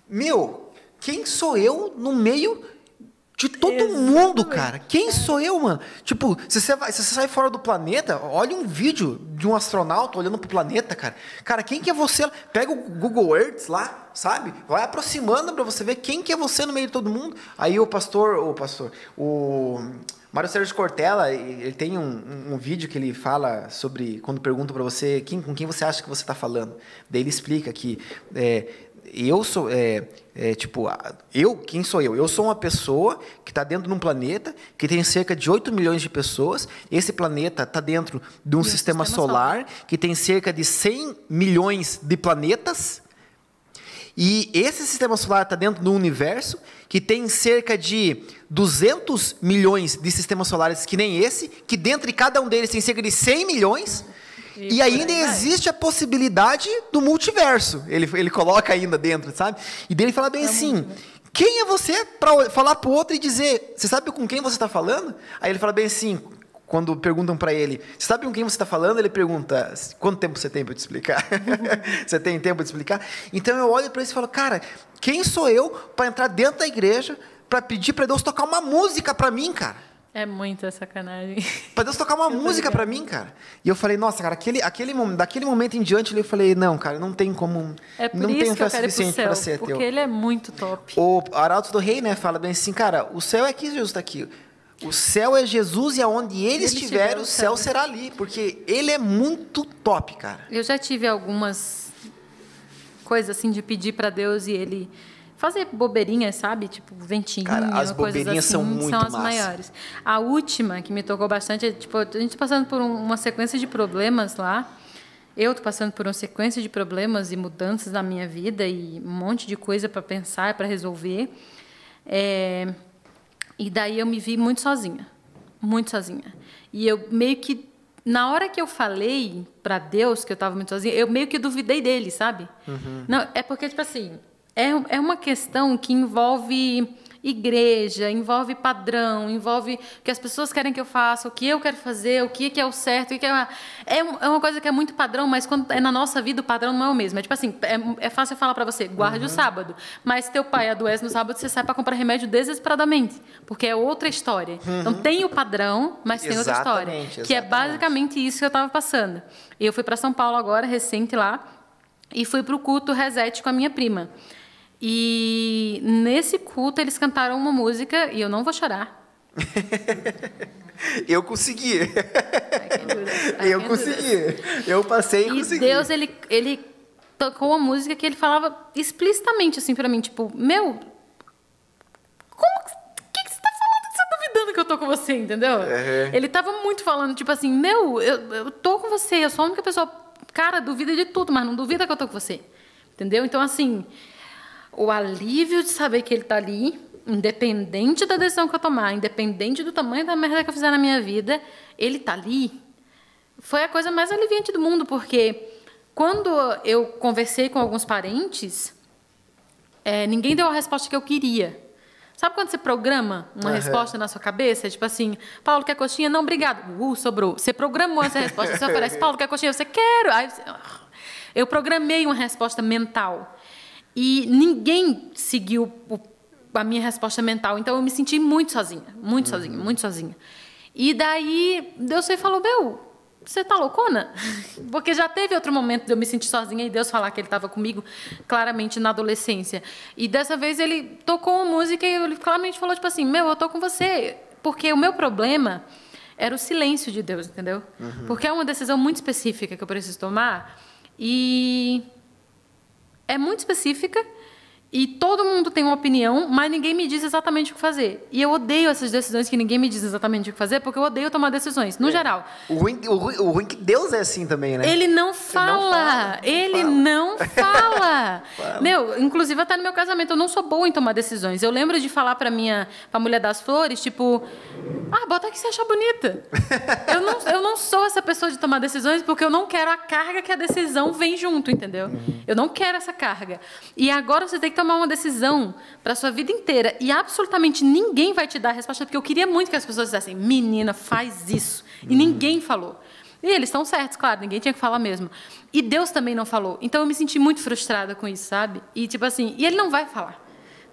A: meu, quem sou eu no meio De todo mundo, cara. Quem sou eu, mano? Tipo, se você, vai, se você sai fora do planeta, olha um vídeo de um astronauta olhando pro planeta, cara. Cara, quem que é você? Pega o Google Earth lá, sabe? Vai aproximando pra você ver quem que é você no meio de todo mundo. Aí o pastor, o pastor, o Mário Sérgio Cortella, ele tem um, um, vídeo que ele fala sobre, quando perguntam pra você quem, com quem você acha que você tá falando. Daí ele explica que é, eu sou, é, é, tipo, eu, quem sou eu? Eu sou uma pessoa que está dentro de um planeta que tem cerca de 8 milhões de pessoas. Esse planeta está dentro de um sistema,
B: sistema
A: solar, que tem cerca de 100 milhões de planetas. E esse sistema solar está dentro do universo que tem cerca de 200 milhões de sistemas solares que nem esse, que dentro de cada um deles tem cerca de 100 milhões.
B: E
A: E, ainda existe a possibilidade do multiverso. Ele, ele coloca ainda dentro, sabe? E dele fala bem assim: quem é você para falar pro outro e dizer, você sabe com quem você está falando? Aí ele fala bem assim, quando perguntam para ele, você sabe com quem você está falando? Ele pergunta, quanto tempo você tem para te explicar? você tem tempo te explicar? Então eu olho para ele e falo, cara, quem sou eu para entrar dentro da igreja para pedir para Deus tocar uma música para mim, cara?
B: É muita sacanagem.
A: Pra Deus tocar uma
B: Eu
A: música pra mim, cara. E eu falei, nossa, cara, aquele, aquele, daquele momento em diante eu falei, não, cara, não tem como.
B: É por
A: não
B: isso
A: tenho
B: que eu quero
A: suficiente pra ser
B: porque
A: teu.
B: ele é muito top.
A: O Arauto do Rei, né, fala bem assim, cara, o céu é aqui, Jesus está aqui. O céu é Jesus e aonde ele,
B: Ele
A: estiver,
B: estiver,
A: o céu
B: o céu.
A: será ali. Porque ele é muito top, cara.
B: Eu já tive algumas coisas assim de pedir pra Deus e ele fazer bobeirinhas, sabe? Tipo, ventinho,
A: Cara, as
B: coisas
A: bobeirinhas
B: assim,
A: são muito
B: são as
A: massa.
B: maiores. A última que me tocou bastante é, tipo, a gente passando por um- uma sequência de problemas lá. Eu tô passando por uma sequência de problemas e mudanças na minha vida e um monte de coisa para pensar, para resolver. É, e daí eu me vi muito sozinha, muito sozinha. E eu meio que na hora que eu falei para Deus que eu estava muito sozinha, eu meio que duvidei dele, sabe? Não, é porque tipo assim, é, é uma questão que envolve igreja, envolve padrão, envolve o que as pessoas querem que eu faça, o que eu quero fazer, o que que é o certo, o que é, é, um- é uma coisa que é muito padrão, mas quando é na nossa vida o padrão não é o mesmo. É tipo assim, é, é fácil falar para você, guarde o sábado, mas se teu pai adoece no sábado, você sai para comprar remédio desesperadamente, porque é outra história. Então tem o padrão, mas tem outra história,
A: Exatamente,
B: que é
A: exatamente.
B: basicamente isso que eu estava passando. Eu fui para São Paulo agora, recente lá, e fui para o culto Reset com a minha prima. E nesse culto eles cantaram uma música, e eu não vou chorar.
A: Eu consegui. Eu consegui. Eu passei e
B: E
A: consegui.
B: Deus, ele, ele tocou uma música que ele falava explicitamente assim pra mim, tipo, meu, como que, que, que você tá falando? Você tá duvidando que eu tô com você, entendeu?
A: Uhum.
B: Ele tava muito falando, tipo assim, meu, eu, eu tô com você, eu sou a única pessoa, cara, duvida de tudo, mas não duvida que eu tô com você. Entendeu? Então, assim, o alívio de saber que ele tá ali, independente da decisão que eu tomar, independente do tamanho da merda que eu fizer na minha vida, ele tá ali, foi a coisa mais aliviante do mundo, porque quando eu conversei com alguns parentes, é, ninguém deu a resposta que eu queria. Sabe quando você programa uma
A: Aham.
B: resposta na sua cabeça? Tipo assim, Paulo, quer coxinha? Não, obrigado. Uh, sobrou. Você programou essa resposta. Você oferece, Paulo, quer coxinha? Você quer? Aí ah. Eu programei uma resposta mental. E ninguém seguiu o- a minha resposta mental. Então eu me senti muito sozinha. Muito sozinha, muito sozinha. E daí Deus foi falou: Meu, você tá loucona? Porque já teve outro momento de eu me sentir sozinha e Deus falar que ele estava comigo, claramente na adolescência. E dessa vez ele tocou uma música e ele claramente falou: Tipo assim, meu, eu tô com você. Porque o meu problema era o silêncio de Deus, entendeu? Porque é uma decisão muito específica que eu preciso tomar. E é muito específica e todo mundo tem uma opinião, mas ninguém me diz exatamente o que fazer. E eu odeio essas decisões que ninguém me diz exatamente o que fazer, porque eu odeio tomar decisões, no geral.
A: O ruim, o, ruim, o ruim é que Deus é assim também, né?
B: Ele não fala.
A: fala,
B: Ele
A: fala.
B: não fala.
A: Fala.
B: Meu, inclusive até no meu casamento eu não sou boa em tomar decisões. Eu lembro de falar pra minha, pra mulher das flores, tipo, ah, bota que você achar bonita. eu não, eu não sou essa pessoa de tomar decisões porque eu não quero a carga que a decisão vem junto, entendeu? Eu não quero essa carga. E agora você tem que tomar uma decisão pra sua vida inteira e absolutamente ninguém vai te dar a resposta porque eu queria muito que as pessoas dissessem, menina, faz isso. E ninguém falou. E eles estão certos, claro, ninguém tinha que falar mesmo. E Deus também não falou. Então eu me senti muito frustrada com isso, sabe? E tipo assim, e ele não vai falar.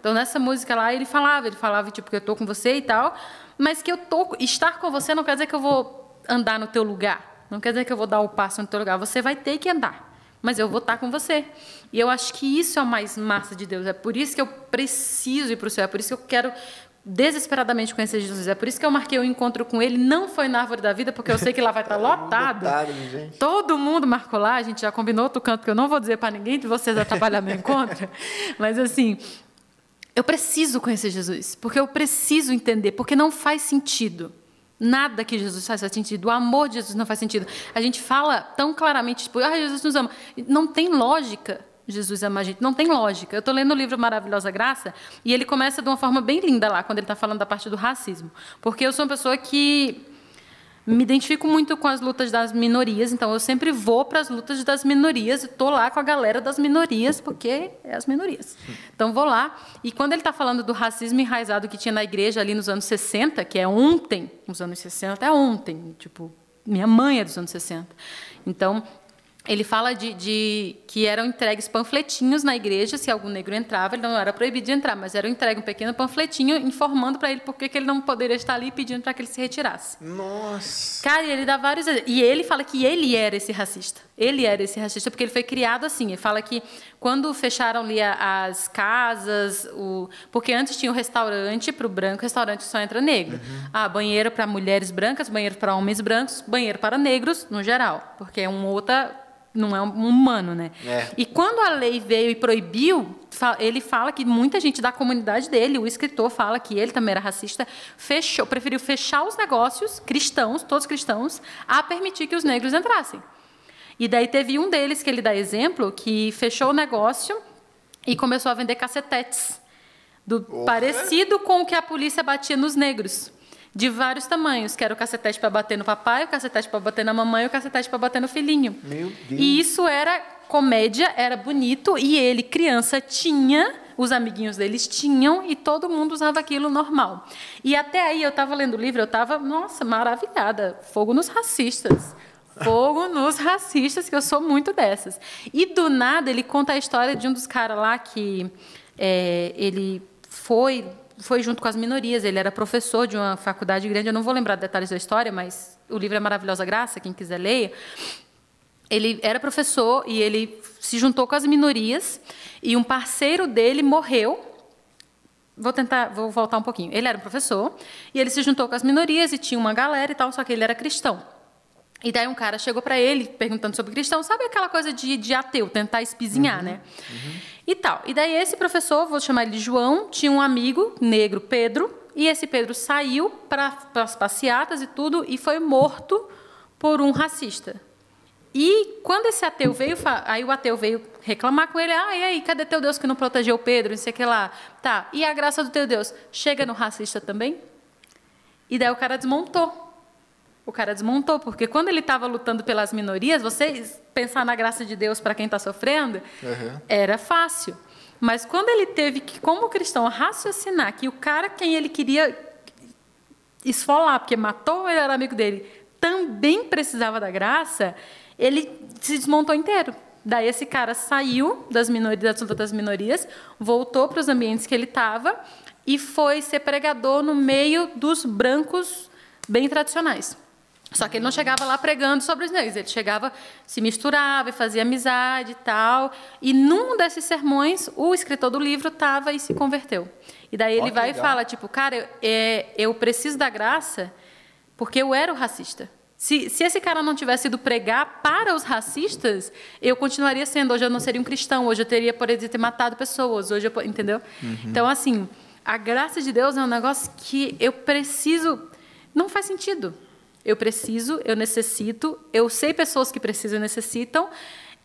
B: Então, nessa música lá, ele falava, ele falava, tipo, que eu tô com você e tal, mas que eu tô, estar com você não quer dizer que eu vou andar no teu lugar, não quer dizer que eu vou dar o passo no teu lugar, você vai ter que andar, mas eu vou estar com você. E eu acho que isso é o mais massa de Deus, é por isso que eu preciso ir para o céu, é por isso que eu quero desesperadamente conhecer Jesus. É por isso que eu marquei o encontro com ele. Não foi na Árvore da Vida, porque eu sei que lá vai estar lotado.
A: Lotado, gente.
B: Todo mundo marcou lá. A gente já combinou outro canto, que eu não vou dizer para ninguém de vocês atrapalhar meu encontro. Mas, assim, eu preciso conhecer Jesus. Porque eu preciso entender. Porque não faz sentido. Nada que Jesus faz faz sentido. O amor de Jesus não faz sentido. A gente fala tão claramente, tipo, ah, Jesus nos ama. Não tem lógica. Jesus ama a gente. Não tem lógica. Eu estou lendo o livro Maravilhosa Graça e ele começa de uma forma bem linda lá, quando ele está falando da parte do racismo. Porque eu sou uma pessoa que me identifico muito com as lutas das minorias, então eu sempre vou para as lutas das minorias e estou lá com a galera das minorias, porque é as minorias. Então vou lá. E quando ele está falando do racismo enraizado que tinha na igreja ali nos anos 60, que é ontem, nos anos 60 até ontem, tipo, minha mãe é dos anos 60. Então, ele fala de, de, que eram entregues panfletinhos na igreja, se algum negro entrava, ele não era proibido de entrar, mas era entregue um pequeno panfletinho informando para ele por que ele não poderia estar ali pedindo para que ele se retirasse.
A: Nossa.
B: Cara, ele dá vários. E ele fala que ele era esse racista. Ele era esse racista porque ele foi criado assim. Ele fala que quando fecharam ali as casas, o... porque antes tinha o restaurante para o branco, restaurante só entra negro. Uhum. Ah, banheiro para mulheres brancas, banheiro para homens brancos, banheiro para negros no geral, porque é uma outra não é um humano, né?
A: É.
B: E quando a lei veio e proibiu, ele fala que muita gente da comunidade dele, o escritor fala que ele também era racista, fechou, preferiu fechar os negócios cristãos, todos cristãos, a permitir que os negros entrassem. E daí teve um deles que ele dá exemplo que fechou o negócio e começou a vender cacetetes, do, parecido com o que a polícia batia nos negros de vários tamanhos, que era o cacetete para bater no papai, o cacetete para bater na mamãe o cacetete para bater no filhinho.
A: Meu Deus.
B: E isso era comédia, era bonito, e ele, criança, tinha, os amiguinhos deles tinham, e todo mundo usava aquilo normal. E até aí, eu estava lendo o livro, eu estava, nossa, maravilhada. Fogo nos racistas. Fogo nos racistas, que eu sou muito dessas. E do nada, ele conta a história de um dos caras lá que é, ele foi foi junto com as minorias. Ele era professor de uma faculdade grande. Eu não vou lembrar detalhes da história, mas o livro é Maravilhosa Graça, quem quiser leia. Ele era professor e ele se juntou com as minorias e um parceiro dele morreu. Vou tentar, vou voltar um pouquinho. Ele era um professor e ele se juntou com as minorias e tinha uma galera e tal, só que ele era cristão. E daí um cara chegou para ele perguntando sobre cristão, sabe aquela coisa de, de ateu, tentar espizinhar, uhum, né? Uhum. E tal. E daí esse professor, vou chamar ele de João, tinha um amigo negro, Pedro, e esse Pedro saiu para as passeatas e tudo e foi morto por um racista. E quando esse ateu veio, aí o ateu veio reclamar com ele, ah, e aí, cadê teu Deus que não protegeu Pedro, não sei o que lá. Tá, e a graça do teu Deus chega no racista também? E daí o cara desmontou. O cara desmontou, porque quando ele estava lutando pelas minorias, vocês pensar na graça de Deus para quem está sofrendo, uhum. era fácil. Mas quando ele teve que, como cristão, raciocinar que o cara quem ele queria esfolar, porque matou o melhor amigo dele, também precisava da graça, ele se desmontou inteiro. Daí esse cara saiu das minorias, das minorias, voltou para os ambientes que ele estava e foi ser pregador no meio dos brancos bem tradicionais. Só que ele não chegava lá pregando sobre os negros, ele chegava, se misturava, fazia amizade e tal. E num desses sermões, o escritor do livro estava e se converteu. E daí ele vai legal. e fala, tipo, cara, eu, é, eu preciso da graça porque eu era o racista. Se, se esse cara não tivesse ido pregar para os racistas, eu continuaria sendo. Hoje eu não seria um cristão, hoje eu teria, por exemplo, ter matado pessoas, hoje eu, entendeu? Uhum. Então, assim, a graça de Deus é um negócio que eu preciso. Não faz sentido. Eu preciso, eu necessito, eu sei pessoas que precisam e necessitam,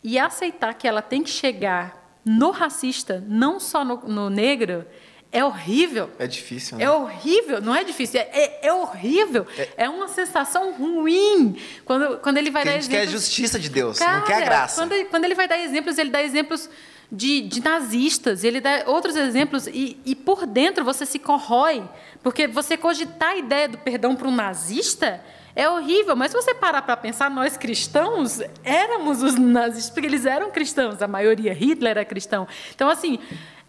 B: e aceitar que ela tem que chegar no racista, não só no, no negro, é horrível.
A: É difícil, né?
B: É horrível, não é difícil, é, é, é horrível. É, é, uma sensação ruim. Quando, quando ele vai
A: Porque
B: dar
A: a gente
B: exemplos.
A: quer a justiça de Deus,
B: Cara,
A: não quer a graça.
B: Quando, quando ele vai dar exemplos, ele dá exemplos de, de nazistas, ele dá outros exemplos, e, e por dentro você se corrói. Porque você cogitar a ideia do perdão para um nazista é horrível, mas se você parar para pensar, nós cristãos éramos os nazistas, porque eles eram cristãos, a maioria, Hitler era cristão. Então, assim,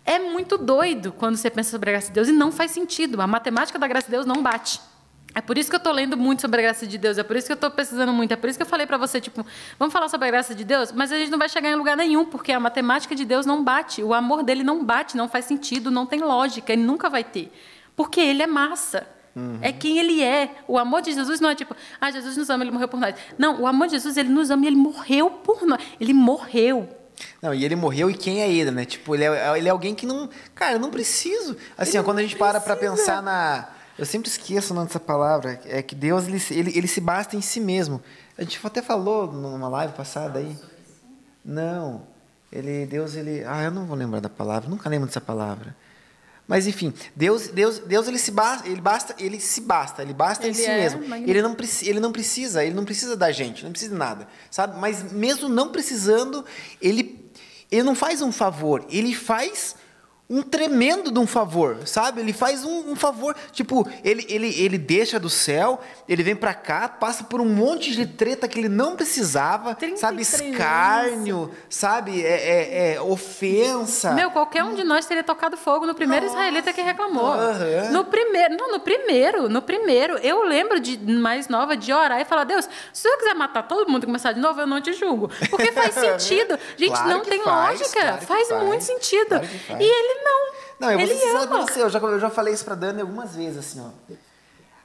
B: É muito doido quando você pensa sobre a graça de Deus e não faz sentido. A matemática da graça de Deus não bate. É por isso que eu estou lendo muito sobre a graça de Deus, é por isso que eu estou pesquisando muito, é por isso que eu falei para você, tipo, vamos falar sobre a graça de Deus, mas a gente não vai chegar em lugar nenhum, porque a matemática de Deus não bate, o amor dele não bate, não faz sentido, não tem lógica, ele nunca vai ter. Porque ele é massa. Uhum. É quem ele é. O amor de Jesus não é tipo, ah, Jesus nos ama, ele morreu por nós. Não, o amor de Jesus, ele nos ama e ele morreu por nós. Ele morreu.
A: Não, e ele morreu e quem é ele, né? Tipo, ele é, ele é alguém que não. Cara, eu não preciso. Assim, ó, quando a gente para para pensar na. Eu sempre esqueço o nome dessa palavra. É que Deus, ele, ele, ele se basta em si mesmo. A gente até falou numa live passada aí. Não. Ele, Deus, ele. Ah, eu não vou lembrar da palavra, nunca lembro dessa palavra. Mas enfim, Deus, Deus, Deus ele se basta, ele basta, ele se basta, ele basta ele em si é mesmo. Ele não, ele não precisa, ele não precisa da gente, não precisa de nada, sabe? Mas mesmo não precisando, ele ele não faz um favor, ele faz um tremendo de um favor, sabe? Ele faz um, um, favor, tipo, ele, ele, ele deixa do céu, ele vem para cá, passa por um monte de treta que ele não precisava, sabe? Escárnio, anos. sabe? É, é, é, ofensa.
B: Meu, qualquer um de nós teria tocado fogo no primeiro Nossa. israelita que reclamou. Uhum. No primeiro, não, no primeiro, no primeiro. Eu lembro de mais nova de orar e falar, Deus, se eu quiser matar todo mundo e começar de novo, eu não te julgo. Porque faz sentido. Gente, claro não tem faz, lógica. Claro faz, faz muito sentido. Claro e ele não.
A: Não, eu vou ser sincero pra você, eu já, eu já falei isso pra Dani algumas vezes, assim, ó.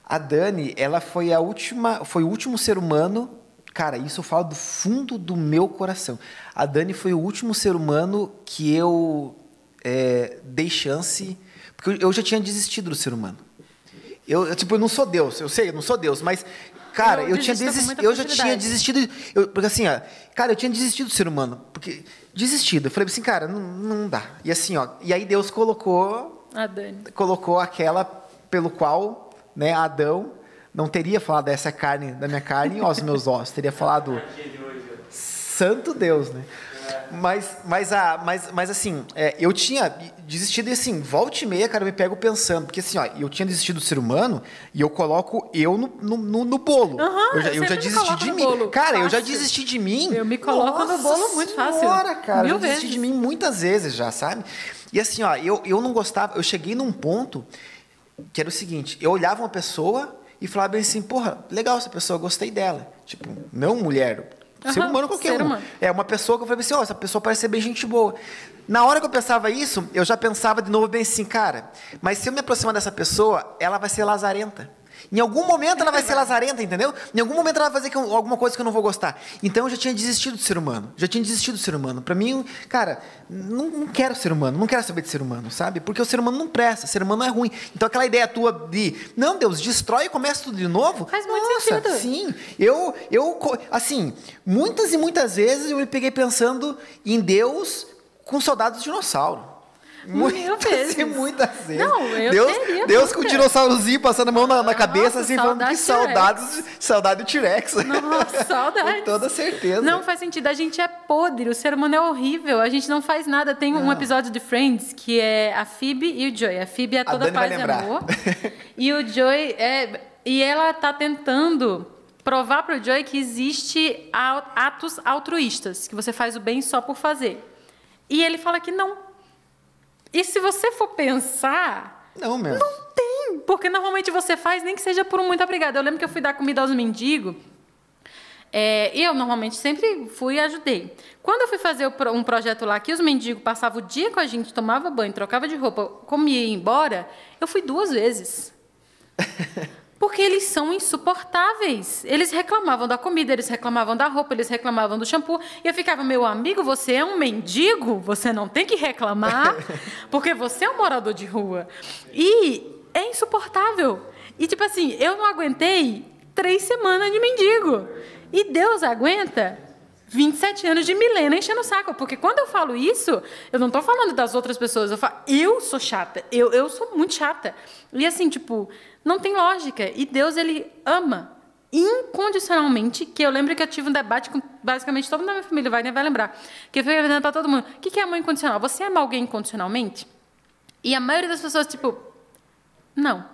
A: A Dani, ela foi a última, foi o último ser humano, cara, isso eu falo do fundo do meu coração. A Dani foi o último ser humano que eu é, dei chance, porque eu já tinha desistido do ser humano. Eu, eu, tipo, eu não sou Deus, eu sei, eu não sou Deus, mas Cara, eu, eu tinha desistido, eu já tinha desistido, eu, porque assim, ó, cara, eu tinha desistido do ser humano, porque desistido. Eu falei assim, cara, não, não dá. E assim, ó, e aí Deus colocou
B: a Dani.
A: colocou aquela pelo qual, né, Adão não teria falado essa carne da minha carne e os meus ossos, teria falado Santo Deus, né? Mas, mas, a, mas, mas assim, é, eu tinha desistido e assim, volta e meia, cara, eu me pego pensando, porque assim, ó, eu tinha desistido do ser humano e eu coloco eu no, no, no, no bolo.
B: Uhum,
A: eu já, eu já desisti de mim. Bolo. Cara, fácil. eu já desisti de mim.
B: Eu me coloco Nossa no bolo muito fácil.
A: Senhora, cara, Mil eu desisti vezes. de mim muitas vezes já, sabe? E assim, ó, eu, eu não gostava, eu cheguei num ponto que era o seguinte, eu olhava uma pessoa e falava bem assim, porra, legal essa pessoa, gostei dela. Tipo, não mulher, Uhum, ser humano qualquer um. Humano. É uma pessoa que eu falei assim, ó, oh, essa pessoa parece ser bem gente boa. Na hora que eu pensava isso, eu já pensava de novo bem assim, cara, mas se eu me aproximar dessa pessoa, ela vai ser lazarenta. Em algum momento ela vai ser lazarenta, entendeu? Em algum momento ela vai fazer alguma coisa que eu não vou gostar. Então eu já tinha desistido do ser humano. Já tinha desistido do ser humano. Para mim, cara, não, não, quero ser humano, não quero saber de ser humano, sabe? Porque o ser humano não presta, o ser humano é ruim. Então aquela ideia tua de, não, Deus, destrói e começa tudo de novo.
B: Faz muito nossa, sentido.
A: Sim. Eu, eu, assim, muitas e muitas vezes eu me peguei pensando em Deus com soldados de dinossauro. Muitas vezes. e muitas vezes.
B: Não, eu
A: Deus, teria Deus com o dinossaurozinho passando a mão na, na cabeça, assim, falando que saudades, saudade do T-Rex.
B: Nossa, saudade.
A: com toda certeza.
B: Não faz sentido. A gente é podre, o ser humano é horrível, a gente não faz nada. Tem um episódio de Friends que é a Phoebe e o Joey. A Phoebe é toda paz e amor. e o Joey é. E ela tá tentando provar para o Joey que existe atos altruístas, que você faz o bem só por fazer. E ele fala que não, e se você for pensar.
A: Não, mesmo.
B: Não tem. Porque normalmente você faz, nem que seja por um muito obrigado. Eu lembro que eu fui dar comida aos mendigos. É, eu normalmente sempre fui e ajudei. Quando eu fui fazer um projeto lá que os mendigos passavam o dia com a gente, tomava banho, trocava de roupa, comia e ia embora, eu fui duas vezes. Porque eles são insuportáveis. Eles reclamavam da comida, eles reclamavam da roupa, eles reclamavam do shampoo. E eu ficava, meu amigo, você é um mendigo, você não tem que reclamar, porque você é um morador de rua. E é insuportável. E, tipo assim, eu não aguentei três semanas de mendigo. E Deus aguenta 27 anos de milênio enchendo o saco. Porque quando eu falo isso, eu não estou falando das outras pessoas. Eu falo, eu sou chata. Eu, eu sou muito chata. E assim, tipo, não tem lógica. E Deus, ele ama incondicionalmente, que eu lembro que eu tive um debate com basicamente toda a minha família, vai, vai lembrar, que eu fui perguntando para todo mundo, o que é amor incondicional? Você ama alguém incondicionalmente? E a maioria das pessoas, tipo, não.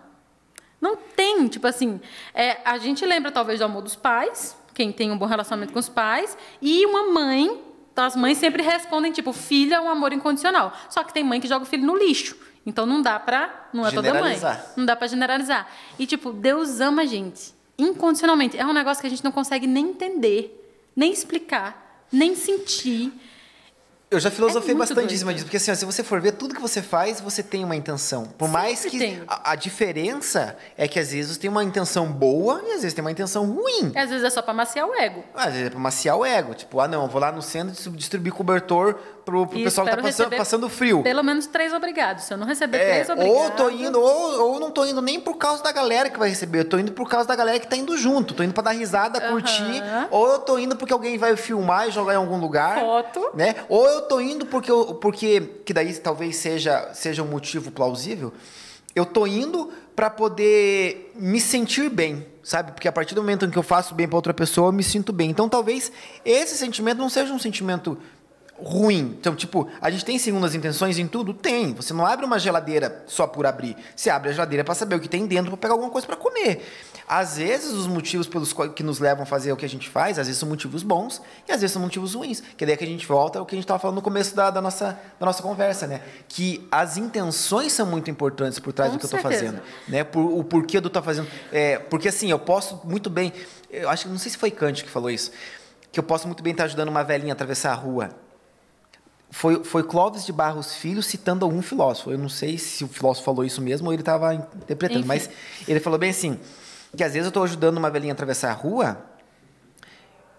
B: Não tem, tipo assim, é, a gente lembra talvez do amor dos pais, quem tem um bom relacionamento com os pais, e uma mãe as mães sempre respondem, tipo, filho é um amor incondicional. Só que tem mãe que joga o filho no lixo. Então não dá pra. Não é toda mãe. Não dá pra generalizar. E, tipo, Deus ama a gente. Incondicionalmente. É um negócio que a gente não consegue nem entender, nem explicar, nem sentir.
A: Eu já filosofei
B: É
A: bastante em
B: doido.
A: cima disso, porque assim, ó, se você for ver tudo que você faz, você tem uma intenção. Por mais que a, a diferença é que às vezes tem uma intenção boa e às vezes tem uma intenção ruim.
B: Às vezes é só pra maciar o ego.
A: Às vezes é pra maciar o ego. Tipo, ah não, eu vou lá no centro dis- distribuir cobertor pro, pro pessoal que tá passando, passando frio.
B: Pelo menos três obrigados. Se eu não receber
A: É,
B: três obrigados.
A: ou tô indo, ou, ou não tô indo nem por causa da galera que vai receber, eu tô indo por causa da galera que tá indo junto, tô indo pra dar risada, curtir, ou eu tô indo porque alguém vai filmar e jogar em algum lugar.
B: Foto.
A: Né? Ou eu tô indo porque, eu- porque que daí talvez seja, seja um motivo plausível, eu tô indo pra poder me sentir bem, sabe? Porque a partir do momento em que eu faço bem pra outra pessoa, eu me sinto bem. Então talvez esse sentimento não seja um sentimento ruim. Então, tipo, a gente tem segundas intenções em tudo? Tem. Você não abre uma geladeira só por abrir. Você abre a geladeira para saber o que tem dentro, para pegar alguma coisa para comer. Às vezes, os motivos pelos que nos levam a fazer o que a gente faz, às vezes são motivos bons e às vezes são motivos ruins. Que daí que a gente volta ao que a gente estava falando no começo da, da nossa, da nossa conversa, né? Que as intenções são muito importantes por trás
B: Com
A: do que eu estou
B: certeza.
A: fazendo né? Por, o porquê do estar fazendo. É, porque assim, eu posso muito bem. Eu acho que não sei se foi Kant que falou isso. Que eu posso muito bem estar ajudando uma velhinha a atravessar a rua. Foi, foi Clóvis de Barros Filho citando algum filósofo. Eu não sei se o filósofo falou isso mesmo ou ele estava interpretando,
B: Enfim.
A: mas ele falou bem assim: que às vezes eu estou ajudando uma velhinha a atravessar a rua,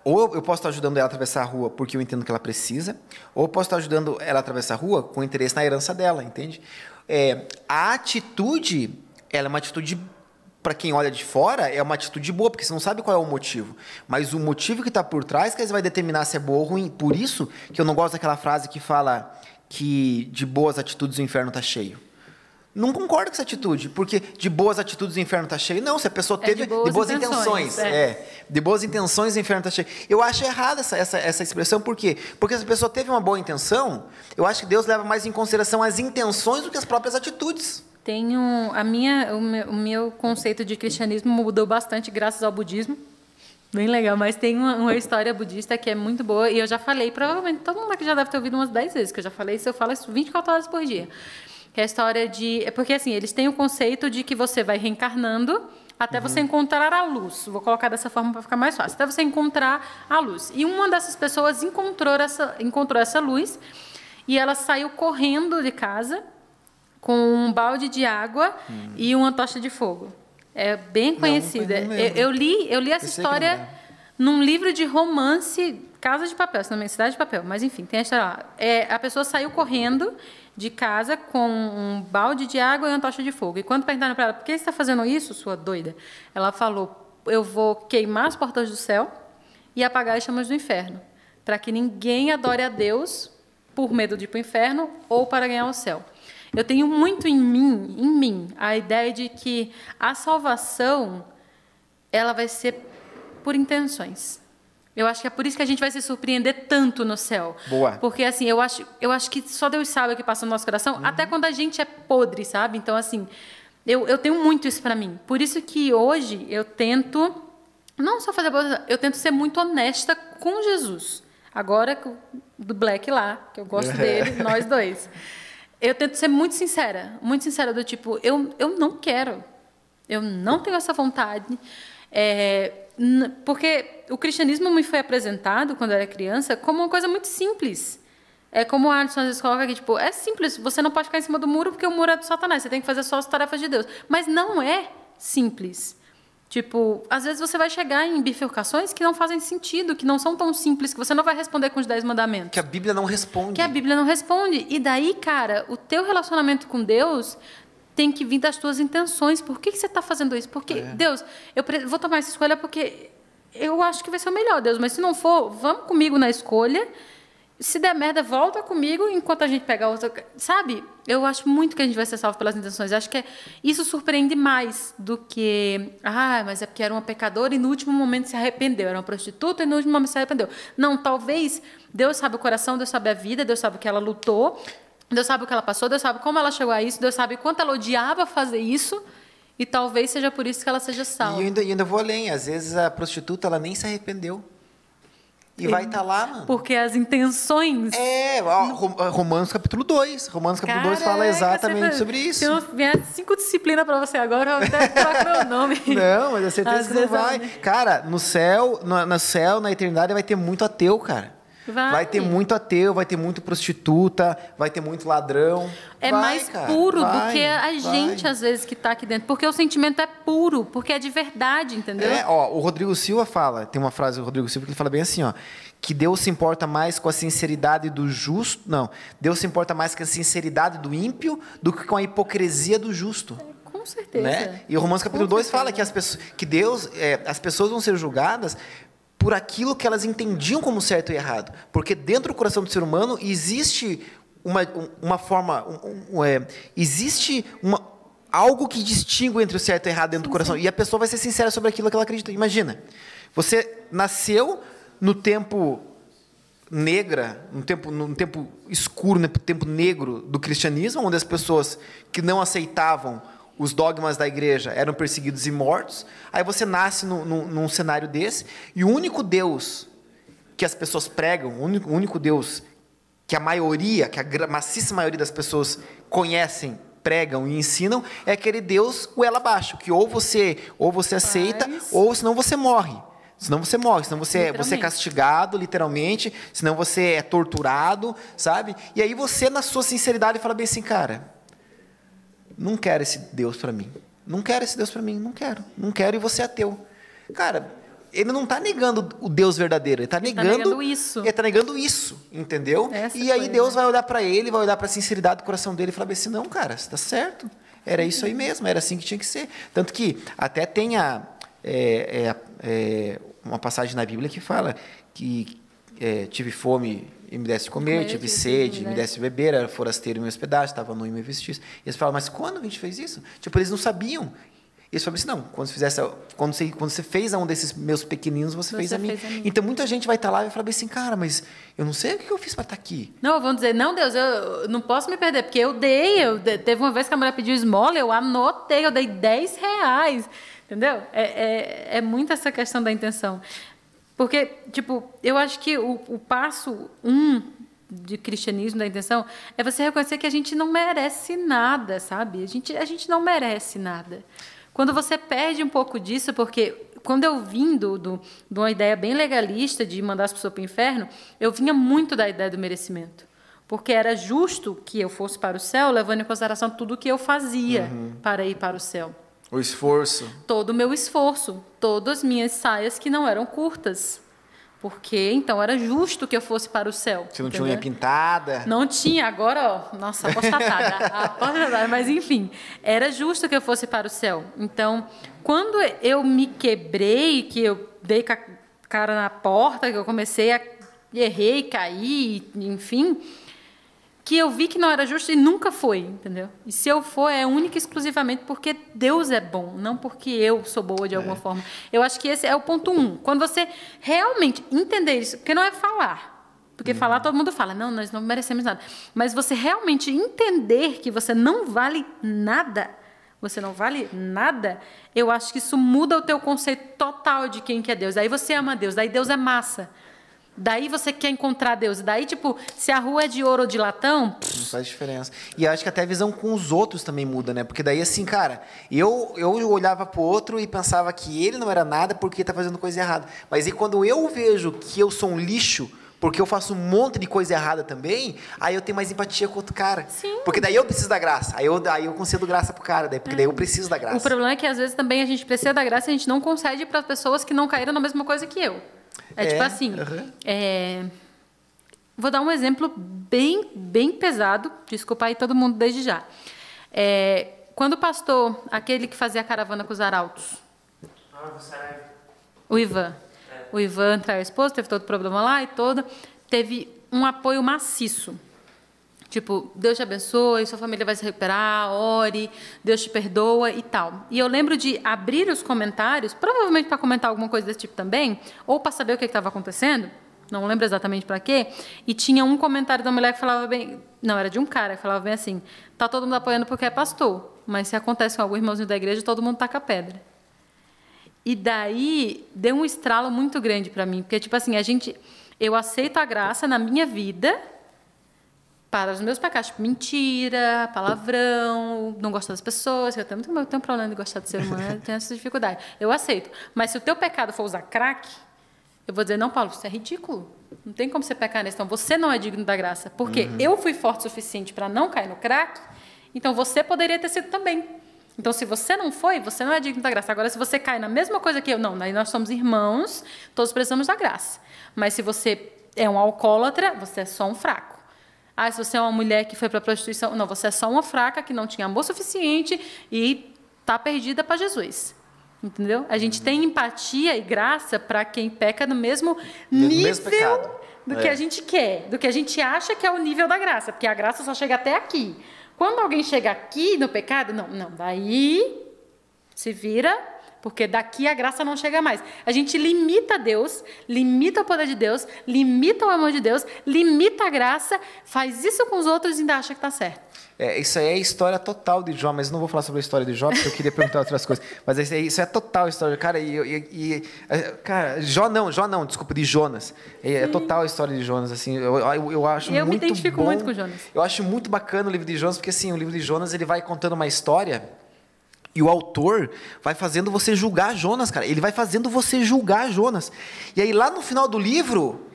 A: ou eu- posso estar ajudando ela a atravessar a rua porque eu entendo que ela precisa, ou eu posso estar ajudando ela a atravessar a rua com interesse na herança dela, entende? É, a atitude, ela é uma atitude, para quem olha de fora, é uma atitude boa, porque você não sabe qual é o motivo. Mas o motivo que está por trás que vai determinar se é boa ou ruim. Por isso que eu não gosto daquela frase que fala que de boas atitudes o inferno está cheio. Não concordo com essa atitude, porque de boas atitudes o inferno está cheio. Não, se a pessoa
B: É
A: teve
B: de boas intenções,
A: é.
B: é.
A: De boas intenções o inferno está cheio. Eu acho errada essa, essa, essa expressão, por quê? Porque se a pessoa teve uma boa intenção, eu acho que Deus leva mais em consideração as intenções do que as próprias atitudes.
B: Tenho a minha, o meu, o meu conceito de cristianismo mudou bastante graças ao budismo. Bem legal, mas tem uma, uma história budista que é muito boa e eu já falei, provavelmente todo mundo aqui já deve ter ouvido umas 10 vezes, que eu já falei isso, eu falo isso 24 horas por dia. Que é a história de. É porque assim, eles têm o conceito de que você vai reencarnando até você encontrar a luz. Vou colocar dessa forma para ficar mais fácil. Até você encontrar a luz. E uma dessas pessoas encontrou essa, encontrou essa luz e ela saiu correndo de casa com um balde de água e uma tocha de fogo. É bem conhecida.
A: não
B: eu,
A: lembro.
B: eu li, eu li essa
A: Pensei
B: história num livro de romance, Casa de Papel, se não me engano, Cidade de Papel, mas enfim, tem a história lá. É, a pessoa saiu correndo de casa com um balde de água e uma tocha de fogo. E quando perguntaram para ela, por que você está fazendo isso, sua doida? Ela falou, eu vou queimar as portas do céu e apagar as chamas do inferno, para que ninguém adore a Deus por medo de ir para o inferno ou para ganhar o céu. Eu tenho muito em mim, em mim, a ideia de que a salvação ela vai ser por intenções. Eu acho que é por isso que a gente vai se surpreender tanto no céu.
A: Boa.
B: Porque assim, eu acho, eu acho que só Deus sabe o que passa no nosso coração, até quando a gente é podre, sabe? Então assim, eu, eu tenho muito isso para mim. Por isso que hoje eu tento não só fazer boa, eu tento ser muito honesta com Jesus. Agora do Black lá, que eu gosto dele, nós dois. Eu tento ser muito sincera, muito sincera do tipo, eu, eu não quero. Eu não tenho essa vontade. É, porque o cristianismo me foi apresentado, quando eu era criança, como uma coisa muito simples. É como o Alisson às vezes coloca aqui, tipo, é simples, você não pode ficar em cima do muro porque o muro é do satanás, você tem que fazer só as tarefas de Deus. Mas não é simples. Tipo, às vezes você vai chegar em bifurcações que não fazem sentido, que não são tão simples, que você não vai responder com os dez mandamentos
A: Que a Bíblia não responde.
B: que a Bíblia não responde. E daí, cara, o teu relacionamento com Deus tem que vir das tuas intenções. Por que, que você está fazendo isso? Porque, Deus, eu vou tomar essa escolha porque eu acho que vai ser o melhor, Deus. Mas se não for, vamos comigo na escolha. Se der merda, volta comigo enquanto a gente pega outra. Sabe? Eu acho muito que a gente vai ser salvo pelas intenções. Eu acho que é- isso surpreende mais do que. Ah, mas é porque era uma pecadora e no último momento se arrependeu. Era uma prostituta e no último momento se arrependeu. Não, talvez Deus sabe o coração, Deus sabe a vida, Deus sabe o que ela lutou, Deus sabe o que ela passou, Deus sabe como ela chegou a isso, Deus sabe quanto ela odiava fazer isso. E talvez seja por isso que ela seja
A: E
B: salva.
A: eu ainda, e ainda vou além. Às vezes a prostituta ela nem se arrependeu. E vai estar lá, mano.
B: Porque as intenções.
A: É, Rom- Romanos capítulo 2. Romanos capítulo 2 fala
B: Caraca,
A: exatamente sobre isso.
B: Vier cinco disciplinas pra você agora, eu até procurar o nome.
A: Não, mas eu certeza
B: Às
A: que não vai. Cara, no céu, no, no céu, na eternidade, vai ter muito ateu, cara.
B: Vai.
A: ter muito ateu, vai ter muito prostituta, vai ter muito ladrão.
B: É
A: Vai,
B: mais
A: cara,
B: puro do
A: vai,
B: que a
A: vai.
B: gente, às vezes, que tá aqui dentro. Porque o sentimento é puro, porque é de verdade, entendeu?
A: É, ó, o Rodrigo Silva fala, tem uma frase do Rodrigo Silva que ele fala bem assim, ó, que Deus se importa mais com a sinceridade do justo, não, Deus se importa mais com a sinceridade do ímpio do que com a hipocrisia do justo.
B: Com certeza.
A: né? E o Romanos capítulo
B: Com
A: 2 fala que, as pessoas, que Deus, é, as pessoas vão ser julgadas por aquilo que elas entendiam como certo e errado. Porque dentro do coração do ser humano existe uma, um- uma forma, um- um- é, existe uma, algo que distingue entre o certo e o errado dentro do coração. E a pessoa vai ser sincera sobre aquilo que ela acredita. Imagina, você nasceu no tempo negra, num tempo, num tempo escuro, no tempo negro do cristianismo, onde as pessoas que não aceitavam os dogmas da igreja eram perseguidos e mortos. Aí você nasce num, num- num cenário desse, e o único Deus que as pessoas pregam, o único, o único Deus que a maioria, que a maciça maioria das pessoas conhecem, pregam e ensinam, é aquele Deus goela abaixo, que ou você, ou você aceita,
B: Faz.
A: ou senão você morre. Senão você morre, senão você, você é castigado, literalmente, senão você é torturado, sabe? E aí você, na sua sinceridade, fala bem assim, cara, não quero esse Deus para mim. Não quero esse Deus para mim, não quero. Não quero e você é ateu. Cara, ele não está negando o Deus verdadeiro, ele está
B: tá
A: negando,
B: negando isso.
A: Ele está negando isso, entendeu?
B: Essa
A: e aí
B: coisa.
A: Deus vai olhar para ele, vai olhar para a sinceridade do coração dele e falar assim, não, cara, você está certo. Era isso aí mesmo, era assim que tinha que ser. Tanto que até tem a, é, é, é, uma passagem na Bíblia que fala que é, tive fome e me desse de comer,
B: Comer,
A: tive sede,
B: sede,
A: me
B: né?
A: desse de beber, era forasteiro e me hospedasse, estava nu e me vestisse. E eles falam, mas quando a gente fez isso? Tipo, eles não sabiam. E eles falam assim, não, quando você, fizesse, quando você, quando você fez a um desses meus pequeninos, você,
B: Você
A: fez, a mim.
B: fez a mim.
A: Então muita gente vai estar lá e vai falar assim, cara, mas eu não sei o que eu fiz para estar aqui.
B: Não, vão dizer, não, Deus, eu não posso me perder, porque eu dei, eu teve uma vez que a mulher pediu esmola, eu anotei, eu dei 10 reais, entendeu? É, é, é muito essa questão da intenção. Porque, tipo, eu acho que o, o passo um de cristianismo, da intenção, é você reconhecer que a gente não merece nada, sabe? A gente, a gente não merece nada. Quando você perde um pouco disso, porque quando eu vim do, do, de uma ideia bem legalista de mandar as pessoas para o inferno, eu vinha muito da ideia do merecimento. Porque era justo que eu fosse para o céu, levando em consideração tudo o que eu fazia para ir para o céu.
A: O esforço.
B: Todo o meu esforço, todas as minhas saias que não eram curtas. Porque então era justo que eu fosse para o céu.
A: Você não tinha
B: entendeu?
A: unha pintada.
B: Não tinha, agora, ó, nossa, apostatada, apostatada, mas enfim, era justo que eu fosse para o céu. Então, quando eu me quebrei, que eu dei com a cara na porta, que eu comecei a errei, caí, enfim, que eu vi que não era justo e nunca foi, entendeu? E se eu for, é única e exclusivamente porque Deus é bom, não porque eu sou boa de alguma forma. Eu acho que esse é o ponto um. Quando você realmente entender isso, porque não é falar. Porque falar todo mundo fala, não, nós não merecemos nada. Mas você realmente entender que você não vale nada, você não vale nada, eu acho que isso muda o teu conceito total de quem que é Deus. Aí você ama Deus, daí Deus é massa. Daí você quer encontrar Deus. Daí, tipo, se a rua é de ouro ou de latão,
A: Não faz diferença. E eu acho que até a visão com os outros também muda, né? Porque daí, assim, cara, eu, eu olhava pro outro e pensava que ele não era nada porque tá fazendo coisa errada. Mas e quando eu vejo que eu sou um lixo, porque eu faço um monte de coisa errada também, aí eu tenho mais empatia com o outro cara.
B: Sim.
A: Porque daí eu preciso da graça. Aí eu, aí eu concedo graça pro cara, daí, porque daí eu preciso da graça.
B: o problema é que às vezes também a gente precisa da graça e a gente não concede para as pessoas que não caíram na mesma coisa que eu. É,
A: É,
B: tipo assim.
A: aham.
B: é, Vou dar um exemplo bem, bem pesado. Desculpa aí todo mundo desde já. É, Quando o pastor, aquele que fazia a caravana com os arautos,
C: Ah, você é.
B: o Ivan. O Ivan traiu a esposa, teve todo o problema lá e todo. Teve um apoio maciço. Tipo, Deus te abençoe, sua família vai se recuperar, ore, Deus te perdoa e tal. E eu lembro de abrir os comentários, provavelmente para comentar alguma coisa desse tipo também, ou para saber o que estava acontecendo, não lembro exatamente para quê. E tinha um comentário da mulher que falava bem. Não, era de um cara que falava bem assim: tá todo mundo apoiando porque é pastor, mas se acontece com algum irmãozinho da igreja, todo mundo taca pedra. E daí deu um estralo muito grande para mim, porque tipo assim, a gente Eu aceito a graça na minha vida para os meus pecados, tipo mentira, palavrão, não gostar das pessoas. Eu tenho, eu tenho um problema de gostar do ser humano, tenho essa dificuldade. Eu aceito. Mas se o teu pecado for usar crack, eu vou dizer, não, Paulo, isso é ridículo. Não tem como você pecar nesse. Então, você não é digno da graça. Porque eu fui forte o suficiente para não cair no crack, então você poderia ter sido também. Então, se você não foi, você não é digno da graça. Agora, se você cai na mesma coisa que eu, não, nós somos irmãos, todos precisamos da graça. Mas se você é um alcoólatra, você é só um fraco. Ah, se você é uma mulher que foi para a prostituição, não, você é só uma fraca que não tinha amor suficiente e está perdida para Jesus. Entendeu? A gente tem empatia e graça para quem peca no mesmo
A: No
B: nível
A: mesmo
B: do
A: É.
B: que a gente quer, do que a gente acha que é o nível da graça, porque a graça só chega até aqui. Quando alguém chega aqui no pecado, não, não, daí se vira, porque daqui a graça não chega mais. A gente limita Deus, limita o poder de Deus, limita o amor de Deus, limita a graça, faz isso com os outros e ainda acha que está certo.
A: É, isso aí é a história total de Jó, mas não vou falar sobre a história de Jó, porque eu queria perguntar outras coisas. Mas isso, aí- isso é total a história. Cara, e, e- e- é, cara, Jó não, Jó não, desculpa, de Jonas. É, é total a história de Jonas, assim. Eu, eu, eu acho
B: Eu me
A: muito
B: identifico
A: bom-
B: muito com Jonas.
A: Eu acho muito bacana o livro de Jonas, porque assim, o livro de Jonas ele vai contando uma história e o autor vai fazendo você julgar Jonas, cara. Ele vai fazendo você julgar Jonas. E aí lá no final do livro,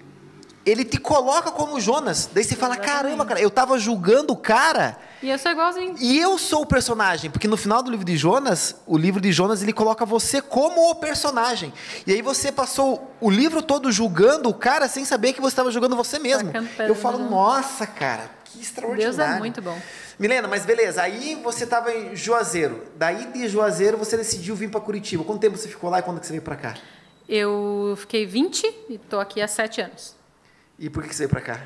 A: ele te coloca como Jonas. Daí você fala: caramba, cara, eu tava julgando o cara.
B: E eu sou igualzinho.
A: E eu sou o personagem, porque no final do livro de Jonas, o livro de Jonas, ele coloca você como o personagem. E aí você passou o livro todo julgando o cara sem saber que você estava julgando você mesmo.
B: Pedra
A: Eu falo,
B: no-
A: nossa, cara, que extraordinário.
B: Deus é muito bom.
A: Milena, mas beleza, aí você estava em Juazeiro. Daí de Juazeiro você decidiu vir para Curitiba. Quanto tempo você ficou lá e quando que você veio para cá?
B: Eu fiquei 20 e estou aqui há 7 anos.
A: E por que que você veio para cá?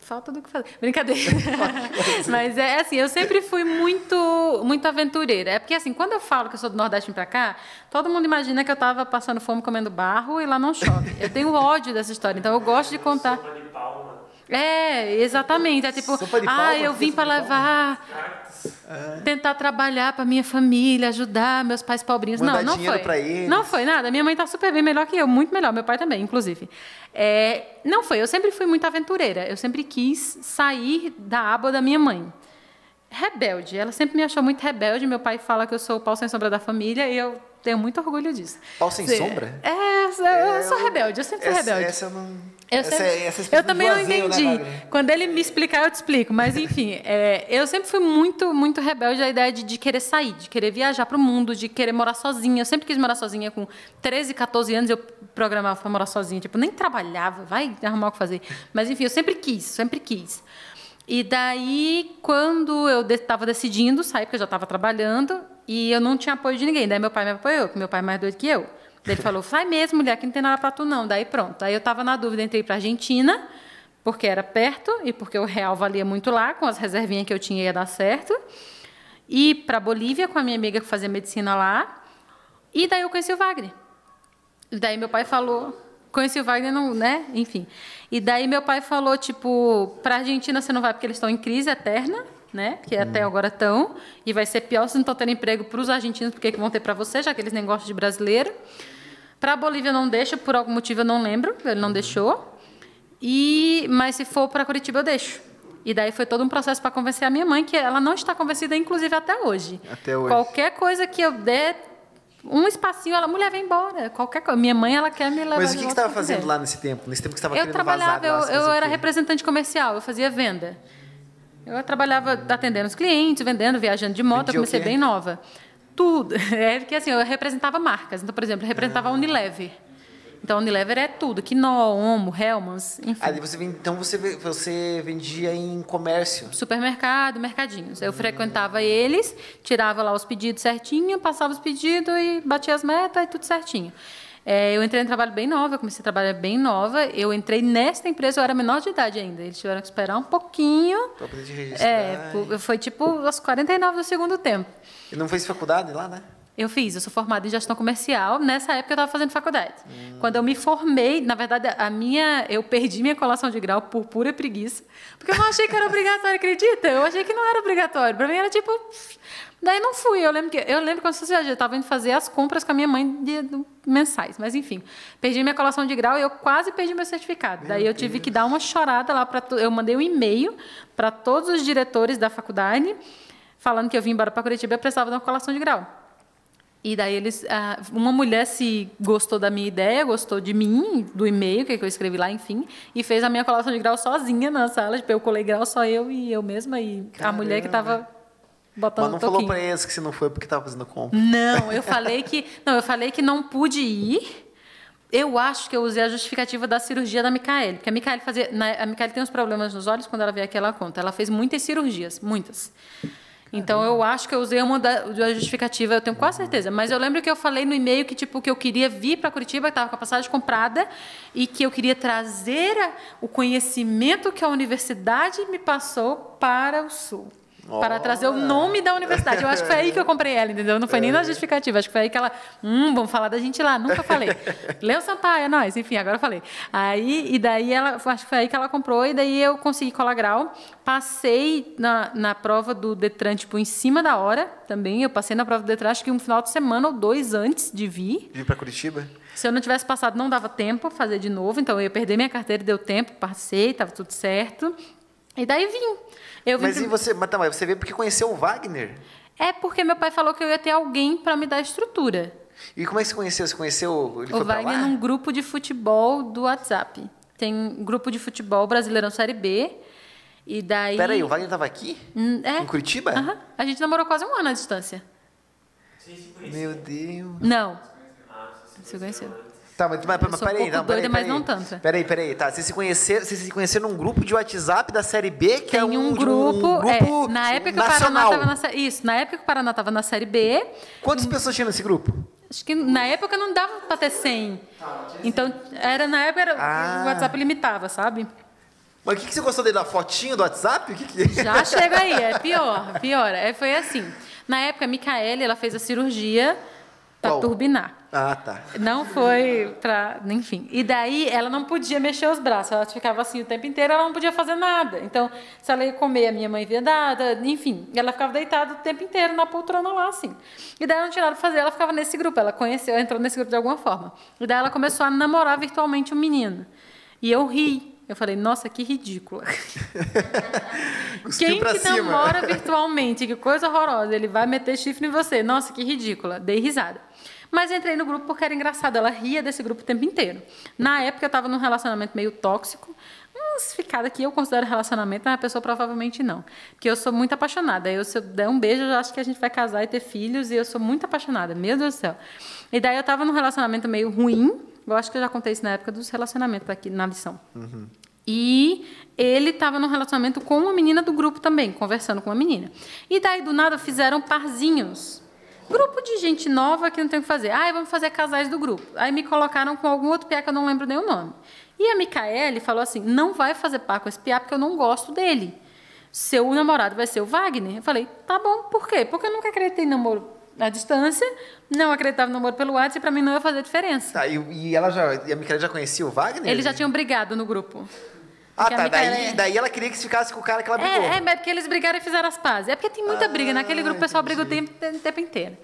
B: Falta do que fazer. Brincadeira. Mas é assim, eu sempre fui muito muito aventureira. É porque assim, quando eu falo que eu sou do Nordeste pra cá, todo mundo imagina que eu estava passando fome comendo barro e lá não chove. Eu tenho ódio dessa história, então eu gosto de contar.
C: Sopa de palma.
B: É, exatamente. É tipo,
A: Sopa de
B: ah, eu
A: Que
B: vim para levar, tentar trabalhar para minha família, ajudar meus pais pobrinhos.
A: Mandar
B: não, não foi.
A: pra eles.
B: Não foi nada. Minha mãe está super bem, melhor que eu, muito melhor. Meu pai também, inclusive. É, não foi. Eu sempre fui muito aventureira. Eu sempre quis sair da aba da minha mãe. Rebelde. Ela sempre me achou muito rebelde. Meu pai fala que eu sou o pau sem sombra da família e eu tenho muito orgulho disso.
A: Pau sem
B: Sim.
A: sombra?
B: É, eu sou rebelde. Eu sempre fui
A: essa,
B: rebelde.
A: Essa eu não.
B: Eu,
A: essa,
B: sempre-
A: é- essa é
B: eu também não
A: né,
B: entendi.
A: Wagner?
B: Quando ele me explicar, eu te explico. Mas, enfim, é, eu sempre fui muito, muito rebelde à ideia de, de querer sair, de querer viajar para o mundo, de querer morar sozinha. Eu sempre quis morar sozinha. Com 13, 14 anos, eu programava para morar sozinha. Tipo, nem trabalhava, vai arrumar o que fazer. Mas, enfim, eu sempre quis, sempre quis. E daí, quando eu estava decidindo sair, porque eu já estava trabalhando, e eu não tinha apoio de ninguém. Daí meu pai me apoiou, porque meu pai é mais doido que eu. Daí ele falou, sai mesmo, mulher, que não tem nada para tu não. Daí pronto. Aí eu estava na dúvida entre ir para Argentina, porque era perto, e porque o real valia muito lá, com as reservinhas que eu tinha ia dar certo. E para Bolívia, com a minha amiga que fazia medicina lá. E daí eu conheci o Wagner. E daí meu pai falou, conheci o Wagner, não, né? Enfim. E daí meu pai falou, tipo, para Argentina você não vai porque eles estão em crise eterna, né? Que até agora estão. E vai ser pior se não estão tendo emprego para os argentinos, porque que vão ter para você, já que eles nem gostam de brasileiro. Para a Bolívia não deixa, por algum motivo eu não lembro, ele não deixou. E mas se for para Curitiba eu deixo. E daí foi todo um processo para convencer a minha mãe que ela não está convencida inclusive até hoje.
A: Até hoje.
B: Qualquer coisa que eu der um espacinho, ela, mulher, vem embora. Qualquer coisa. Minha mãe, ela quer me levar
A: Mas o que, que você estava fazendo lá nesse tempo? Nesse tempo que você estava
B: Eu
A: querendo
B: trabalhava,
A: vazar
B: eu,
A: lá,
B: eu era representante comercial, eu fazia venda. Eu trabalhava atendendo os clientes, vendendo, viajando de moto,
A: Vendia
B: eu comecei bem nova. Tudo. É porque assim, eu representava marcas. Então, por exemplo, eu representava
A: Ah.
B: a Unilever. Então, a Unilever é tudo. Quinó, Omo, Hellmann's, enfim.
A: Aí você, vem- então você, você vendia em comércio.
B: Supermercado, mercadinhos. Eu frequentava eles, tirava lá os pedidos certinho, passava os pedidos e batia as metas e tudo certinho. É, eu entrei no trabalho bem nova, eu comecei a trabalhar bem nova. Eu entrei nesta empresa, eu era menor de idade ainda. Eles tiveram que esperar um pouquinho.
A: Pra poder te registrar.
B: É, foi tipo aos 49 do segundo tempo.
A: E não fez faculdade lá, né?
B: Eu fiz, eu sou formada em gestão comercial. Nessa época eu estava fazendo faculdade. Quando eu me formei, na verdade, a minha, eu perdi minha colação de grau por pura preguiça, porque eu não achei que era obrigatório, acredita? Eu achei que não era obrigatório. Para mim era tipo, Daí não fui. Eu lembro que eu lembro quando eu estava indo fazer as compras com a minha mãe de, de, mensais, mas enfim, perdi minha colação de grau e eu quase perdi meu certificado. Meu Daí eu tive Deus. que dar uma chorada lá para eu mandei um e-mail para todos os diretores da faculdade falando que eu vim embora para Curitiba e precisava de uma colação de grau. E daí eles, uma mulher se gostou da minha ideia, gostou de mim, do e-mail que eu escrevi lá, enfim, e fez a minha colação de grau sozinha na sala. Tipo, eu colei grau só eu e eu mesma e Caramba. a mulher que estava botando
A: Mas não falou para eles que você não foi porque estava fazendo compra.
B: Não, eu falei que não, eu falei que não pude ir. Eu acho que eu usei a justificativa da cirurgia da Micaele, porque a Micaele fazia, a Micaele tem uns problemas nos olhos quando ela veio aqui ela conta. Ela fez muitas cirurgias, muitas. Então eu acho que eu usei uma da, da, justificativa, eu tenho quase certeza. Mas eu lembro que eu falei no e-mail que tipo que eu queria vir para Curitiba, estava com a passagem comprada e que eu queria trazer o conhecimento que a universidade me passou para o Sul. Para trazer o nome da universidade. Eu acho que foi aí que eu comprei ela, entendeu? Não foi nem na justificativa. Acho que foi aí que ela. Hum, vamos falar da gente lá. Nunca falei. Leo Sampaio, é nós. Enfim, agora falei. Aí, e daí ela. Acho que foi aí que ela comprou, e daí eu consegui colar grau. Passei na, na prova do Detran, tipo, em cima da hora também. Eu passei na prova do Detran, acho que um final de semana ou dois antes de vir.
A: Vir para Curitiba?
B: Se eu não tivesse passado, não dava tempo fazer de novo. Então eu ia perder minha carteira, deu tempo, passei, estava tudo certo. E daí vim.
A: Eu vim mas e você, mas, tá, mas você veio porque conheceu o Wagner?
B: É porque meu pai falou que eu ia ter alguém para me dar estrutura.
A: E como é que você conheceu? Você conheceu
B: ele o Wagner num grupo de futebol do WhatsApp. Tem um grupo de futebol Brasileirão Série B. E daí.
A: Peraí, o Wagner estava aqui?
B: Hum, é.
A: Em Curitiba?
B: Uhum. A gente namorou quase um ano à distância.
A: Meu Deus.
B: Não. Ah, você conheceu.
A: Tá, mas, mas, mas peraí, um
B: não, peraí, doida, mas não tanto.
A: Peraí, peraí, tá. Vocês se conheceram, vocês se conheceram num grupo de WhatsApp da série B, que
B: Tem
A: é um,
B: um grupo,
A: um grupo
B: é, na época
A: nacional.
B: que o Paraná estava na Isso, na época que o Paraná estava na série B.
A: Quantas pessoas tinham nesse grupo?
B: Acho que na época não dava para ter 100. Então, era na época era, ah. o WhatsApp limitava, sabe?
A: Mas o que, que você gostou dele? Da fotinho do WhatsApp? O que que...
B: Já chega aí, é pior, pior. É, foi assim. Na época, a Micaele, ela fez a cirurgia para turbinar.
A: Ah, tá.
B: Não foi para. Enfim. E daí ela não podia mexer os braços, ela ficava assim o tempo inteiro, ela não podia fazer nada. Então, se ela ia comer, a minha mãe via nada, enfim. ela ficava deitada o tempo inteiro na poltrona lá, assim. E daí ela não tinha nada para fazer, ela ficava nesse grupo. Ela conheceu, entrou nesse grupo de alguma forma. E daí ela começou a namorar virtualmente um menino. E eu ri. Eu falei, nossa, que ridícula. Quem que cima. namora virtualmente? Que coisa horrorosa. Ele vai meter chifre em você. Nossa, que ridícula. Dei risada. Mas entrei no grupo porque era engraçado. Ela ria desse grupo o tempo inteiro. Na época, eu estava num relacionamento meio tóxico. Uns ficada que eu considero relacionamento, mas a pessoa provavelmente não. Porque eu sou muito apaixonada. Eu, se eu der um beijo, eu já acho que a gente vai casar e ter filhos. E eu sou muito apaixonada. Meu Deus do céu. E daí eu estava num relacionamento meio ruim. Eu acho que eu já contei isso na época dos relacionamentos aqui na lição. Uhum. E ele estava num relacionamento com uma menina do grupo também, conversando com uma menina. E daí, do nada, fizeram parzinhos. Grupo de gente nova que não tem o que fazer. Ah, vamos fazer casais do grupo. Aí me colocaram com algum outro piá que eu não lembro nem o nome. E a Micaele falou assim: não vai fazer par com esse piá porque eu não gosto dele. Seu namorado vai ser o Wagner. Eu falei: tá bom, por quê? Porque eu nunca acreditei em namoro à distância, não acreditava no namoro pelo WhatsApp e para mim não ia fazer diferença.
A: Tá, e, e ela já, e a Micaele já conhecia o Wagner?
B: Eles já tinham brigado no grupo.
A: Ah, tá. Daí, é... daí ela queria que ficasse com o cara que ela
B: brigou.
A: É,
B: é, porque eles brigaram e fizeram as pazes. É porque tem muita ah, briga. Naquele grupo o pessoal briga o tempo, o tempo inteiro.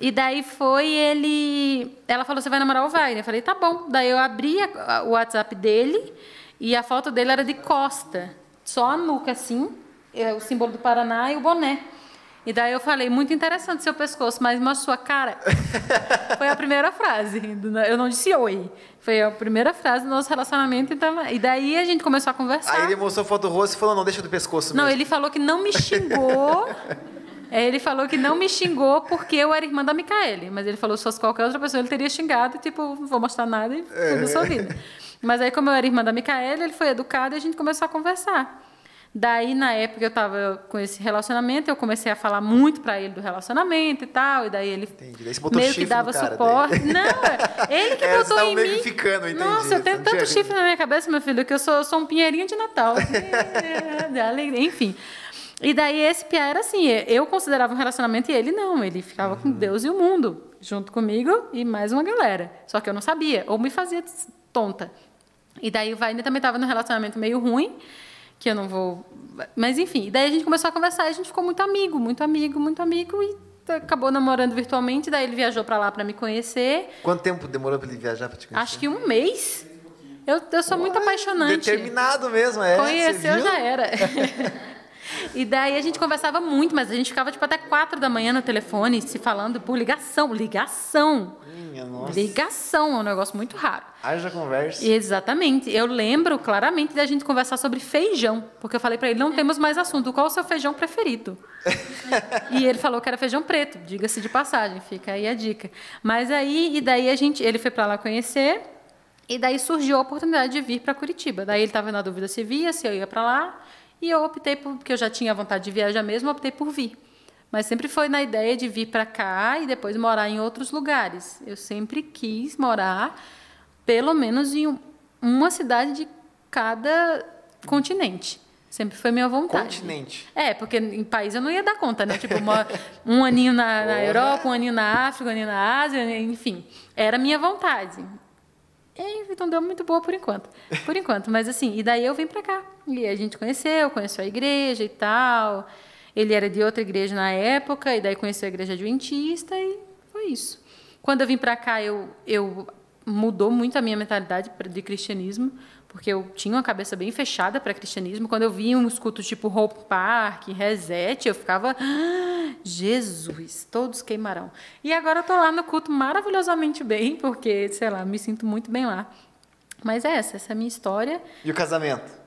B: E daí foi ele. Ela falou: você vai namorar o Wagner? Eu falei: tá bom. Daí eu abri a, o WhatsApp dele e a foto dele era de costa. Só a nuca, assim, é, o símbolo do Paraná e o boné. E daí eu falei, muito interessante seu pescoço, mas uma sua cara. Foi a primeira frase. Eu não disse oi. Foi a primeira frase do nosso relacionamento. Então, e daí a gente começou a conversar.
A: Aí ele mostrou foto do rosto e falou, não, deixa do pescoço
B: mesmo. Não, ele falou que não me xingou. ele falou que não me xingou porque eu era irmã da Micaele. Mas ele falou, se fosse qualquer outra pessoa, ele teria xingado. Tipo, não vou mostrar nada e tudo a sua vida. Mas aí, como eu era irmã da Micaele, ele foi educado e a gente começou a conversar. Daí, na época eu estava com esse relacionamento, eu comecei a falar muito para ele do relacionamento e tal. E daí ele
A: daí meio
B: que dava suporte. Daí. Não, ele que é, botou em mim.
A: Ficando, entendi.
B: Nossa, eu tenho tanto chifre na minha cabeça, meu filho, que eu sou, eu sou um pinheirinho de Natal. Enfim. E daí esse Pia era assim, eu considerava um relacionamento e ele não, ele ficava uhum. com Deus e o mundo, junto comigo e mais uma galera. Só que eu não sabia, ou me fazia tonta. E daí o Vainer também estava num relacionamento meio ruim, que eu não vou Mas enfim, daí a gente começou a conversar, a gente ficou muito amigo, muito amigo, muito amigo e acabou namorando virtualmente, daí ele viajou para lá para me conhecer.
A: Quanto tempo demorou para ele viajar para te conhecer?
B: Acho que um mês. Eu, eu sou muito apaixonante.
A: Determinado mesmo, é.
B: Conheceu, já era. E daí a gente conversava muito, mas a gente ficava tipo até quatro da manhã no telefone, se falando por ligação. Ligação.
A: Minha nossa.
B: Ligação é um negócio muito raro.
A: Haja conversa.
B: Exatamente. Eu lembro claramente da gente conversar sobre feijão, porque eu falei para ele: não temos mais assunto. Qual é o seu feijão preferido? e ele falou que era feijão preto. Diga-se de passagem, fica aí a dica. Mas aí, e daí a gente, ele foi para lá conhecer. E daí surgiu a oportunidade de vir para Curitiba. Daí ele estava na dúvida se via, se eu ia para lá. E eu optei por, porque eu já tinha vontade de viajar mesmo, optei por vir. Mas sempre foi na ideia de vir para cá e depois morar em outros lugares. Eu sempre quis morar pelo menos em um, uma cidade de cada continente. Sempre foi minha vontade.
A: Continente.
B: É, porque em país eu não ia dar conta, né? Tipo, uma, um aninho na, na Europa, um aninho na África, um aninho na Ásia, enfim. Era minha vontade. E, então deu muito boa por enquanto. Por enquanto, mas assim, e daí eu vim para cá. E a gente conheceu, conheceu a igreja e tal. Ele era de outra igreja na época, e daí conheceu a igreja adventista e foi isso. Quando eu vim para cá, eu, eu mudou muito a minha mentalidade de cristianismo, porque eu tinha uma cabeça bem fechada para cristianismo. Quando eu via uns cultos tipo Hope Park, Reset, eu ficava, ah, Jesus, todos queimarão. E agora eu tô lá no culto maravilhosamente bem, porque, sei lá, me sinto muito bem lá. Mas é essa, essa é a minha história.
A: E o casamento?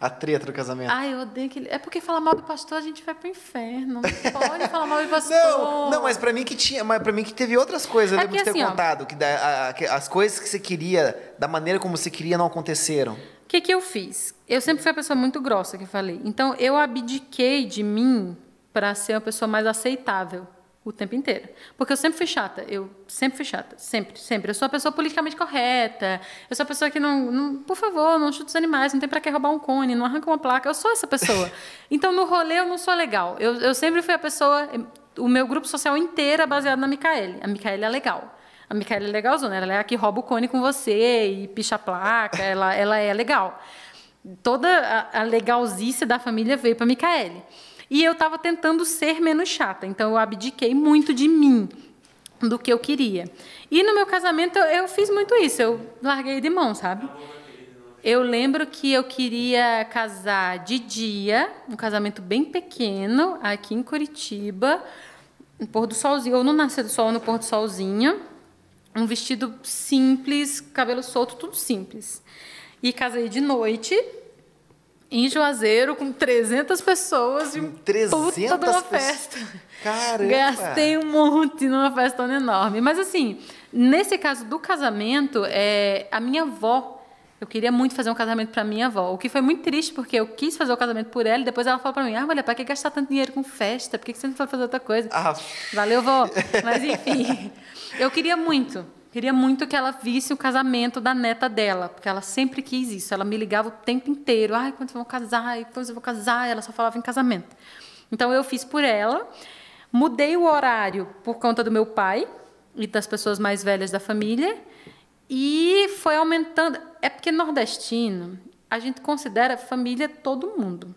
A: A treta do casamento.
B: Ai, eu odeio aquele. É porque falar mal do pastor a gente vai pro inferno. Não pode falar mal do pastor.
A: Não, não, mas para mim que tinha, mas para mim que teve outras coisas, eu
B: É
A: lembro de
B: que
A: ter
B: assim, ó.
A: contado que da- a- a- que as coisas que você queria, da maneira como você queria não aconteceram.
B: O que, que eu fiz? Eu sempre fui uma pessoa muito grossa, que eu falei. Então, eu abdiquei de mim para ser uma pessoa mais aceitável o tempo inteiro. Porque eu sempre fui chata. Eu sempre fui chata. Sempre, sempre. Eu sou a pessoa politicamente correta. Eu sou a pessoa que não... não por favor, não chuta os animais. Não tem para que roubar um cone. Não arranca uma placa. Eu sou essa pessoa. Então, no rolê, eu não sou legal. Eu, eu sempre fui a pessoa... O meu grupo social inteiro é baseado na Micaele. A Micaele é legal. A Micaela é legalzona, ela é a que rouba o cone com você e picha a placa, ela, ela é legal. Toda a, a legalzice da família veio para Micaele. E eu estava tentando ser menos chata, então eu abdiquei muito de mim, do que eu queria. E no meu casamento eu, eu fiz muito isso, eu larguei de mão, sabe? Eu lembro que eu queria casar de dia, um casamento bem pequeno, aqui em Curitiba, no pôr do solzinho, ou no nascer do sol, no pôr do solzinho. Um vestido simples, cabelo solto, tudo simples. E casei de noite, em Juazeiro, com 300 pessoas e um puta de
A: 300
B: uma festa.
A: Caramba!
B: Gastei um monte numa festona enorme. Mas, assim, nesse caso do casamento, é, a minha avó, eu queria muito fazer um casamento para minha avó. O que foi muito triste, porque eu quis fazer o casamento por ela e depois ela falou para mim: Ah, olha, para que gastar tanto dinheiro com festa? Por que você não foi fazer outra coisa?
A: Ah,
B: Valeu, vó. Mas, enfim, eu queria muito. Queria muito que ela visse o casamento da neta dela, porque ela sempre quis isso. Ela me ligava o tempo inteiro. Ai, quando vão casar? Ai, quando vocês vão casar? Ela só falava em casamento. Então, eu fiz por ela. Mudei o horário por conta do meu pai e das pessoas mais velhas da família. E foi aumentando. É porque nordestino, a gente considera família todo mundo.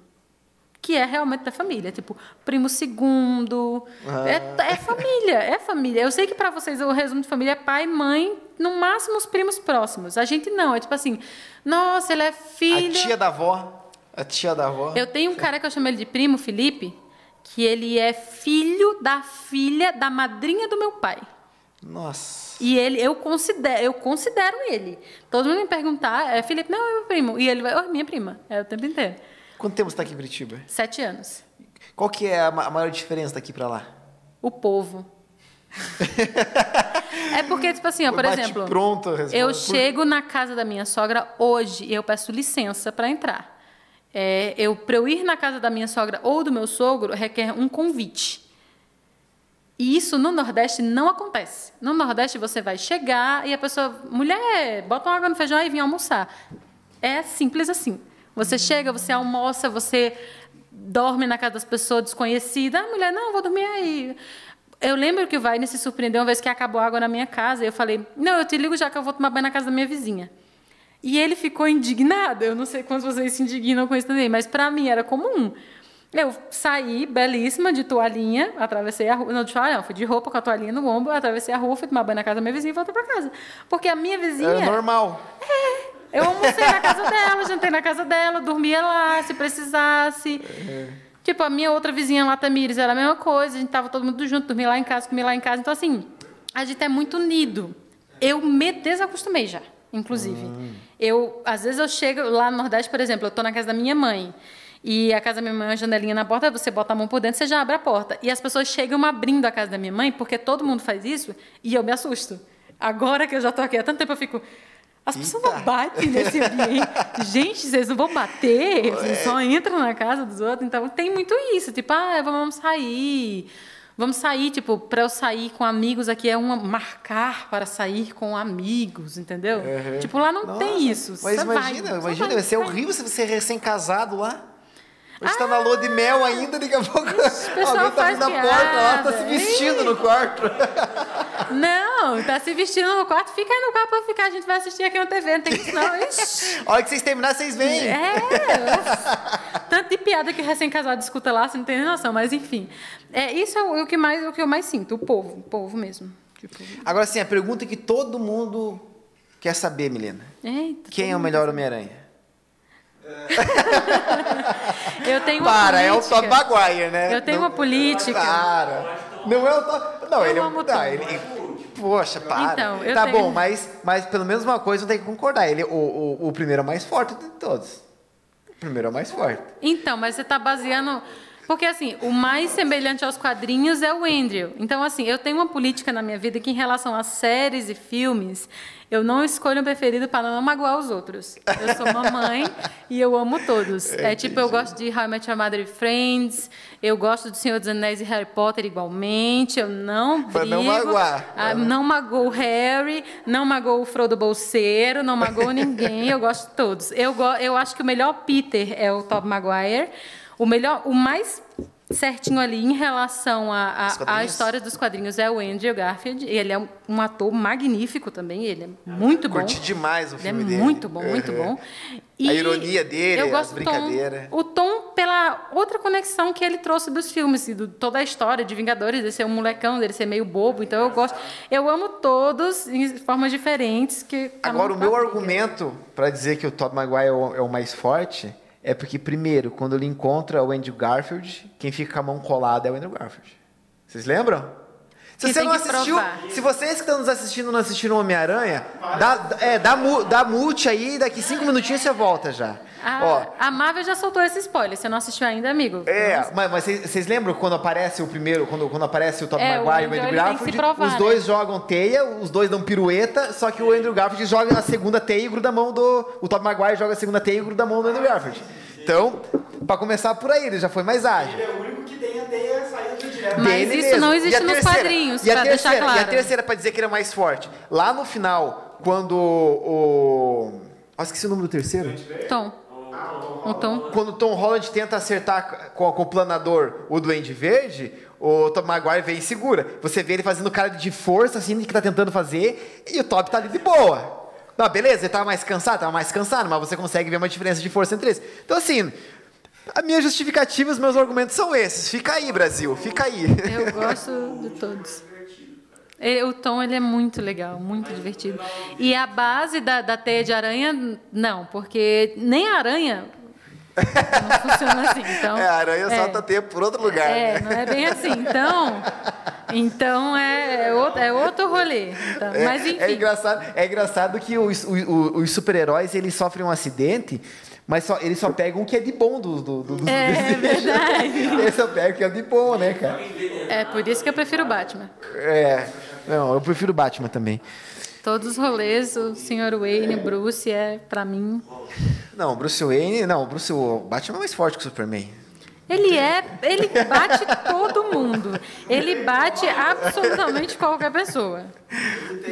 B: Que é realmente da família. Tipo, primo segundo. É, é família, é família. Eu sei que para vocês o resumo de família é pai, mãe, no máximo os primos próximos. A gente não. É tipo assim, nossa, ele é
A: a
B: filho.
A: tia da avó. A tia da avó.
B: Eu tenho um cara que eu chamo ele de primo, Felipe, que ele é filho da filha da madrinha do meu pai.
A: Nossa.
B: E ele, eu considero, eu considero ele. Todo mundo me perguntar, é Felipe, não, é meu primo. E ele vai, oh, minha prima, é o tempo inteiro.
A: Quanto tempo você está aqui em Curitiba?
B: Sete anos.
A: Qual que é a ma- a maior diferença daqui para lá?
B: O povo. é porque, tipo assim, ó, por
A: Bate
B: exemplo,
A: pronto
B: eu
A: Por-
B: chego na casa da minha sogra hoje e eu peço licença para entrar. É, eu, para eu ir na casa da minha sogra ou do meu sogro, requer um convite. E isso no Nordeste não acontece. No Nordeste você vai chegar e a pessoa, mulher, bota uma água no feijão e vem almoçar. É simples assim. Você chega, você almoça, você dorme na casa das pessoas desconhecidas. Ah, mulher, não, vou dormir aí. Eu lembro que o Vaine se surpreendeu uma vez que acabou a água na minha casa. E eu falei, não, eu te ligo já que eu vou tomar banho na casa da minha vizinha. E ele ficou indignado. Eu não sei quantos vocês se indignam com isso também, mas para mim era comum. Eu saí belíssima de toalhinha, atravessei a rua. Não, de toalha, não, fui de roupa com a toalhinha no ombro, atravessei a rua, fui tomar banho na casa da minha vizinha e voltei para casa. Porque a minha vizinha.
A: É normal.
B: Eu almocei na casa dela, jantei na casa dela, dormia lá se precisasse. Tipo, a minha outra vizinha lá, Tamires, era a mesma coisa, a gente tava todo mundo junto, dormia lá em casa, comia lá em casa. Então, assim, a gente é muito unido. Eu me desacostumei já, inclusive. Eu, às vezes eu chego lá no Nordeste, por exemplo, eu tô na casa da minha mãe. E a casa da minha mãe é uma janelinha na porta, você bota a mão por dentro, você já abre a porta. E as pessoas chegam abrindo a casa da minha mãe, porque todo mundo faz isso, e eu me assusto. Agora que eu já tô aqui há tanto tempo, eu fico. As pessoas
A: Eita.
B: não batem nesse ambiente. Gente, vocês não vão bater, vocês só entram na casa dos outros. Então tem muito isso, tipo, ah, vamos sair. Vamos sair, tipo, para eu sair com amigos aqui é uma marcar para sair com amigos, entendeu? Tipo, lá não tem
A: Nossa,
B: isso.
A: Mas
B: Você vai,
A: imagina,
B: você
A: imagina,
B: vai,
A: vai ser
B: vai.
A: horrível se você é recém-casado lá. Hoje tá na lua de mel ainda, daqui a pouco alguém tá vindo na porta lá, tá se vestindo no quarto.
B: Não, tá se vestindo no quarto, fica aí no quarto pra ficar, a gente vai assistir aqui na TV, não tem isso não. Ixi.
A: A hora que vocês terminarem, vocês vêm.
B: É, tanto de piada que recém-casado escuta lá, você não tem nem noção, mas enfim. É, isso é o, o que mais, o que eu mais sinto, o povo, o povo mesmo. Tipo,
A: Agora sim, a pergunta que todo mundo quer saber, Milena.
B: eita,
A: Quem é o melhor Homem-Aranha?
B: Eu tenho uma
A: Para, é o
B: política.
A: Tom Maguire, né?
B: Eu tenho
A: Não-
B: uma política.
A: Para. Não é o Tom... Não,
B: Eu
A: ele é um... Tá, ele... Poxa, para.
B: Então, eu
A: tá
B: tenho-
A: bom, mas, mas pelo menos uma coisa eu tenho que concordar. Ele, o, o, o primeiro é o mais forte de todos. O primeiro é o mais forte.
B: Então, mas você está baseando. Porque, assim, o mais semelhante aos quadrinhos é o Andrew. Então, assim, eu tenho uma política na minha vida que, em relação a séries e filmes, eu não escolho um preferido para não magoar os outros. Eu sou mamãe e eu amo todos. É, tipo, eu gosto de How I Met Your Mother e Friends, eu gosto do Senhor dos Anéis e Harry Potter igualmente, eu não.
A: Pra não magoar.
B: Ah, não magoou o Harry, não magoou o Frodo Bolseiro, não magoou ninguém, eu gosto de todos. Eu, go eu acho que o melhor Peter é o Tobey Maguire. O melhor, o mais certinho ali em relação à história dos quadrinhos é o Andrew Garfield. Ele é um, um ator magnífico também, ele é muito bom.
A: Curti demais o
B: Ele é
A: filme dele.
B: muito bom, muito
A: Uhum.
B: bom.
A: A ironia dele,
B: eu
A: as
B: gosto Tom,
A: brincadeiras.
B: o Tom pela outra conexão que ele trouxe dos filmes, e do, toda a história de Vingadores, dele ser um molecão, dele ser meio bobo. Então eu gosto, eu amo todos em formas diferentes. Que um
A: Agora, o meu argumento para dizer que o Tobey Maguire é o, é o mais forte é porque, primeiro, quando ele encontra o Andrew Garfield, quem fica com a mão colada é o Andrew Garfield. Vocês lembram? Se
B: Que
A: você não assistiu, se vocês que estão nos assistindo não assistiram Homem-Aranha, dá, é, dá, mu- dá mute aí, daqui cinco minutinhos você volta já. Ó,
B: A, Marvel já soltou esse spoiler. Você não assistiu ainda, amigo?
A: É, mas, mas vocês vocês lembram quando aparece o primeiro, quando, quando aparece o Tobey
B: É, o
A: Maguire e o
B: Andrew,
A: Garfield,
B: provar,
A: os
B: né?
A: dois jogam teia, os dois dão pirueta, só que o Andrew Garfield joga a segunda teia e gruda a mão do... O Tobey Maguire joga a segunda teia e gruda a mão do Andrew Garfield. Então, pra começar por aí, ele já foi mais ágil.
E: Ele é o único que tem a teia saindo.
B: Mas isso
A: mesmo.
B: não existe nos
A: terceira?
B: quadrinhos,
A: e a
B: pra deixar
A: terceira, E a
B: claro.
A: terceira pra dizer que ele é mais forte. Lá no final, quando o... Ah, esqueci o nome do terceiro.
B: Tom. O Tom.
A: Quando o Tom Holland tenta acertar com, com o planador o Duende Verde, o Tom Maguire vem e segura. Você vê ele fazendo cara de força, assim, que tá tentando fazer, e o Top tá ali de boa. Não, beleza, ele tava mais cansado, tava mais cansado, mas você consegue ver uma diferença de força entre eles. Então, assim, a minha justificativa, os meus argumentos são esses. Fica aí, Brasil, fica aí.
B: Eu gosto de todos. O Tom ele é muito legal, muito divertido. E a base da, da teia de aranha, não, porque nem a aranha não funciona assim. Então,
A: É, a aranha
B: é,
A: solta tempo por outro lugar,
B: É,
A: né?
B: não é bem assim. Então, então é, é outro, é outro rolê. Então,
A: É,
B: mas enfim.
A: é engraçado, é engraçado que os, o- o- os super-heróis eles sofrem um acidente, mas só, eles só pegam o que é de bom do, do, do, dos
B: É
A: dos-
B: verdade.
A: Eles só pegam o que é de bom, né, cara?
B: É por isso que eu prefiro o Batman.
A: É. Não, eu prefiro Batman também.
B: Todos os rolês, o Sr. Wayne, Bruce é pra mim.
A: Não, Bruce Wayne. Não, Bruce, o Batman é mais forte que o Superman.
B: Ele é, ele bate todo mundo. Ele bate absolutamente qualquer pessoa.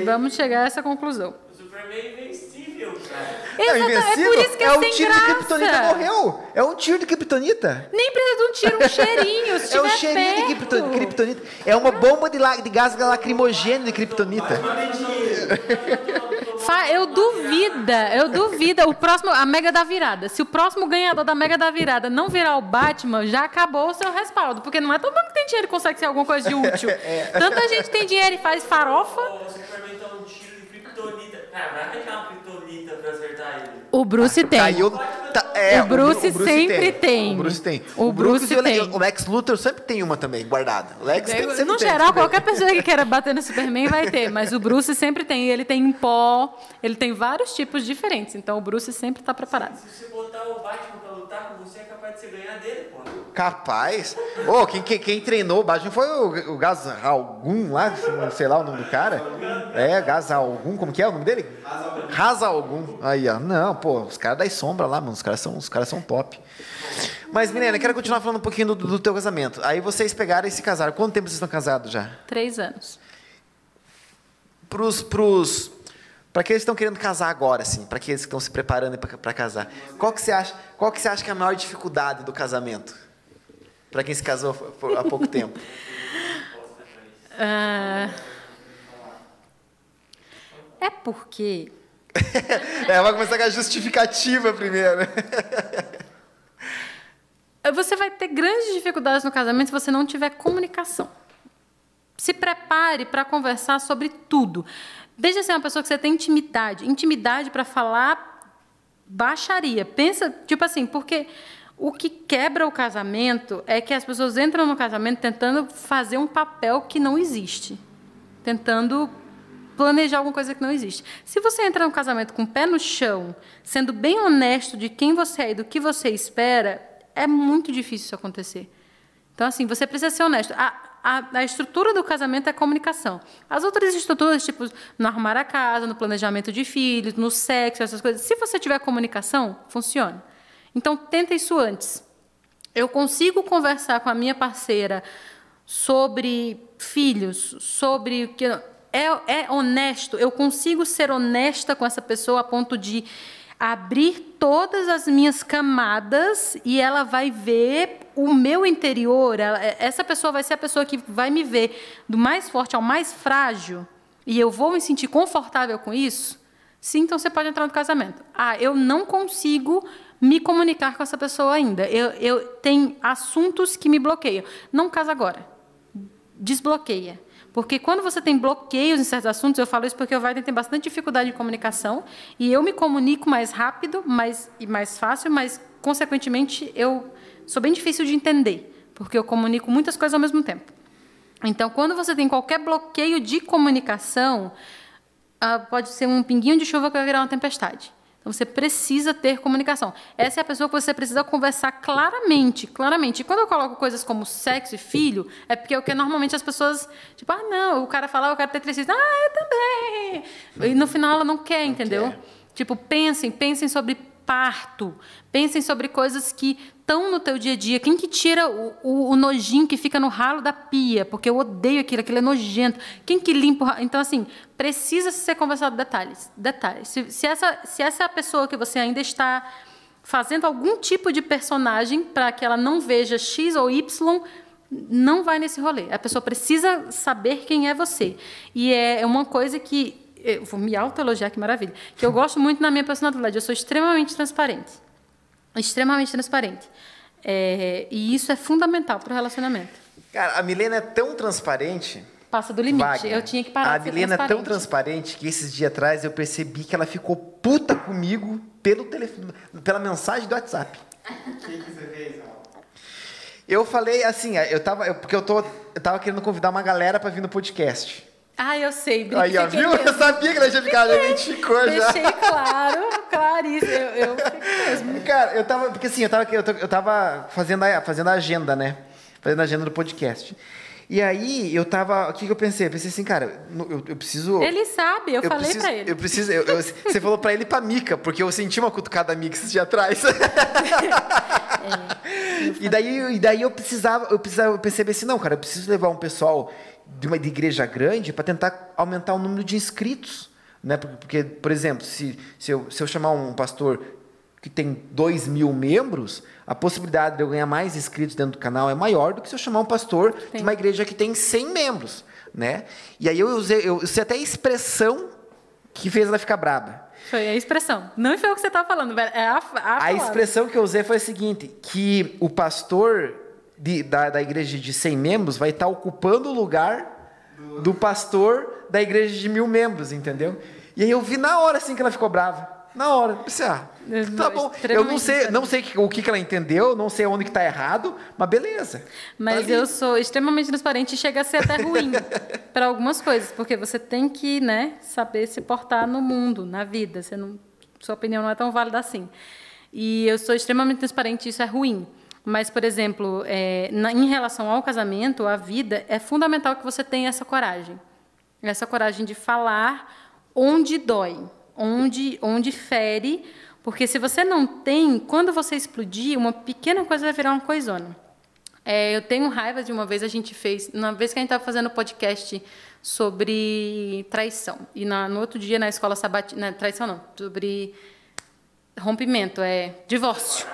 B: Vamos chegar a essa conclusão.
C: O Superman é cara.
A: É
B: Exato, é por isso que é,
A: é um
B: sem
A: tiro
B: graça.
A: de Kryptonita morreu. É um tiro de Kryptonita.
B: Nem precisa de um tiro, um cheirinho. Se
A: É um cheirinho de
B: perto.
A: Krypton- Kryptonita. É uma bomba de, la- de gás lacrimogêneo de Kryptonita.
B: Eu duvida, eu duvida. O próximo, a Mega da Virada. Se o próximo ganhador da Mega da Virada não virar o Batman, já acabou o seu respaldo. Porque não é todo mundo que tem dinheiro que consegue ser alguma coisa de útil. Tanta gente tem dinheiro e faz farofa.
C: Você experimentar um kryptonita. Cara, vai arranjar uma kryptonita pra acertar ele.
B: O Bruce tem.
A: Caiu. tá- é,
B: O Bruce sempre tem.
A: O Bruce tem.
B: O Bruce
A: o,
B: tem.
A: o Lex Luthor sempre tem uma também, guardada. O Lex tem, sempre
B: No
A: tem,
B: geral, qualquer pessoa que queira bater no Superman vai ter, mas o Bruce sempre tem. Ele tem em pó, ele tem vários tipos diferentes. Então o Bruce sempre está preparado.
C: Se você botar o Batman pra lutar com você, é capaz de você ganhar dele, pô.
A: Capaz. Ô, quem, quem, quem treinou o Batman foi o, o Gaz Algum lá, sei lá o nome do cara. É, Gaz Algum, como que é o nome dele? Raza Algum. Aí, ó. Não, pô, os caras das sombras lá, mano. Os caras são, os caras são top. Mas, Milena, eu quero continuar falando um pouquinho do, do teu casamento. Aí vocês pegaram e se casaram. Quanto tempo vocês estão casados já?
B: Três anos.
A: Pros, pros, para aqueles que estão querendo casar agora, assim, para aqueles que estão se preparando para casar, qual que você acha? Qual que você acha que é a maior dificuldade do casamento? Para quem se casou há pouco tempo?
B: Ah, é porque
A: É, vai começar com a justificativa primeiro.
B: você vai ter grandes dificuldades no casamento se você não tiver comunicação. Se prepare para conversar sobre tudo. Desde ser uma pessoa que você tem intimidade, intimidade para falar baixaria. Pensa, tipo assim, porque o que quebra o casamento é que as pessoas entram no casamento tentando fazer um papel que não existe. Tentando planejar alguma coisa que não existe. Se você entra no casamento com o pé no chão, sendo bem honesto de quem você é e do que você espera, é muito difícil isso acontecer. Então, assim, você precisa ser honesto. A, a, a estrutura do casamento é a comunicação. As outras estruturas, tipo, no arrumar a casa, no planejamento de filhos, no sexo, essas coisas, se você tiver comunicação, funciona. Então, tenta isso antes. Eu consigo conversar com a minha parceira sobre filhos, sobre o que. É, é honesto, eu consigo ser honesta com essa pessoa a ponto de abrir todas as minhas camadas e ela vai ver o meu interior. Ela- essa pessoa vai ser a pessoa que vai me ver do mais forte ao mais frágil e eu vou me sentir confortável com isso. Sim, então você pode entrar no casamento. Ah, eu não consigo me comunicar com essa pessoa ainda. Eu, eu tenho assuntos que me bloqueiam. Não casa agora desbloqueia. Porque quando você tem bloqueios em certos assuntos, eu falo isso porque o Vaiden tem bastante dificuldade de comunicação, e eu me comunico mais rápido mais, e mais fácil, mas, consequentemente, eu sou bem difícil de entender, porque eu comunico muitas coisas ao mesmo tempo. Então, quando você tem qualquer bloqueio de comunicação, ah, pode ser um pinguinho de chuva que vai virar uma tempestade. Então, você precisa ter comunicação. Essa é a pessoa que você precisa conversar claramente, claramente. E quando eu coloco coisas como sexo e filho, é porque é o que normalmente as pessoas, tipo, ah, não, o cara fala, ah, eu quero ter três filhos. Ah, eu também. E no final ela não quer, entendeu?
A: quer.
B: Tipo, pensem, pensem sobre parto. Pensem sobre coisas que estão no teu dia a dia. Quem que tira o, o- o nojinho que fica no ralo da pia? Porque eu odeio aquilo, aquilo é nojento. Quem que limpa Então, assim, precisa ser conversado detalhes. Detalhes. Se, se essa, se essa é a pessoa que você ainda está fazendo algum tipo de personagem para que ela não veja X ou Y, não vai nesse rolê. A pessoa precisa saber quem é você. E é uma coisa que eu vou me autoelogiar, que maravilha. Que eu gosto muito na minha personalidade. Eu sou extremamente transparente. Extremamente transparente. É, e isso é fundamental para o relacionamento.
A: Cara, a Milena é tão transparente.
B: Passa do limite.
A: Wagner,
B: eu tinha que parar
A: A
B: de ser
A: Milena é tão
B: transparente.
A: que esses dias atrás eu percebi que ela ficou puta comigo pelo telefone, pela mensagem do WhatsApp.
E: O que, que você fez?
A: Eu falei assim, eu tava, eu- porque eu tô, eu tava querendo convidar uma galera para vir no podcast.
B: Ah, eu sei.
A: Aí, ó, viu? Eu
B: mesmo.
A: sabia que ela tinha ficado, a gente ficou já.
B: Deixei claro, claríssimo. Eu, eu fiquei mesmo.
A: Cara, eu tava. Porque assim, eu tava, eu, eu tava fazendo, a, fazendo a agenda, né? Fazendo a agenda do podcast. E aí eu tava. O que, que eu pensei? Eu pensei assim, cara, eu, eu preciso.
B: Ele sabe, eu, falei
A: preciso,
B: pra ele.
A: Eu preciso. eu- eu- você falou pra ele e pra Mica, porque eu senti uma cutucada esses dias atrás. e, daí, e daí eu precisava, eu precisava perceber assim, não, cara, eu preciso levar um pessoal de uma de igreja grande para tentar aumentar o número de inscritos. Né? Porque, por exemplo, se, se, eu, se eu chamar um pastor que tem 2 mil membros, a possibilidade de eu ganhar mais inscritos dentro do canal é maior do que se eu chamar um pastor de
B: Sim.
A: uma igreja que tem 100 membros. Né? E aí eu usei, eu usei até a expressão que fez ela ficar braba.
B: Foi a expressão. Não foi o que você estava falando. É a, a,
A: A expressão que eu usei foi a seguinte: que o pastor de- da, da igreja de 100 membros vai estar ocupando o lugar do pastor da igreja de mil membros, entendeu? E aí eu vi na hora assim que ela ficou brava. Na hora. Pensei, ah, tá bom. Eu não sei, não sei o que, que ela entendeu, não sei onde que tá errado, mas beleza.
B: Mas
A: Tá
B: eu sou extremamente transparente e chega a ser até ruim para algumas coisas, porque você tem que, né, saber se portar no mundo, na vida. Você não, sua opinião não é tão válida assim. E eu sou extremamente transparente, e isso é ruim. Mas, por exemplo, é, na- em relação ao casamento, à vida, é fundamental que você tenha essa coragem. Essa coragem de falar onde dói, onde, onde fere, porque se você não tem, quando você explodir, uma pequena coisa vai virar uma coisona. É, eu tenho raiva de uma vez a gente fez, uma vez que a gente estava fazendo podcast sobre traição. E na, no outro dia na escola sabatina, traição não, sobre rompimento, é divórcio.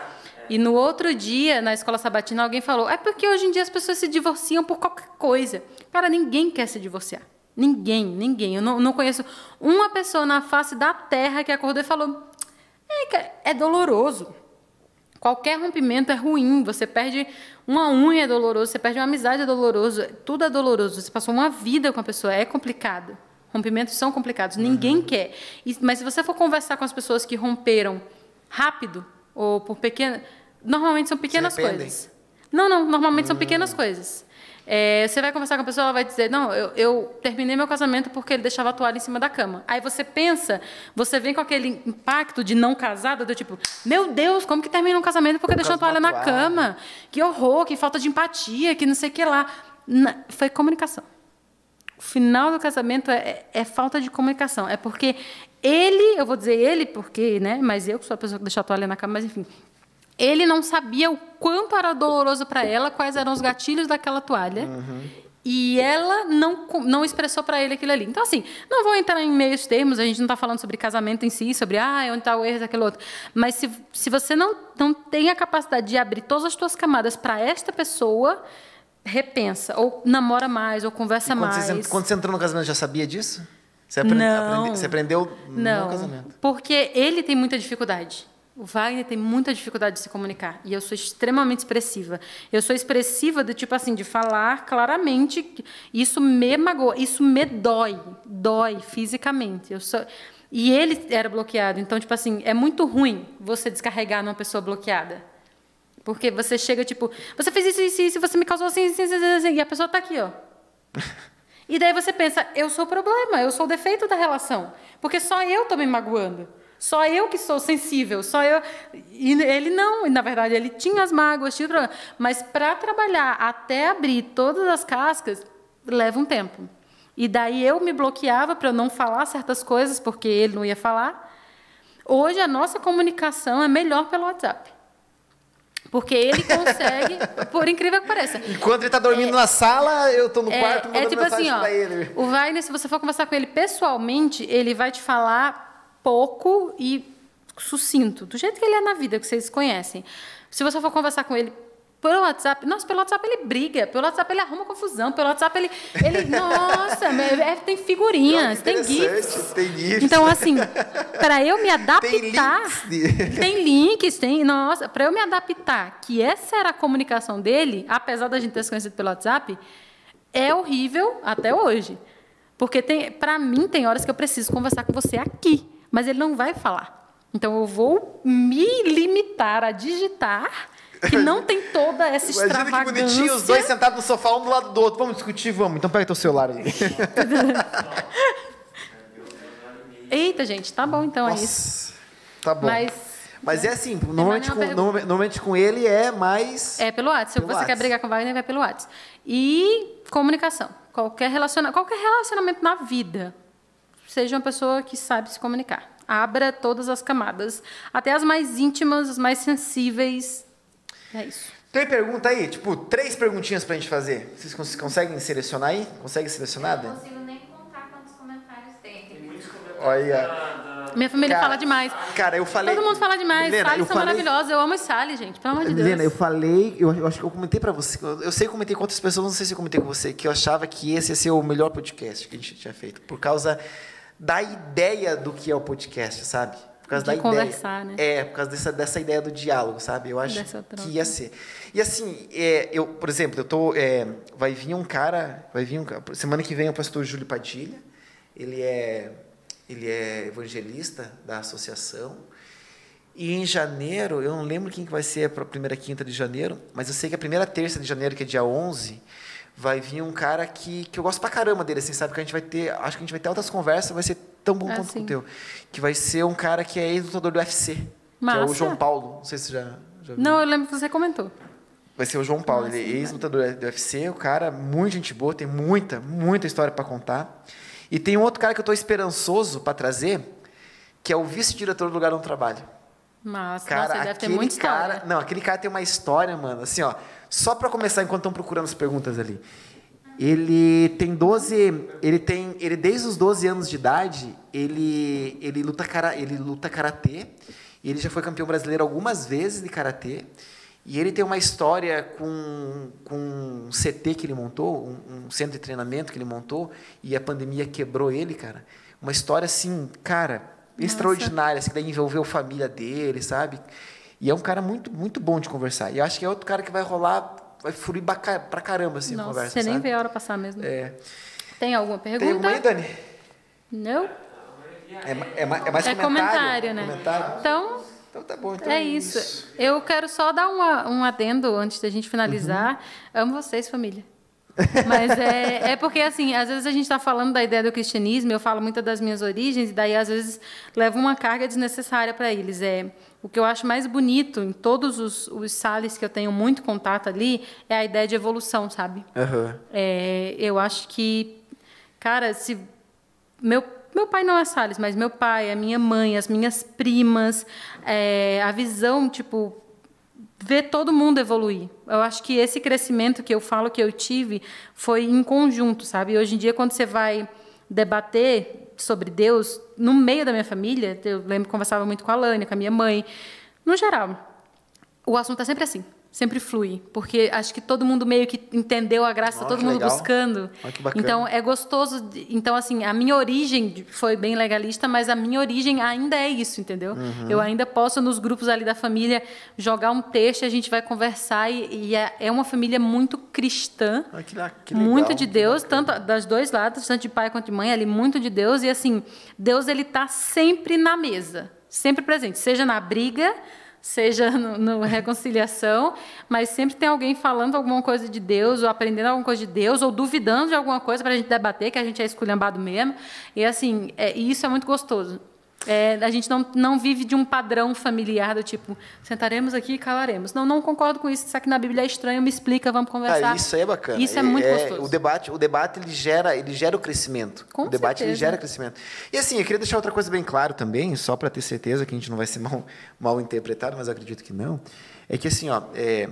B: E no outro dia, na escola sabatina, alguém falou: é porque hoje em dia as pessoas se divorciam por qualquer coisa. Cara, ninguém quer se divorciar. Ninguém, ninguém. Eu não, não conheço uma pessoa na face da terra que acordou e falou: é, cara, é doloroso. Qualquer rompimento é ruim. Você perde uma unha é doloroso, você perde uma amizade é doloroso, tudo é doloroso. Você passou uma vida com a pessoa, é complicado. Rompimentos são complicados, ninguém quer. E- mas se você for conversar com as pessoas que romperam rápido ou por pequena, normalmente são pequenas coisas. Não, não, normalmente são pequenas coisas. É, você vai conversar com a pessoa, ela vai dizer, não, eu, eu terminei meu casamento porque ele deixava a toalha em cima da cama. Aí você pensa, você vem com aquele impacto de não casada, do tipo, meu Deus, como que termina um casamento porque
A: Por
B: deixou a toalha na
A: toalha.
B: cama? Que horror, que falta de empatia, que não sei o que lá. Na- foi comunicação. O final do casamento é, é falta de comunicação. É porque ele, eu vou dizer ele, porque, né? Mas eu que sou a pessoa que deixou a toalha na cama, mas enfim. Ele não sabia o quanto era doloroso para ela, quais eram os gatilhos daquela toalha. E ela não, não expressou para ele aquilo ali. Então, assim, não vou entrar em meios termos, a gente não está falando sobre casamento em si, sobre ah, onde está o erro daquele outro. Mas se, se você não, não tem a capacidade de abrir todas as suas camadas para esta pessoa, repensa. Ou namora mais, ou conversa
A: quando,
B: mais.
A: você, quando você entrou no casamento, já sabia disso? Você aprende-
B: Não.
A: aprende- você aprendeu no
B: Não,
A: casamento?
B: porque ele tem muita dificuldade. O Wagner tem muita dificuldade de se comunicar. E eu sou extremamente expressiva. Eu sou expressiva do tipo assim, de falar claramente. Isso me magoa, isso me dói. Dói fisicamente. Eu sou... E ele era bloqueado. Então, tipo assim, é muito ruim você descarregar numa pessoa bloqueada. Porque você chega, tipo, você fez isso, isso, isso, você me causou assim, assim, assim, assim, assim, e a pessoa tá aqui, ó. E daí você pensa, eu sou o problema, eu sou o defeito da relação. Porque só eu estou me magoando. Só eu que sou sensível, só eu. E ele não, e na verdade ele tinha as mágoas, tinha o problema. Mas para trabalhar até abrir todas as cascas, leva um tempo. E daí eu me bloqueava para não falar certas coisas, porque ele não ia falar. Hoje a nossa comunicação é melhor pelo WhatsApp. Porque ele consegue, por incrível que pareça.
A: Enquanto ele tá dormindo na sala, eu tô no
B: É,
A: quarto
B: é
A: mandando
B: tipo
A: mensagem
B: assim, ó.
A: ele.
B: O Wagner, se você for conversar com ele pessoalmente, ele vai te falar pouco e sucinto, do jeito que ele é na vida, que vocês conhecem. Se você for conversar com ele pelo WhatsApp, nossa, pelo WhatsApp ele briga, pelo WhatsApp ele arruma confusão, pelo WhatsApp ele, ele nossa, é- tem figurinhas, tem GIFs.
A: Tem GIFs.
B: Então, assim, para eu me adaptar.
A: links de-
B: Tem links, tem. Nossa, para eu me adaptar, que essa era a comunicação dele, apesar da gente ter se conhecido pelo WhatsApp, é horrível até hoje. Porque tem, para mim, tem horas que eu preciso conversar com você aqui, mas ele não vai falar. Então, eu vou me limitar a digitar, que não tem toda essa
A: Imagina que
B: extravagância.
A: bonitinho, os dois sentados no sofá, um do lado do outro. Vamos discutir, vamos. Então pega teu celular aí.
B: Eita, gente, tá bom, então é isso.
A: Nossa, tá bom. Mas,
B: Mas
A: é assim, normalmente com, normalmente, com ele é mais...
B: É pelo WhatsApp. Se você quer
A: WhatsApp.
B: brigar com o Wagner, vai pelo WhatsApp. E comunicação. Qualquer, relaciona... Qualquer relacionamento na vida, seja uma pessoa que sabe se comunicar. Abra todas as camadas, até as mais íntimas, as mais sensíveis. É isso.
A: Tem pergunta aí? Tipo, três perguntinhas pra gente fazer. Vocês cons- conseguem selecionar aí? Consegue selecionar,
D: Não
A: Dani?
D: consigo nem contar quantos comentários tem.
A: Olha,
B: Minha família
A: Cara,
B: fala demais.
A: cara, eu falei...
B: Todo mundo fala demais.
A: Milena,
B: Salles
A: eu
B: são
A: falei-
B: maravilhosos. Eu amo os Salles, gente. Pelo amor de Deus.
A: Milena, eu falei, eu, eu acho que eu comentei pra você, eu, eu sei que eu comentei com outras pessoas, não sei se eu comentei com você, que eu achava que esse ia ser o melhor podcast que a gente tinha feito, por causa da ideia do que é o podcast, sabe? Por causa
B: De
A: da
B: conversar,
A: ideia.
B: né?
A: É, por causa dessa, dessa ideia do diálogo, sabe? Eu acho que ia ser. E assim, é, eu, por exemplo, eu tô. é, vai vir um cara. Vai vir um cara. Semana que vem é o pastor Júlio Padilha. Ele é, ele é evangelista da associação. E em janeiro, eu não lembro quem que vai ser a primeira quinta de janeiro, mas eu sei que a primeira terça de janeiro, que é dia 11, vai vir um cara que, que eu gosto pra caramba dele, assim, sabe? Que a gente vai ter, acho que a gente vai ter outras conversas, vai ser tão bom
B: Ah,
A: quanto
B: sim.
A: o teu. Que vai ser um cara que é ex-lutador do UFC, que é o
B: Massa.
A: João Paulo. Não sei se você já, já viu.
B: Não, eu lembro que você comentou.
A: Vai ser o João Paulo,
B: Nossa,
A: ele é ex-lutador do UFC, o cara, muito gente boa, tem muita, muita história para contar. E tem um outro cara que eu estou esperançoso para trazer, que é o vice-diretor do lugar onde trabalho.
B: Mas,
A: Cara,
B: nossa, deve ter muita história.
A: cara, não, aquele cara tem uma história, mano, assim, ó, só para começar enquanto estão procurando as perguntas ali. Ele tem 12, ele tem, ele desde os 12 anos de idade, ele ele luta cara, ele luta karatê, ele já foi campeão brasileiro algumas vezes de karatê. E ele tem uma história com, com um CT que ele montou, um, um centro de treinamento que ele montou, e a pandemia quebrou ele, cara. Uma história assim, cara, extraordinária, assim, que daí envolveu a família dele, sabe? E é um cara muito, muito bom de conversar. E eu acho que é outro cara que vai rolar, vai fluir pra caramba, assim, a
B: Nossa,
A: conversa,
B: você nem
A: sabe?
B: vê a hora passar mesmo.
A: É.
B: Tem alguma
A: Tem
B: pergunta?
A: alguma aí, Dani?
B: Não?
A: É, é, é mais
B: é comentário, né?
A: Comentário?
B: Então,
A: Então tá bom. Então
B: é isso. Eu quero só dar uma, um adendo antes da gente finalizar.
A: Uhum.
B: Amo vocês, família. Mas é, é porque, assim, às vezes a gente está falando da ideia do cristianismo, eu falo muito das minhas origens, e daí, às vezes, leva uma carga desnecessária para eles. É, o que eu acho mais bonito em todos os, os sales que eu tenho muito contato ali é a ideia de evolução, sabe?
A: Aham.
B: É, eu acho que, cara, se meu meu pai não é Salles, mas meu pai, a minha mãe, as minhas primas, é, a visão, tipo, ver todo mundo evoluir. Eu acho que esse crescimento que eu falo que eu tive foi em conjunto, sabe? Hoje em dia, quando você vai debater sobre Deus, no meio da minha família, eu lembro que conversava muito com a Lânia, com a minha mãe, no geral, o assunto é sempre assim, sempre flui, porque acho que todo mundo meio que entendeu a graça,
A: Ó,
B: todo mundo
A: legal.
B: buscando.
A: Bacana.
B: Então é gostoso. de- Então assim, a minha origem foi bem legalista, mas a minha origem ainda é isso, entendeu?
A: Uhum.
B: Eu ainda posso nos grupos ali da família jogar um texto, a gente vai conversar e, e é, é uma família muito cristã.
A: Ah, que que legal,
B: muito de Deus, tanto das dois lados, tanto de pai quanto de mãe, ali muito de Deus e assim, Deus ele tá sempre na mesa, sempre presente, seja na briga, seja no, no reconciliação, mas sempre tem alguém falando alguma coisa de Deus, ou aprendendo alguma coisa de Deus, ou duvidando de alguma coisa para a gente debater, que a gente é esculhambado mesmo. E assim, é, e isso é muito gostoso. É, a gente não, não vive de um padrão familiar do tipo, sentaremos aqui e calaremos. Não, não concordo com isso. Isso aqui na Bíblia é estranho, me explica, vamos conversar.
A: Ah, isso é bacana.
B: Isso é muito gostoso.
A: O debate, o debate ele gera, ele gera o crescimento.
B: Com
A: o debate ele gera crescimento. E assim, eu queria deixar outra coisa bem claro também, só para ter certeza que a gente não vai ser mal, mal interpretado, mas acredito que não. É que assim, ó, é,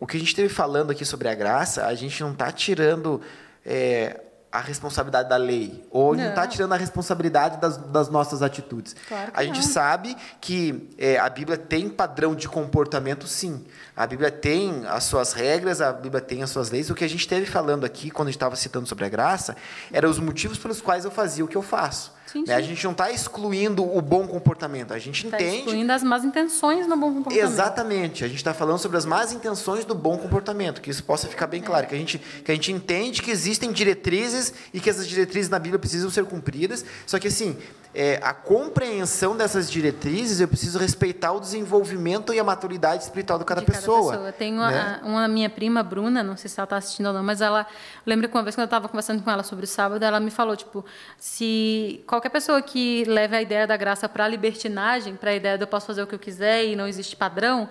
A: o que a gente esteve falando aqui sobre a graça, a gente não está tirando é, a responsabilidade da lei, ou não está tirando a responsabilidade das, das nossas atitudes.
B: Claro
A: a gente
B: não.
A: sabe que é, a Bíblia tem padrão de comportamento, sim. A Bíblia tem as suas regras, a Bíblia tem as suas leis. O que a gente esteve falando aqui, quando a gente estava citando sobre a graça, eram os motivos pelos quais eu fazia o que eu faço.
B: Sim,
A: né? A
B: sim.
A: gente não está excluindo o bom comportamento, a gente
B: Está
A: entende.
B: excluindo as más intenções no bom comportamento.
A: Exatamente. A gente está falando sobre as más intenções do bom comportamento, que isso possa ficar bem claro, que a gente que a gente entende que existem diretrizes e que essas diretrizes na Bíblia precisam ser cumpridas. Só que assim, é, a compreensão dessas diretrizes, eu preciso respeitar o desenvolvimento e a maturidade espiritual de cada,
B: de cada
A: pessoa.
B: pessoa. Tem uma,
A: né?
B: uma minha prima, Bruna, não sei se ela está assistindo ou não, mas ela lembra que uma vez quando eu estava conversando com ela sobre o sábado, ela me falou tipo, se qualquer pessoa que leve a ideia da graça para a libertinagem, para a ideia de eu posso fazer o que eu quiser e não existe padrão,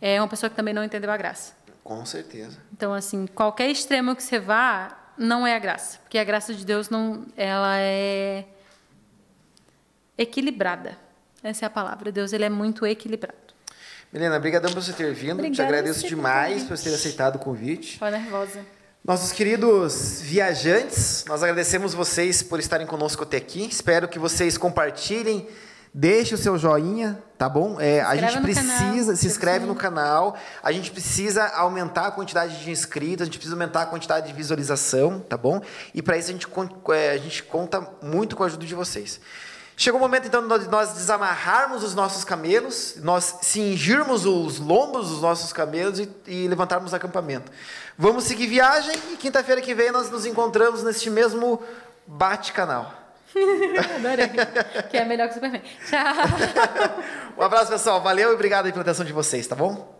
B: é uma pessoa que também não entendeu a graça.
A: Com certeza.
B: Então, assim, qualquer extremo que você vá, não é a graça, porque a graça de Deus não, ela é equilibrada. Essa é a palavra. Deus ele é muito equilibrado.
A: Milena, obrigadão por você ter vindo. Te
B: Obrigada
A: agradeço
B: a você pelo
A: demais
B: convite.
A: por você ter aceitado o convite.
B: Estou nervosa.
A: Nossos queridos viajantes, nós agradecemos vocês por estarem conosco até aqui. Espero que vocês compartilhem Deixe o seu joinha, tá bom? É, a gente precisa,
B: canal,
A: se inscreve no canal. A gente precisa aumentar a quantidade de inscritos, a gente precisa aumentar a quantidade de visualização, tá bom? E para isso a gente, é, a gente conta muito com a ajuda de vocês. Chegou o momento então de nós desamarrarmos os nossos camelos, nós cingirmos os lombos dos nossos camelos e, e levantarmos acampamento. Vamos seguir viagem e quinta-feira que vem nós nos encontramos neste mesmo bate-canal.
B: Adorei. que é melhor que o Superman. Tchau.
A: Um abraço, pessoal. Valeu e obrigado aí pela atenção de vocês, tá bom?